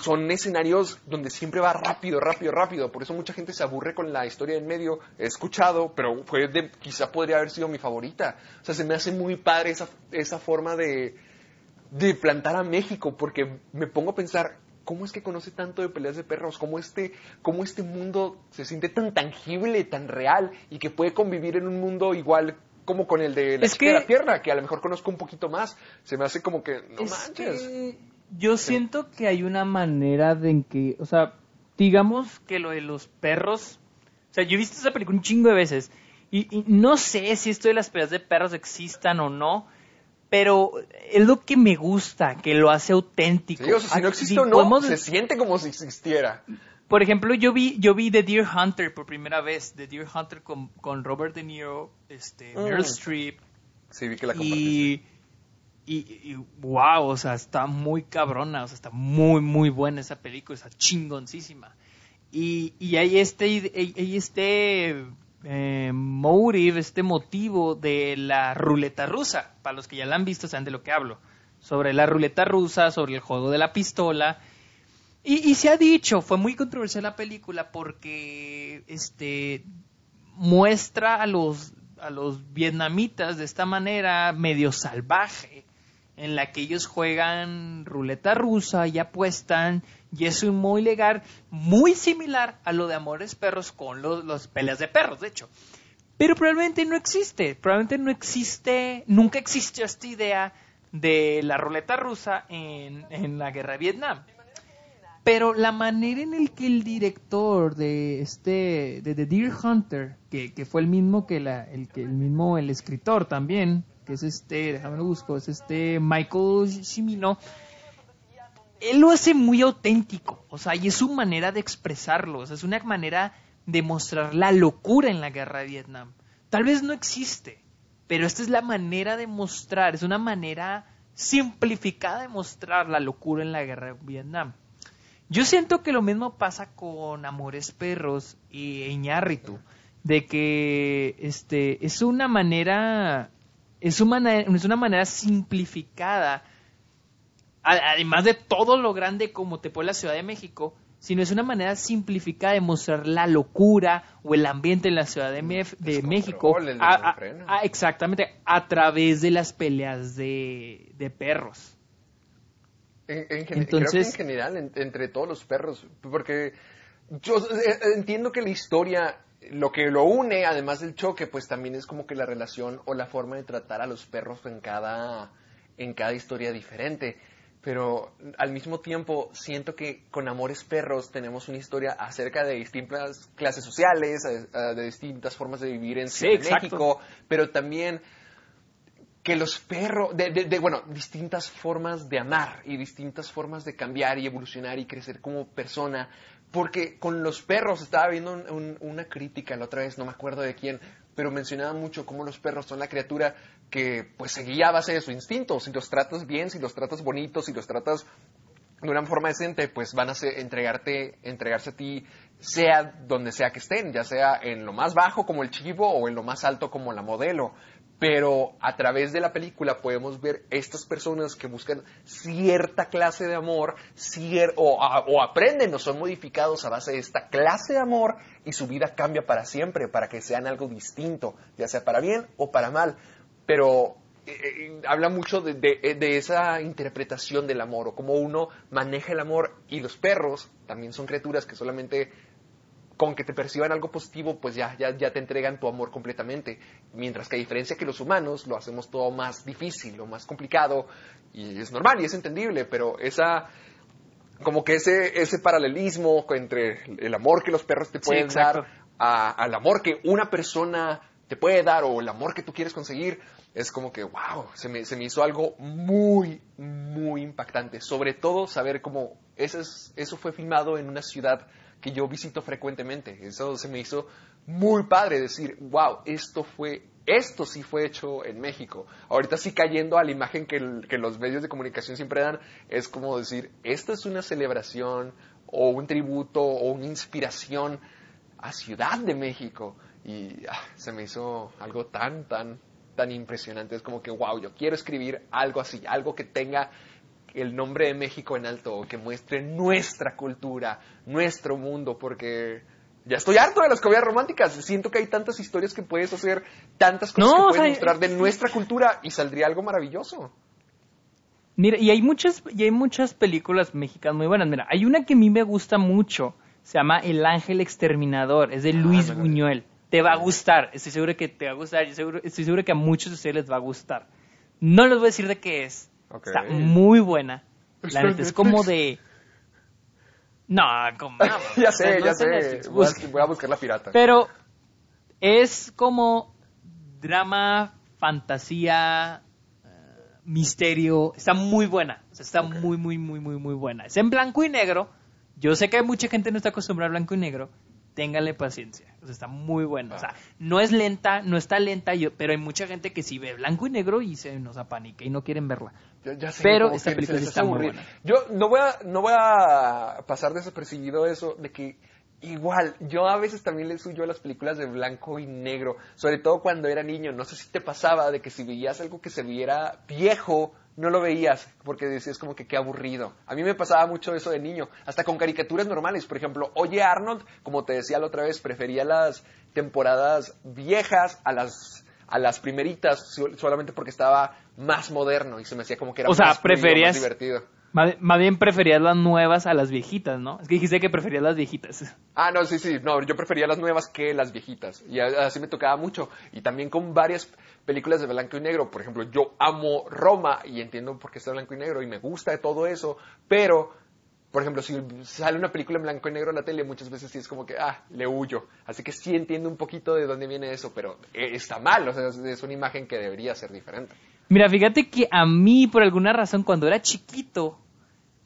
Speaker 1: son escenarios donde siempre va rápido, rápido, rápido. Por eso mucha gente se aburre con la historia en medio. He escuchado, pero fue de, quizá podría haber sido mi favorita. O sea, se me hace muy padre esa, esa forma de, de plantar a México, porque me pongo a pensar, ¿cómo es que conoce tanto de peleas de perros? ¿Cómo este, cómo este mundo se siente tan tangible, tan real, y que puede convivir en un mundo igual como con el de la
Speaker 2: Es
Speaker 1: chica de
Speaker 2: que-
Speaker 1: la tierra, que a lo mejor conozco un poquito más? Se me hace como que, no
Speaker 3: Es
Speaker 1: manches.
Speaker 3: que yo siento que hay una manera de en que, o sea, digamos
Speaker 2: que lo de los perros. O sea, yo he visto esa película un chingo de veces. Y, y no sé si esto de las peleas de perros existan o no. Pero es lo que me gusta, que lo hace auténtico.
Speaker 1: Sí, o sea, si no existe o no,
Speaker 2: podemos-
Speaker 1: se siente como si existiera.
Speaker 2: Por ejemplo, yo vi, yo vi The Deer Hunter por primera vez. The Deer Hunter con, con Robert De Niro, este,
Speaker 1: Mm.
Speaker 2: Meryl Streep.
Speaker 1: Sí, vi que la.
Speaker 2: Y, y, y, wow, o sea, está muy cabrona, o sea, está muy, muy buena esa película, está chingoncísima. Y, y hay este, hay este eh, este motivo de la ruleta rusa, para los que ya la han visto saben de lo que hablo, sobre la ruleta rusa, sobre el juego de la pistola. Y, y se ha dicho, fue muy controversial la película porque este muestra a los a los vietnamitas de esta manera medio salvaje en la que ellos juegan ruleta rusa y apuestan y es muy legal muy similar a lo de Amores Perros con los, los peleas de perros de hecho. Pero probablemente no existe probablemente no existe nunca existió esta idea de la ruleta rusa en, en la guerra de Vietnam. Pero la manera en el que el director de este de The Deer Hunter, que, que fue el mismo que la, el que el mismo el escritor también, que es este, déjame lo busco, es este Michael Cimino, él lo hace muy auténtico, o sea, y es su manera de expresarlo, o sea, es una manera de mostrar la locura en la guerra de Vietnam. Tal vez no existe, pero esta es la manera de mostrar, es una manera simplificada de mostrar la locura en la guerra de Vietnam. Yo siento que lo mismo pasa con Amores Perros y Iñárritu, de que este es una manera es una, es una manera simplificada, además de todo lo grande como te pone la Ciudad de México, sino es una manera simplificada de mostrar la locura o el ambiente en la Ciudad de, Mef- de México, a- a- a- exactamente, a través de las peleas de, de perros.
Speaker 1: En,
Speaker 2: Entonces-
Speaker 1: creo que en general, en- entre todos los perros, porque yo eh, entiendo que la historia, lo que lo une, además del choque, pues también es como que la relación o la forma de tratar a los perros en cada, en cada historia diferente. Pero al mismo tiempo siento que con Amores Perros tenemos una historia acerca de distintas clases sociales, de distintas formas de vivir en
Speaker 2: Sí.
Speaker 1: México, pero también que los perros, de, de- de, bueno, distintas formas de amar y distintas formas de cambiar y evolucionar y crecer como persona. Porque con los perros estaba viendo un- un- una crítica la otra vez, no me acuerdo de quién, pero mencionaba mucho cómo los perros son la criatura que pues se guía a base de su instinto. Si los tratas bien, si los tratas bonitos, si los tratas de una forma decente, pues van a ser- entregarte, entregarse a ti, sea donde sea que estén, ya sea en lo más bajo como el chivo o en lo más alto como la modelo. Pero a través de la película podemos ver estas personas que buscan cierta clase de amor cier- o, aprenden o son modificados a base de esta clase de amor y su vida cambia para siempre, para que sean algo distinto, ya sea para bien o para mal. Pero eh, eh, habla mucho de, de- de esa interpretación del amor o cómo uno maneja el amor y los perros también son criaturas que solamente con que te perciban algo positivo pues ya, ya, ya te entregan tu amor completamente mientras que a diferencia que los humanos lo hacemos todo más difícil o más complicado y es normal y es entendible pero esa como que ese, ese paralelismo entre el amor que los perros te pueden dar a- al amor que una persona te puede dar o el amor que tú quieres conseguir, es como que, wow, se me, se me hizo algo muy, muy impactante. Sobre todo saber cómo eso, es, eso fue filmado en una ciudad que yo visito frecuentemente. Eso se me hizo muy padre decir, wow, esto fue, esto sí fue hecho en México. Ahorita sí cayendo a la imagen que, el- que los medios de comunicación siempre dan, es como decir, esto es una celebración o un tributo o una inspiración a Ciudad de México. Y ah, se me hizo algo tan, tan, tan impresionante. Es como que, wow, yo quiero escribir algo así, algo que tenga el nombre de México en alto, o que muestre nuestra cultura, nuestro mundo, porque ya estoy harto de las comedias románticas. Siento que hay tantas historias que puedes hacer, tantas cosas
Speaker 2: No,
Speaker 1: que
Speaker 2: o
Speaker 1: puedes
Speaker 2: sea,
Speaker 1: mostrar de nuestra cultura y saldría algo maravilloso.
Speaker 2: Mira, y hay muchas, y hay muchas películas mexicanas muy buenas. Mira, hay una que a mí me gusta mucho. Se llama El Ángel Exterminador. Es de Luis
Speaker 1: me la-
Speaker 2: Buñuel. Te va a gustar. Estoy seguro que te va a gustar. Yo seguro, estoy seguro que a muchos de ustedes les va a gustar. No les voy a decir de qué es. Está muy buena. La neta, es como de... No, como...
Speaker 1: ya sé,
Speaker 2: no
Speaker 1: ya sé.
Speaker 2: Netflix.
Speaker 1: Voy a, voy a buscar la pirata.
Speaker 2: pero es como drama, fantasía, eh, misterio. Está muy buena. O sea, está muy, muy, muy, muy, muy buena. Es en blanco y negro. Yo sé que mucha gente no está acostumbrada a blanco y negro. Ténganle paciencia. O sea, está muy buena. O sea, no es lenta, no está lenta, yo- pero hay mucha gente que sí ve blanco y negro y se nos apanica y no quieren verla.
Speaker 1: Ya- ya sé,
Speaker 2: Pero esta película
Speaker 1: se
Speaker 2: está muy buena.
Speaker 1: Yo no voy, a, no voy a pasar desapercibido eso de que igual, yo a veces también le suyo a las películas de blanco y negro, sobre todo cuando era niño. No sé si te pasaba de que si veías algo que se viera viejo, no lo veías porque decías como que qué aburrido. A mí me pasaba mucho eso de niño, hasta con caricaturas normales. Por ejemplo, Oye Arnold, como te decía la otra vez, prefería las temporadas viejas a las a las primeritas so- solamente porque estaba más moderno y se me hacía como que era
Speaker 2: O sea,
Speaker 1: más fluido,
Speaker 2: preferías-
Speaker 1: más divertido.
Speaker 2: Más, más bien preferías las nuevas a las viejitas, ¿no? Es que dijiste que preferías las viejitas.
Speaker 1: Ah, no, sí, sí, no, yo prefería las nuevas que las viejitas. Y así me tocaba mucho. Y también con varias películas de blanco y negro. Por ejemplo, yo amo Roma y entiendo por qué está blanco y negro y me gusta de todo eso. Pero, por ejemplo, si sale una película en blanco y negro en la tele, muchas veces sí es como que, ah, le huyo. Así que sí entiendo un poquito de dónde viene eso, pero eh, está mal. O sea, es una imagen que debería ser diferente.
Speaker 2: Mira, fíjate que a mí, por alguna razón, cuando era chiquito,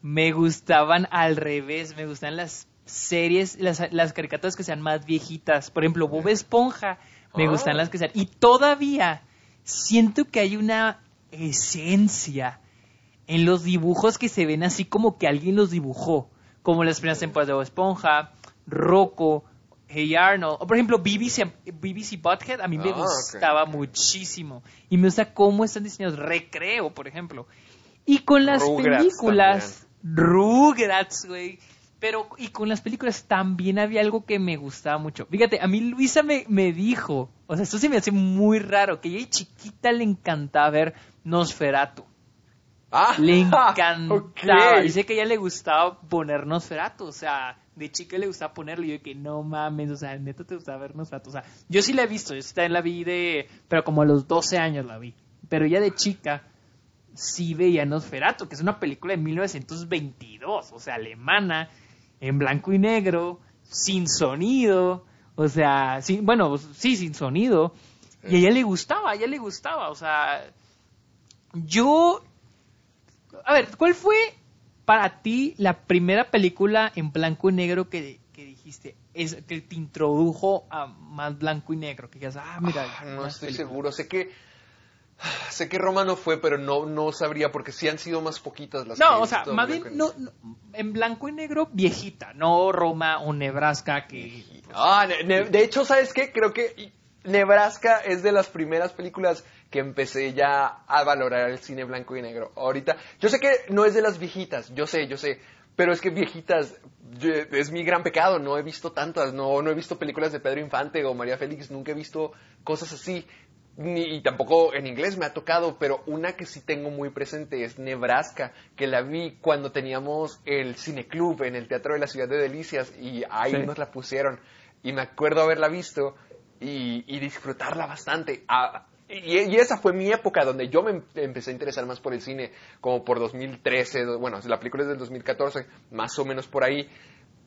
Speaker 2: me gustaban al revés, me gustan las series, las, las caricaturas que sean más viejitas. Por ejemplo, Bob Esponja, me
Speaker 1: Ah.
Speaker 2: gustan las que sean. Y todavía siento que hay una esencia en los dibujos que se ven así como que alguien los dibujó. Como las primeras temporadas de Bob Esponja, Rocco, Hey Arnold. O por ejemplo, BBC, BBC Butthead, a mí me
Speaker 1: Ah,
Speaker 2: gustaba muchísimo. Y me gusta cómo están diseñados. Recreo, por ejemplo. Y con las
Speaker 1: Rugrats
Speaker 2: películas, Rugrats, güey. Pero, y con las películas también había algo que me gustaba mucho. Fíjate, a mí Luisa me, me dijo, o sea, esto se me hace muy raro, que ella chiquita le encantaba ver Nosferatu.
Speaker 1: Ah,
Speaker 2: Le encantaba. Dice que a ella le gustaba poner Nosferatu. O sea, de chica le gustaba ponerlo. Y yo que no mames, o sea, neta te gustaba ver Nosferatu. O sea, yo sí la he visto. Yo sí también la vi de. Pero como a los 12 años la vi. Pero ella de chica sí veía Nosferatu, que es una película de 1922. O sea, alemana, en blanco y negro, sin sonido. O sea, sin, bueno, sí, sin sonido. Y a ella le gustaba, a ella le gustaba. O sea, yo a ver, ¿cuál fue para ti la primera película en blanco y negro que, que dijiste? Es, que te introdujo a más blanco y negro. Que digas, ah, mira.
Speaker 1: Ah, no estoy seguro. Sé que sé que Roma no fue, pero no no sabría porque sí han sido más poquitas las
Speaker 2: No, o sea, más
Speaker 1: blanco
Speaker 2: bien
Speaker 1: y
Speaker 2: no, no, en blanco y negro viejita, no Roma o Nebraska que
Speaker 1: Ah, ne- ne- de hecho, ¿sabes qué? Creo que Nebraska es de las primeras películas que empecé ya a valorar el cine blanco y negro. Ahorita, yo sé que no es de las viejitas, yo sé, yo sé, pero es que viejitas yo- es mi gran pecado, no he visto tantas, no, no he visto películas de Pedro Infante o María Félix, nunca he visto cosas así. Ni, y tampoco en inglés me ha tocado, pero una que sí tengo muy presente es Nebraska, que la vi cuando teníamos el cineclub en el Teatro de la Ciudad de Delicias y ahí
Speaker 2: Sí.
Speaker 1: nos la pusieron. Y me acuerdo haberla visto y, y disfrutarla bastante. Ah, y, y esa fue mi época donde yo me em- empecé a interesar más por el cine, como por 2013, do- bueno, la película es del 2014, más o menos por ahí.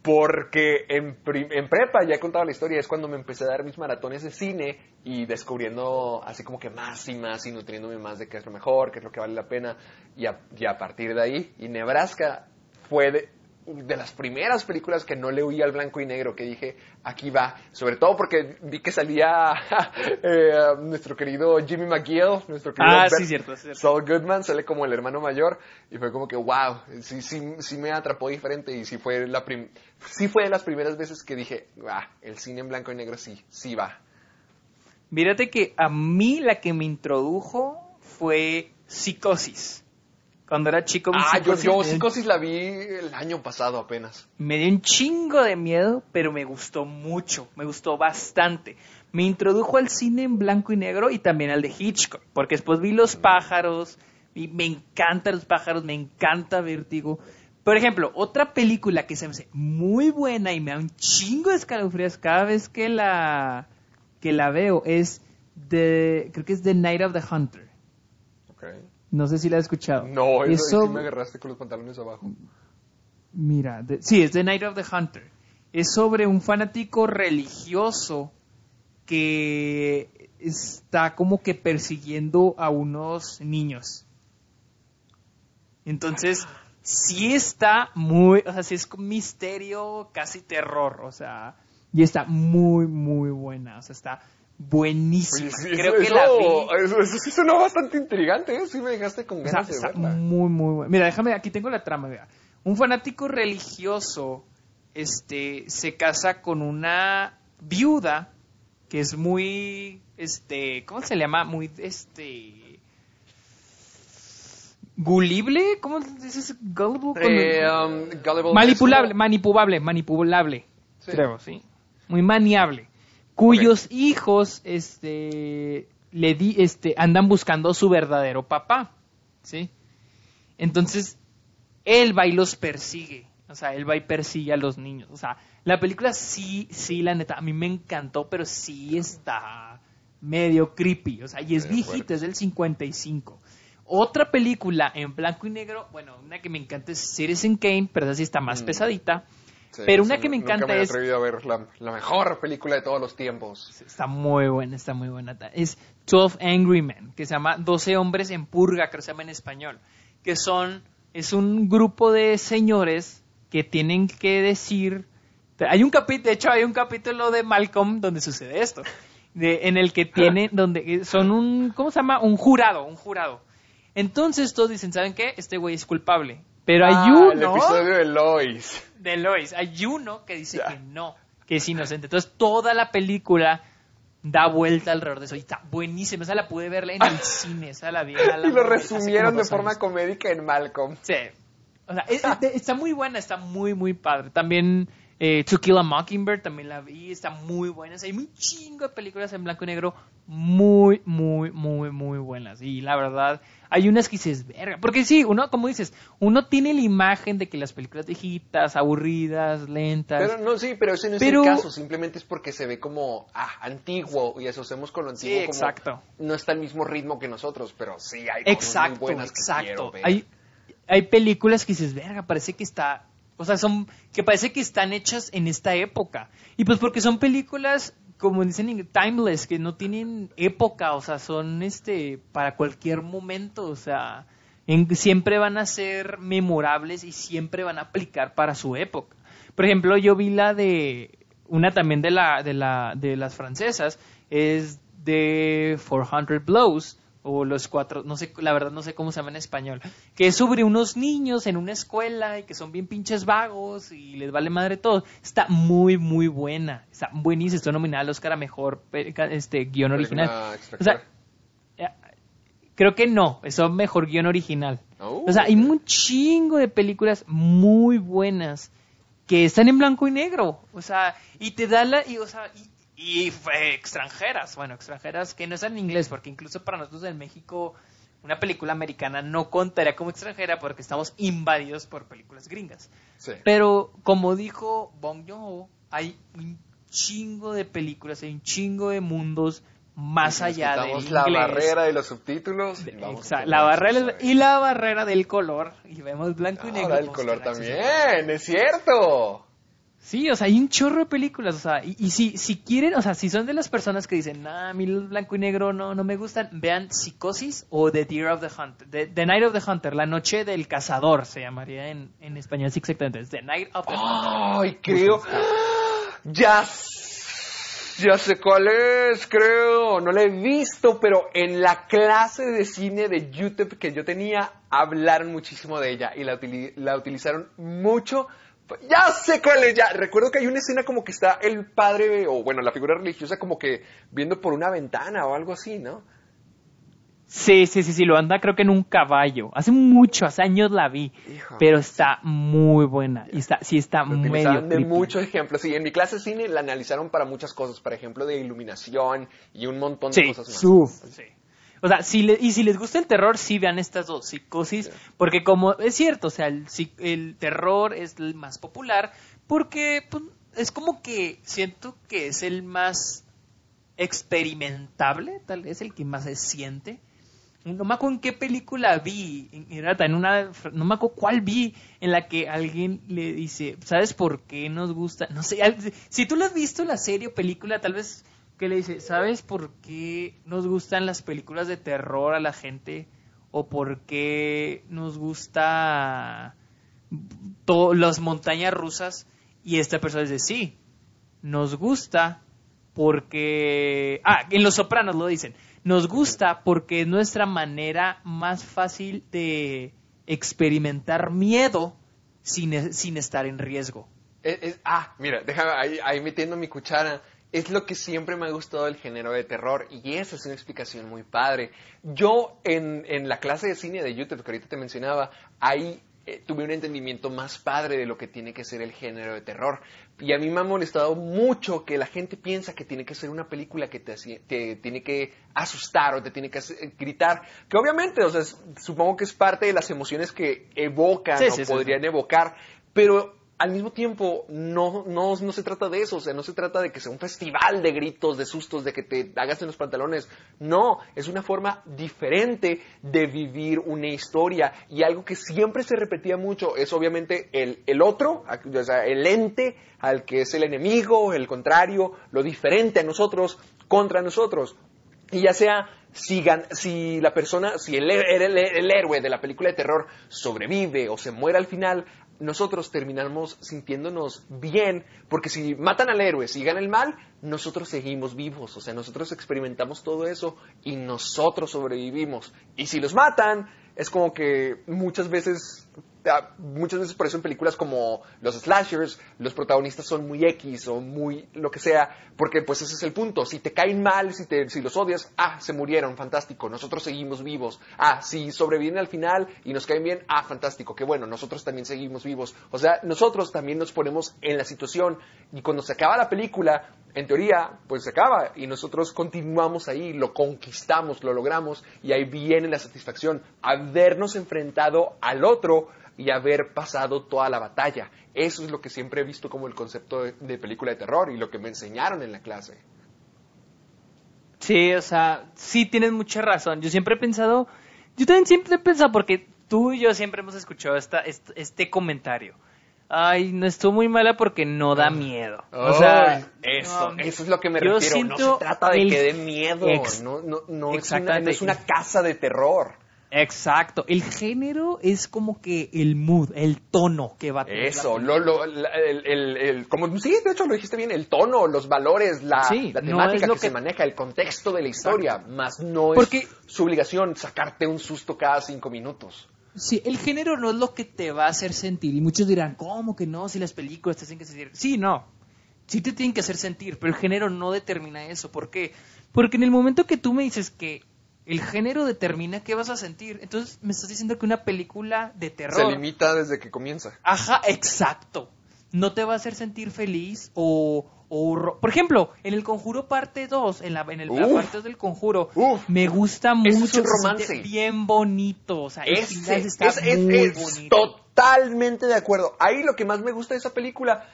Speaker 1: Porque en, en, prepa, ya he contado la historia, es cuando me empecé a dar mis maratones de cine y descubriendo así como que más y más y nutriéndome más de qué es lo mejor, qué es lo que vale la pena. Y a, y a partir de ahí, y Nebraska fue de, de las primeras películas que no le oí al blanco y negro, que dije, aquí va, sobre todo porque vi que salía eh, nuestro querido Jimmy McGill, nuestro querido
Speaker 2: ah, sí, cierto,
Speaker 1: Saul Goodman, sale como el hermano mayor, y fue como que, wow, sí, sí, sí me atrapó diferente, y sí fue, la sí fue de las primeras veces que dije, ah, el cine en blanco y negro sí, sí va.
Speaker 2: Mírate que a mí la que me introdujo fue Psicosis. Cuando era chico.
Speaker 1: Ah, yo, yo Psicosis la vi el año pasado apenas.
Speaker 2: Me dio un chingo de miedo, pero me gustó mucho, me gustó bastante. Me introdujo al cine en blanco y negro y también al de Hitchcock, porque después vi Los pájaros, y me encantan los pájaros, me encanta Vértigo. Por ejemplo, otra película que se me hace muy buena y me da un chingo de escalofríos cada vez que la, que la veo es The, creo que es The Night of the Hunter.
Speaker 1: Okay.
Speaker 2: No sé si la has escuchado.
Speaker 1: No, eso, me agarraste con los pantalones abajo.
Speaker 2: Mira, sí, es The Night of the Hunter. Es sobre un fanático religioso que está como que persiguiendo a unos niños. Entonces, sí está muy, o sea, sí es misterio, casi terror, o sea, y está muy, muy buena, o sea, está buenísima. Creo que la vi.
Speaker 1: Eso, sí sonó bastante intrigante, ¿eh? Sí me dejaste con ganas de verla.
Speaker 2: Muy, muy buena. Mira, déjame, aquí tengo la trama, vea. Un fanático religioso este, se casa con una viuda que es muy, este, ¿cómo se le llama? Muy, este... ¿Gulible? ¿Cómo dices?
Speaker 1: Gullible. Eh, um,
Speaker 2: manipulable, manipulable, manipulable. Creo, sí. Muy maniable cuyos hijos este, le di, este, andan buscando su verdadero papá, ¿sí? Entonces, él va y los persigue, o sea, él va y persigue a los niños, o sea, la película sí, sí, la neta, a mí me encantó, pero sí está medio creepy, o sea, y es viejito, es del 55. Otra película en blanco y negro, bueno, una que me encanta es Citizen Kane, pero esa sí está más mm. pesadita pero una que me encanta
Speaker 1: nunca me
Speaker 2: he
Speaker 1: atrevido a ver la, mejor película de todos los tiempos.
Speaker 2: Está muy buena, está muy buena. Es 12 Angry Men, que se llama 12 hombres en purga, creo que se llama en español. Que son, es un grupo de señores que tienen que decir... Hay un capítulo, de hecho hay un capítulo de Malcolm donde sucede esto. De, en el que tienen, donde son un, ¿cómo se llama? Un jurado, un jurado. Entonces todos dicen, ¿saben qué? Este güey es culpable. Pero hay
Speaker 1: ah,
Speaker 2: uno...
Speaker 1: El episodio de Lois
Speaker 2: de Lois. Hay uno que dice que no, que es inocente. Entonces toda la película da vuelta alrededor de eso. Y está buenísima. Esa la pude verla en el cine. Esa la vi.
Speaker 1: y lo resumieron de forma comédica en Malcolm.
Speaker 2: Sí. O sea, está muy buena, está muy, muy padre. También eh, To Kill a Mockingbird también la vi, está muy buena. hay un chingo de películas en blanco y negro muy, muy, muy, muy buenas. Y la verdad, hay unas que dices, verga. Porque sí, uno, como dices, uno tiene la imagen de que las películas viejitas, aburridas, lentas.
Speaker 1: Pero no, sí, pero ese no es el caso. Simplemente es porque se ve como, ah, antiguo. Y asociamos con lo antiguo sí,
Speaker 2: exacto.
Speaker 1: no está al mismo ritmo que nosotros, pero sí hay cosas exacto, muy buenas
Speaker 2: exacto. Hay, hay películas que dices, verga, parece que está o sea, son que parece que están hechas en esta época. Y pues porque son películas, como dicen, timeless, que no tienen época, o sea, son este para cualquier momento, o sea, siempre van a ser memorables y siempre van a aplicar para su época. Por ejemplo, yo vi la de una también de la de la de las francesas es de 400 Blows o los cuatro, no sé, la verdad no sé cómo se llama en español, que es sobre unos niños en una escuela y que son bien pinches vagos y les vale madre todo. Está muy, muy buena, está buenísima, está nominada al Oscar a Mejor este, guion original. O sea, eh, creo que no, es Mejor guion original. O sea, hay un chingo de películas muy buenas que están en blanco y negro, o sea, y te da la, y, o sea, y extranjeras, bueno, extranjeras que no están en inglés, porque incluso para nosotros en México una película americana no contaría como extranjera porque estamos invadidos por películas gringas. Pero como dijo Bong Joon-ho, hay un chingo de películas, hay un chingo de mundos más allá de
Speaker 1: la barrera de los subtítulos
Speaker 2: y la barrera y la barrera del color y vemos blanco y negro.
Speaker 1: el color también, es cierto.
Speaker 2: Sí, o sea, hay un chorro de películas, o sea, y, y si, si quieren, o sea, si son de las personas que dicen, nah, a mí el blanco y negro no, no me gustan, vean Psicosis o The Deer of the Hunter, The, The Night of the Hunter, La Noche del Cazador, se llamaría en, en español, sí, exactamente, The Night of the Hunter.
Speaker 1: Ay, creo. Ya, ya sé cuál es, creo. No la he visto, pero en la clase de cine de YouTube que yo tenía, hablaron muchísimo de ella y la, la utilizaron mucho. Ya sé cuál es, ya. Recuerdo que hay una escena como que está el padre, o bueno, la figura religiosa como que viendo por una ventana o algo así, ¿no?
Speaker 2: Sí, sí, sí, sí, lo anda creo que en un caballo. Hace mucho, hace años la vi,
Speaker 1: Hijo.
Speaker 2: pero está muy buena. Y está, sí está
Speaker 1: Lo
Speaker 2: medio
Speaker 1: de muchos ejemplos. Sí, en mi clase de cine la analizaron para muchas cosas, por ejemplo, de iluminación y un montón de
Speaker 2: Sí,
Speaker 1: cosas más.
Speaker 2: sí. O sea, si le- y si les gusta el terror, sí vean estas dos, psicosis, porque como es cierto, o sea, el, el terror es el más popular, porque pues, es como que siento que es el más experimentable, tal vez el que más se siente. No me acuerdo en qué película vi, en, era en una, no me acuerdo cuál vi, en la que alguien le dice, ¿sabes por qué nos gusta? No sé, si tú lo has visto la serie o película, tal vez que le dice, ¿sabes por qué nos gustan las películas de terror a la gente? ¿O por qué nos gusta las montañas rusas? Y esta persona dice, sí, nos gusta porque... Ah, en Los Sopranos lo dicen. Nos gusta porque es nuestra manera más fácil de experimentar miedo sin, sin estar en riesgo.
Speaker 1: Es- es- ah, mira, déjame ahí, ahí metiendo mi cuchara. Es lo que siempre me ha gustado del género de terror y esa es una explicación muy padre. Yo en, en la clase de cine de YouTube que ahorita te mencionaba, ahí eh, tuve un entendimiento más padre de lo que tiene que ser el género de terror. Y a mí me ha molestado mucho que la gente piensa que tiene que ser una película que te, tiene que asustar o te tiene que hacer- gritar. Que obviamente, o sea, es- supongo que es parte de las emociones que evocan
Speaker 2: Sí,
Speaker 1: o
Speaker 2: sí, sí,
Speaker 1: podrían evocar, pero al mismo tiempo no, no, no se trata de eso, o sea, no se trata de que sea un festival de gritos, de sustos, de que te hagas en los pantalones. No, es una forma diferente de vivir una historia y algo que siempre se repetía mucho es obviamente el, el otro, o sea, el ente al que es el enemigo, el contrario, lo diferente a nosotros contra nosotros. Y ya sea si, si la persona, si el- el héroe de la película de terror sobrevive o se muere al final, nosotros terminamos sintiéndonos bien, porque si matan al héroe, si gana el mal, nosotros seguimos vivos, o sea, nosotros experimentamos todo eso y nosotros sobrevivimos. Y si los matan, es como que muchas veces muchas veces por eso en películas como los slashers, los protagonistas son muy X o muy lo que sea, porque pues ese es el punto. Si te caen mal, si, te, si los odias, ah, se murieron, fantástico, nosotros seguimos vivos. Ah, si sobreviven al final y nos caen bien, ah, fantástico, qué bueno, nosotros también seguimos vivos. O sea, nosotros también nos ponemos en la situación y cuando se acaba la película, en teoría, pues se acaba y nosotros continuamos ahí, lo conquistamos, lo logramos y ahí viene la satisfacción, habernos enfrentado al otro y haber pasado toda la batalla. Eso es lo que siempre he visto como el concepto de, de película de terror y lo que me enseñaron en la clase.
Speaker 2: Sí, o sea, sí tienes mucha razón. Yo siempre he pensado, yo también siempre he pensado, porque tú y yo siempre hemos escuchado esta, este, este comentario. Ay, no estuvo muy mala porque no da miedo. O sea,
Speaker 1: eso,
Speaker 2: no,
Speaker 1: eso es lo que me refiero. No se trata de
Speaker 2: el-
Speaker 1: que dé miedo. No, no, no, es una, no es una casa de terror.
Speaker 2: Exacto. El género es como que el mood, el tono que va a tener.
Speaker 1: Eso, lo, lo- la- el, el- el- como, sí, de hecho lo dijiste bien, el tono, los valores, la,
Speaker 2: Sí,
Speaker 1: la
Speaker 2: no
Speaker 1: temática que,
Speaker 2: que-
Speaker 1: se maneja, el contexto de la historia, más no
Speaker 2: Porque-
Speaker 1: es su obligación sacarte un susto cada cinco minutos.
Speaker 2: Sí, el género no es lo que te va a hacer sentir. Y muchos dirán, ¿cómo que no? Si las películas te hacen que sentir. Sí, no. Sí te tienen que hacer sentir, pero el género no determina eso. ¿Por qué? Porque en el momento que tú me dices que el género determina qué vas a sentir, entonces me estás diciendo que una película de
Speaker 1: Se
Speaker 2: terror.
Speaker 1: limita desde que comienza.
Speaker 2: Ajá, exacto. No te va a hacer sentir feliz o... o por ejemplo, en el Conjuro parte 2, en la, en el, la parte 2 del Conjuro,
Speaker 1: Uf.
Speaker 2: me gusta
Speaker 1: es
Speaker 2: mucho. se
Speaker 1: romance.
Speaker 2: Bien bonito. O sea,
Speaker 1: Ese,
Speaker 2: está
Speaker 1: es, es-
Speaker 2: muy
Speaker 1: es
Speaker 2: bonito.
Speaker 1: totalmente de acuerdo. Ahí lo que más me gusta de esa película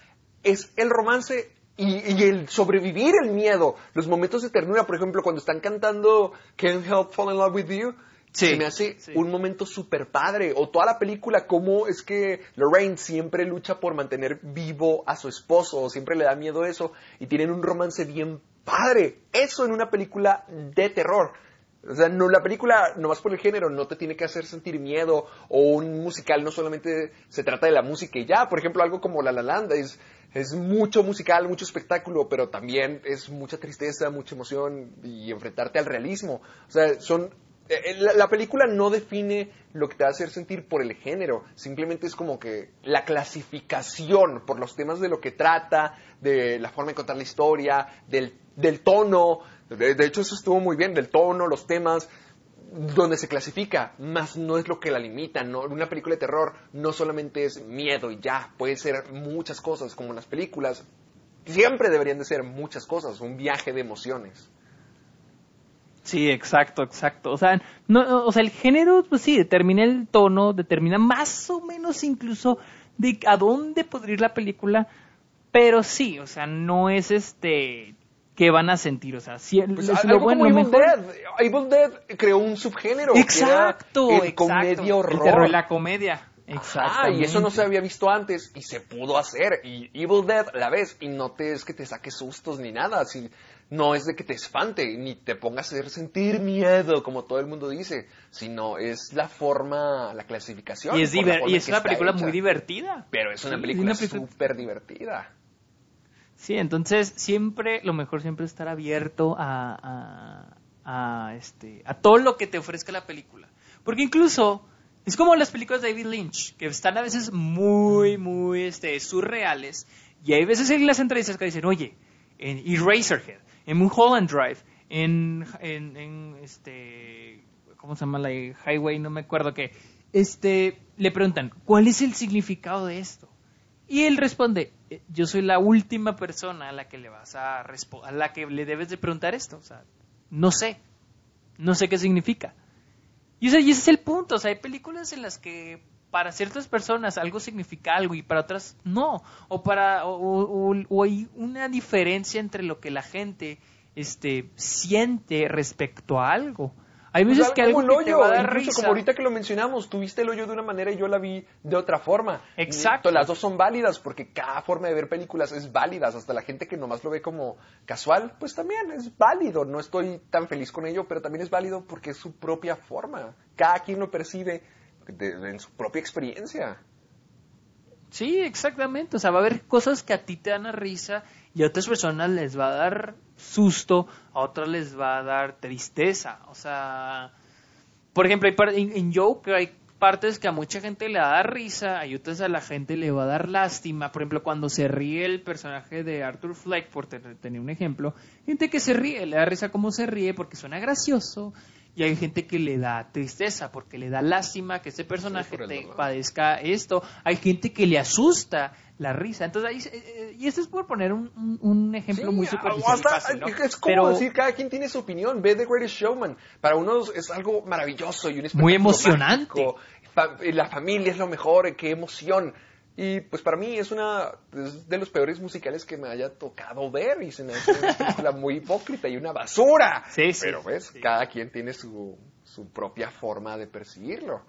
Speaker 1: es el romance y, y el sobrevivir el miedo. Los momentos de ternura, por ejemplo, cuando están cantando Can't Help Fall in Love with You. se me hace un momento súper padre. O toda la película, cómo es que Lorraine siempre lucha por mantener vivo a su esposo, o siempre le da miedo eso, y tienen un romance bien padre. Eso en una película de terror. O sea, no, la película, nomás por el género, no te tiene que hacer sentir miedo, o un musical no solamente se trata de la música y ya. Por ejemplo, algo como La La Land es, es mucho musical, mucho espectáculo, pero también es mucha tristeza, mucha emoción y enfrentarte al realismo. O sea, son eh, eh, la, película no define lo que te va a hacer sentir por el género, simplemente es como que la clasificación por los temas de lo que trata, de la forma de contar la historia, del, del tono, de, hecho eso estuvo muy bien, del tono, los temas, donde se clasifica, más no es lo que la limita, ¿no? una película de terror no solamente es miedo y ya, puede ser muchas cosas como las películas, siempre deberían de ser muchas cosas, un viaje de emociones.
Speaker 2: Sí, exacto, exacto. O sea, no, o sea, el género, pues sí, determina el tono, determina más o menos incluso de a dónde podría ir la película, pero sí, o sea, no es este que van a sentir, o sea, si
Speaker 1: pues lo bueno, Evil Dead. Evil Dead creó un subgénero.
Speaker 2: Exacto,
Speaker 1: que el comedia horror. El terror
Speaker 2: la comedia.
Speaker 1: Exacto. y eso no se había visto antes y se pudo hacer. Y Evil Dead la ves y no te es que te saque sustos ni nada. Si, no es de que te espante ni te pongas a hacer sentir miedo, como todo el mundo dice, sino es la forma, la clasificación.
Speaker 2: Y es, y es una película muy divertida.
Speaker 1: Pero es una película súper divertida.
Speaker 2: Sí, entonces siempre, lo mejor siempre es estar abierto a, a, a, este, a todo lo que te ofrezca la película. Porque incluso es como las películas de David Lynch, que están a veces muy, muy este, surreales. Y hay veces en las entrevistas que dicen, oye, en Eraserhead, en Mulholland Drive, en, en, este, ¿cómo se llama la highway? No me acuerdo qué. Este, le preguntan, ¿cuál es el significado de esto? Y él responde, yo soy la última persona a la que le vas a a la que le debes de preguntar esto, o sea, no sé, no sé qué significa. Y, ese es el punto, o sea, hay películas en las que para ciertas personas algo significa algo y para otras no, o para o hay una diferencia entre lo que la gente este, siente respecto a algo. Hay veces que algo
Speaker 1: el hoyo, como ahorita que lo mencionamos, tuviste el hoyo de una manera y yo la vi de otra forma.
Speaker 2: Exacto.
Speaker 1: Las dos son válidas porque cada forma de ver películas es válida. Hasta la gente que nomás lo ve como casual, pues también es válido. No estoy tan feliz con ello, pero también es válido porque es su propia forma. Cada quien lo percibe en su propia experiencia.
Speaker 2: Sí, exactamente. O sea, va a haber cosas que a ti te dan a risa y a otras personas les va a dar susto, a otras les va a dar tristeza. O sea, por ejemplo, en, en Joker hay partes que a mucha gente le da risa, hay otras a la gente le va a dar lástima. Por ejemplo, cuando se ríe el personaje de Arthur Fleck, por tener un ejemplo, gente que se ríe, le da risa como se ríe porque suena gracioso y hay gente que le da tristeza porque le da lástima que ese personaje te padezca esto. Hay gente que le asusta la risa. Entonces, ahí, eh, eh, y esto es por poner un, un, ejemplo muy superficial.
Speaker 1: Es como decir, cada quien tiene su opinión. Ve The Greatest Showman. Para unos es algo maravilloso y un
Speaker 2: Muy emocionante.
Speaker 1: La familia es lo mejor, qué emoción. Y pues para mí es una de los peores musicales que me haya tocado ver y se me hace una película muy hipócrita y una basura.
Speaker 2: Sí, sí.
Speaker 1: Pero ves, cada quien tiene su, su propia forma de percibirlo.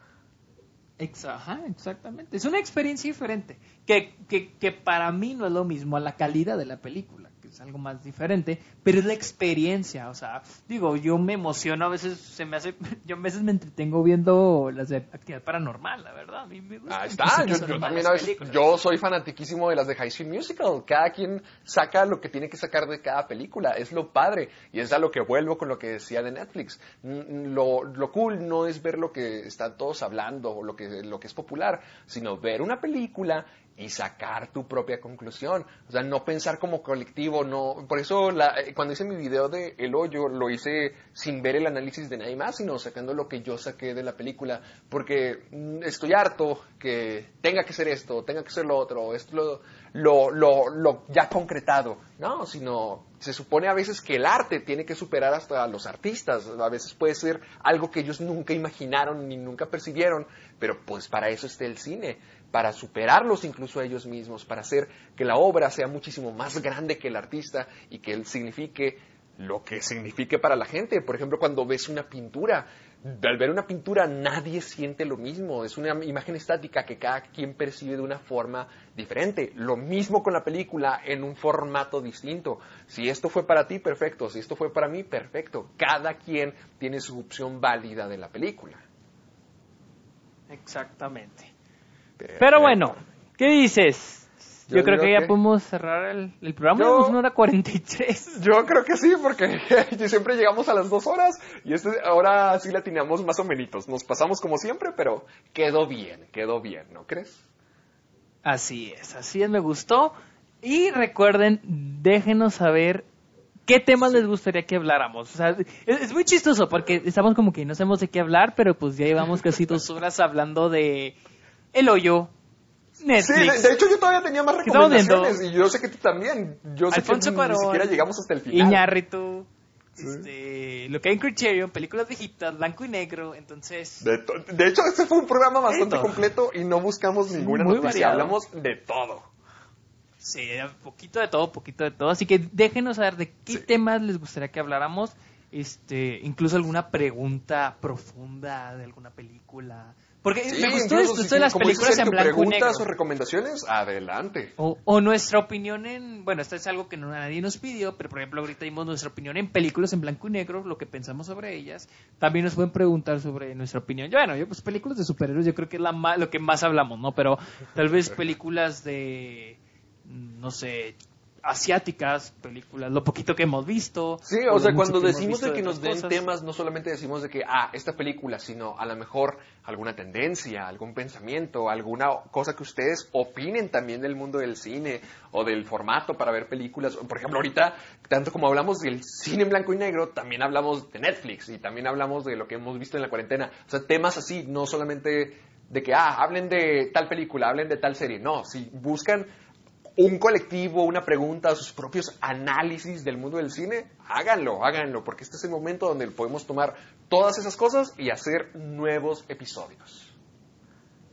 Speaker 2: Exactamente. Es una experiencia diferente, que, que, que para mí no es lo mismo a la calidad de la película es algo más diferente, pero es la experiencia, o sea, digo, yo me emociono, a veces se me hace, yo a veces me entretengo viendo las de actividad paranormal, la verdad, a mí me gusta.
Speaker 1: Ah, está, yo, también a veces, yo soy fanatiquísimo de las de High School Musical, cada quien saca lo que tiene que sacar de cada película, es lo padre, y es a lo que vuelvo con lo que decía de Netflix, lo, lo cool no es ver lo que están todos hablando, o lo que, lo que es popular, sino ver una película y sacar tu propia conclusión. O sea, no pensar como colectivo, no. Por eso eh, cuando hice mi video de El Hoyo lo hice sin ver el análisis de nadie más, sino sacando lo que yo saqué de la película, porque mm, estoy harto que tenga que ser esto, tenga que ser lo otro, esto lo, lo, lo ya concretado, ¿no? Sino se supone a veces que el arte tiene que superar hasta a los artistas, a veces puede ser algo que ellos nunca imaginaron ni nunca percibieron, pero pues para eso está el cine para superarlos incluso a ellos mismos, para hacer que la obra sea muchísimo más grande que el artista y que él signifique lo que signifique para la gente. Por ejemplo, cuando ves una pintura, al ver una pintura nadie siente lo mismo, es una imagen estática que cada quien percibe de una forma diferente. Lo mismo con la película en un formato distinto. Si esto fue para ti, perfecto. Si esto fue para mí, perfecto. Cada quien tiene su opción válida de la película.
Speaker 2: Exactamente. Pero bueno, ¿qué dices? Yo, creo que ya podemos cerrar el, programa. Yo, una hora 43.
Speaker 1: Yo creo que sí, porque siempre llegamos a las dos horas y este, ahora sí la teníamos más o menos. Nos pasamos como siempre, pero quedó bien, quedó bien, ¿no crees?
Speaker 2: Así es, así es, me gustó. Y recuerden, déjenos saber qué temas les gustaría que habláramos. O sea, es, es, muy chistoso porque estamos como que no sabemos de qué hablar, pero pues ya llevamos casi dos horas hablando de el hoyo,
Speaker 1: Netflix. Sí, de, hecho yo todavía tenía más recomendaciones y yo sé que tú también. Yo sé que ni siquiera llegamos hasta el final.
Speaker 2: Iñárritu, este, lo que hay en Criterion, películas viejitas, blanco y negro, entonces...
Speaker 1: De, de hecho, este fue un programa bastante completo y no buscamos ninguna noticia, hablamos de todo.
Speaker 2: Sí, poquito de todo, poquito de todo. Así que déjenos saber de qué temas les gustaría que habláramos. Este, incluso alguna pregunta profunda de alguna película porque me gustó esto, de las películas en blanco y negro.
Speaker 1: o recomendaciones, adelante.
Speaker 2: O, nuestra opinión en, bueno, esto es algo que nadie nos pidió, pero por ejemplo ahorita dimos nuestra opinión en películas en blanco y negro, lo que pensamos sobre ellas. También nos pueden preguntar sobre nuestra opinión. Yo, bueno, yo pues películas de superhéroes yo creo que es la lo que más hablamos, ¿no? Pero tal vez películas de, no sé, asiáticas, películas, lo poquito que hemos visto.
Speaker 1: Sí, o, sea, cuando decimos de que nos den temas, no solamente decimos de que, ah, esta película, sino a lo mejor alguna tendencia, algún pensamiento, alguna cosa que ustedes opinen también del mundo del cine o del formato para ver películas. Por ejemplo, ahorita, tanto como hablamos del cine en blanco y negro, también hablamos de Netflix y también hablamos de lo que hemos visto en la cuarentena. O sea, temas así, no solamente de que, ah, hablen de tal película, hablen de tal serie. No, si buscan un colectivo, una pregunta, sus propios análisis del mundo del cine, háganlo, háganlo, porque este es el momento donde podemos tomar todas esas cosas y hacer nuevos episodios.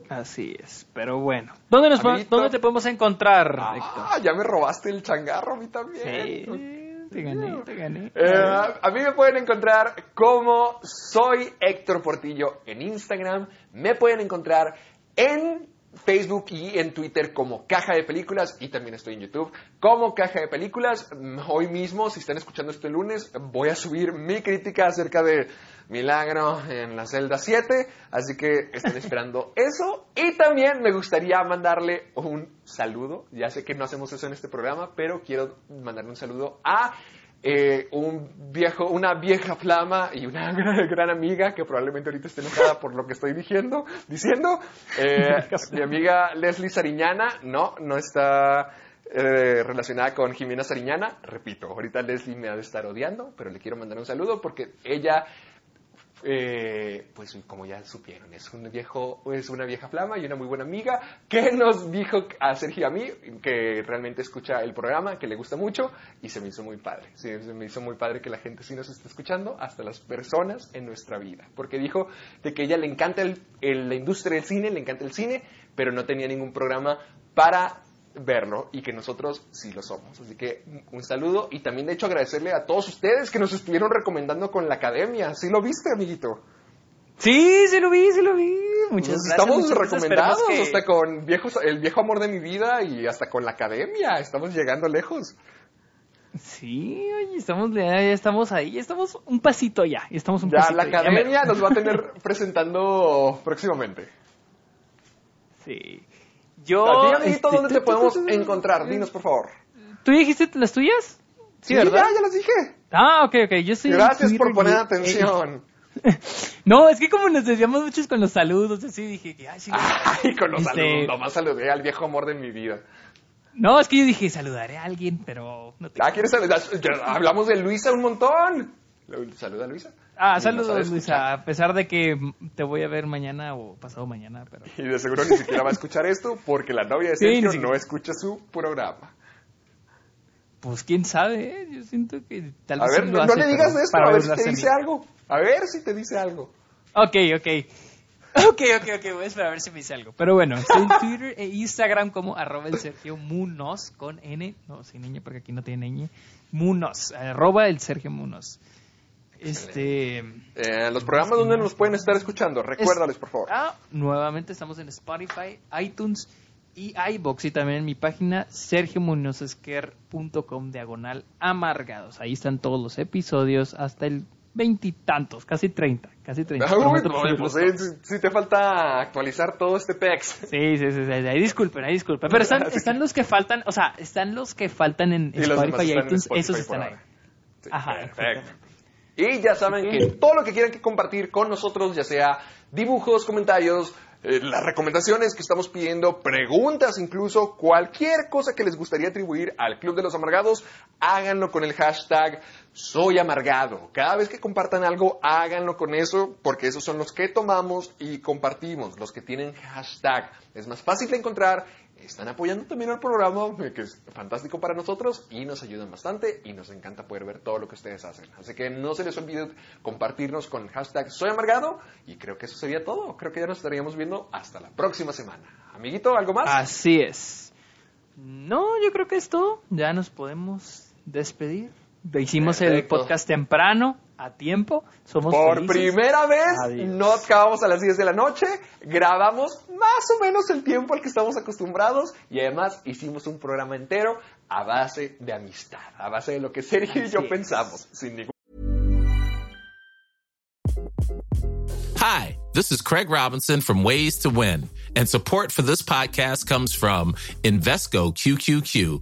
Speaker 2: Así es, pero bueno. ¿Dónde, nos ¿dónde te podemos encontrar,
Speaker 1: ah, ya me robaste el changarro a mí también.
Speaker 2: Sí, te gané, te gané.
Speaker 1: Eh, a mí me pueden encontrar como soy Héctor Portillo en Instagram. Me pueden encontrar en Facebook y en Twitter como Caja de Películas y también estoy en YouTube como Caja de Películas. Hoy mismo, si están escuchando este lunes, voy a subir mi crítica acerca de Milagro en la celda 7, así que estén esperando eso. Y también me gustaría mandarle un saludo, ya sé que no hacemos eso en este programa, pero quiero mandarle un saludo a eh, un viejo, una vieja flama y una gran, amiga que probablemente ahorita esté enojada por lo que estoy diciendo, diciendo. Eh, mi amiga Leslie Sariñana, no, no está eh, relacionada con Jimena Sariñana. Repito, ahorita Leslie me ha de estar odiando, pero le quiero mandar un saludo porque ella eh, pues como ya supieron, es un viejo, es una vieja flama y una muy buena amiga que nos dijo a Sergio y a mí que realmente escucha el programa, que le gusta mucho y se me hizo muy padre. se me hizo muy padre que la gente sí nos esté escuchando, hasta las personas en nuestra vida, porque dijo de que ella le encanta la industria del cine, le encanta el cine, pero no tenía ningún programa para verlo y que nosotros sí lo somos. Así que un saludo y también de hecho agradecerle a todos ustedes que nos estuvieron recomendando con la academia. ¿Sí lo viste, amiguito?
Speaker 2: Sí, sí lo vi, sí lo vi. Muchas gracias.
Speaker 1: Estamos recomendados hasta con viejos, el viejo amor de mi vida y hasta con la academia. Estamos llegando lejos.
Speaker 2: Sí, oye, estamos, ya estamos ahí, estamos un pasito ya, estamos un
Speaker 1: ya, La academia nos va a tener presentando próximamente.
Speaker 2: Sí. Yo.
Speaker 1: Este, ¿dónde te podemos encontrar? Dinos, por favor.
Speaker 2: ¿Tú dijiste las tuyas?
Speaker 1: Sí, ¿verdad? Ya, ya las dije.
Speaker 2: Ah, ok, ok. Yo
Speaker 1: Gracias por poner atención.
Speaker 2: no, es que como nos desviamos muchos con los saludos, así dije que, ay, sí.
Speaker 1: Ay, con los este, saludos. Nomás saludé al viejo amor de mi vida.
Speaker 2: No, es que yo dije, saludaré a alguien, pero
Speaker 1: no Ah, ¿quieres saludar? Hablamos de Luisa un montón. ¿Saluda a Luisa?
Speaker 2: Ah, saludos Luisa, a pesar de que te voy a ver mañana o pasado mañana, pero...
Speaker 1: Y de seguro ni siquiera va a escuchar esto porque la novia de Sergio no escucha su programa.
Speaker 2: Pues quién sabe, ¿eh? yo siento que
Speaker 1: tal vez... A ver, no, le digas esto, a ver si te dice algo. A ver si te dice algo.
Speaker 2: Ok, ok. Ok, ok, ok, voy a esperar a ver si me dice algo. Pero bueno, estoy en Twitter e Instagram como arroba el Sergio Munoz con N, no, sin ñ porque aquí no tiene ñ, Munoz, arroba el Sergio Munoz. Este...
Speaker 1: Eh, los programas donde nos pueden estar escuchando, recuérdales por favor.
Speaker 2: Ah, nuevamente estamos en Spotify, iTunes y iBox y también en mi página sergiomunozesquer.com diagonal amargados. Ahí están todos los episodios hasta el veintitantos, casi treinta, casi treinta. Prometo
Speaker 1: no, pues, eh, te falta actualizar todo este pex.
Speaker 2: Sí, sí, sí, sí, ahí disculpen, ahí disculpen. Pero están, están los que faltan, o sea, están los que faltan en Spotify y iTunes, esos están ahí. Ajá,
Speaker 1: perfecto. Y ya saben que- todo lo que quieran que compartir con nosotros, ya sea dibujos, comentarios, eh, las recomendaciones que estamos pidiendo, preguntas incluso, cualquier cosa que les gustaría atribuir al Club de los Amargados, háganlo con el hashtag Soy Amargado. Cada vez que compartan algo, háganlo con eso, porque esos son los que tomamos y compartimos, los que tienen hashtag. Es más fácil de encontrar están apoyando también al programa, eh, que es fantástico para nosotros y nos ayudan bastante y nos encanta poder ver todo lo que ustedes hacen. Así que no se les olvide compartirnos con el hashtag Soy Amargado y creo que eso sería todo. Creo que ya nos estaríamos viendo hasta la próxima semana. Amiguito, ¿algo más?
Speaker 2: Así es. No, yo creo que es todo. Ya nos podemos despedir. Hicimos el podcast temprano, a tiempo. Somos
Speaker 1: Por
Speaker 2: felices.
Speaker 1: primera vez
Speaker 2: Adiós.
Speaker 1: no acabamos a las 10 de la noche, grabamos más o menos el tiempo al que estamos acostumbrados y además hicimos un programa entero a base de amistad, a base de lo que Sergio y yo
Speaker 2: es.
Speaker 1: pensamos, sin ningún
Speaker 4: Hi, this is Craig Robinson from Ways to Win, and support for this podcast comes from Invesco QQQ,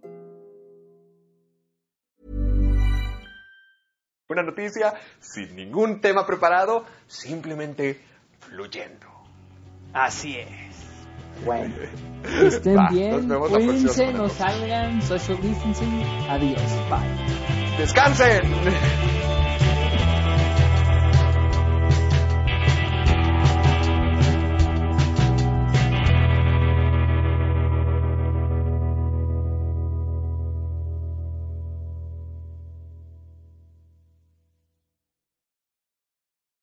Speaker 1: una noticia, sin ningún tema preparado, simplemente fluyendo.
Speaker 2: Así es. Bueno, estén
Speaker 1: Va, nos
Speaker 2: bien,
Speaker 1: próxima
Speaker 2: cuídense, no salgan, social distancing. Adiós, bye.
Speaker 1: ¡Descansen!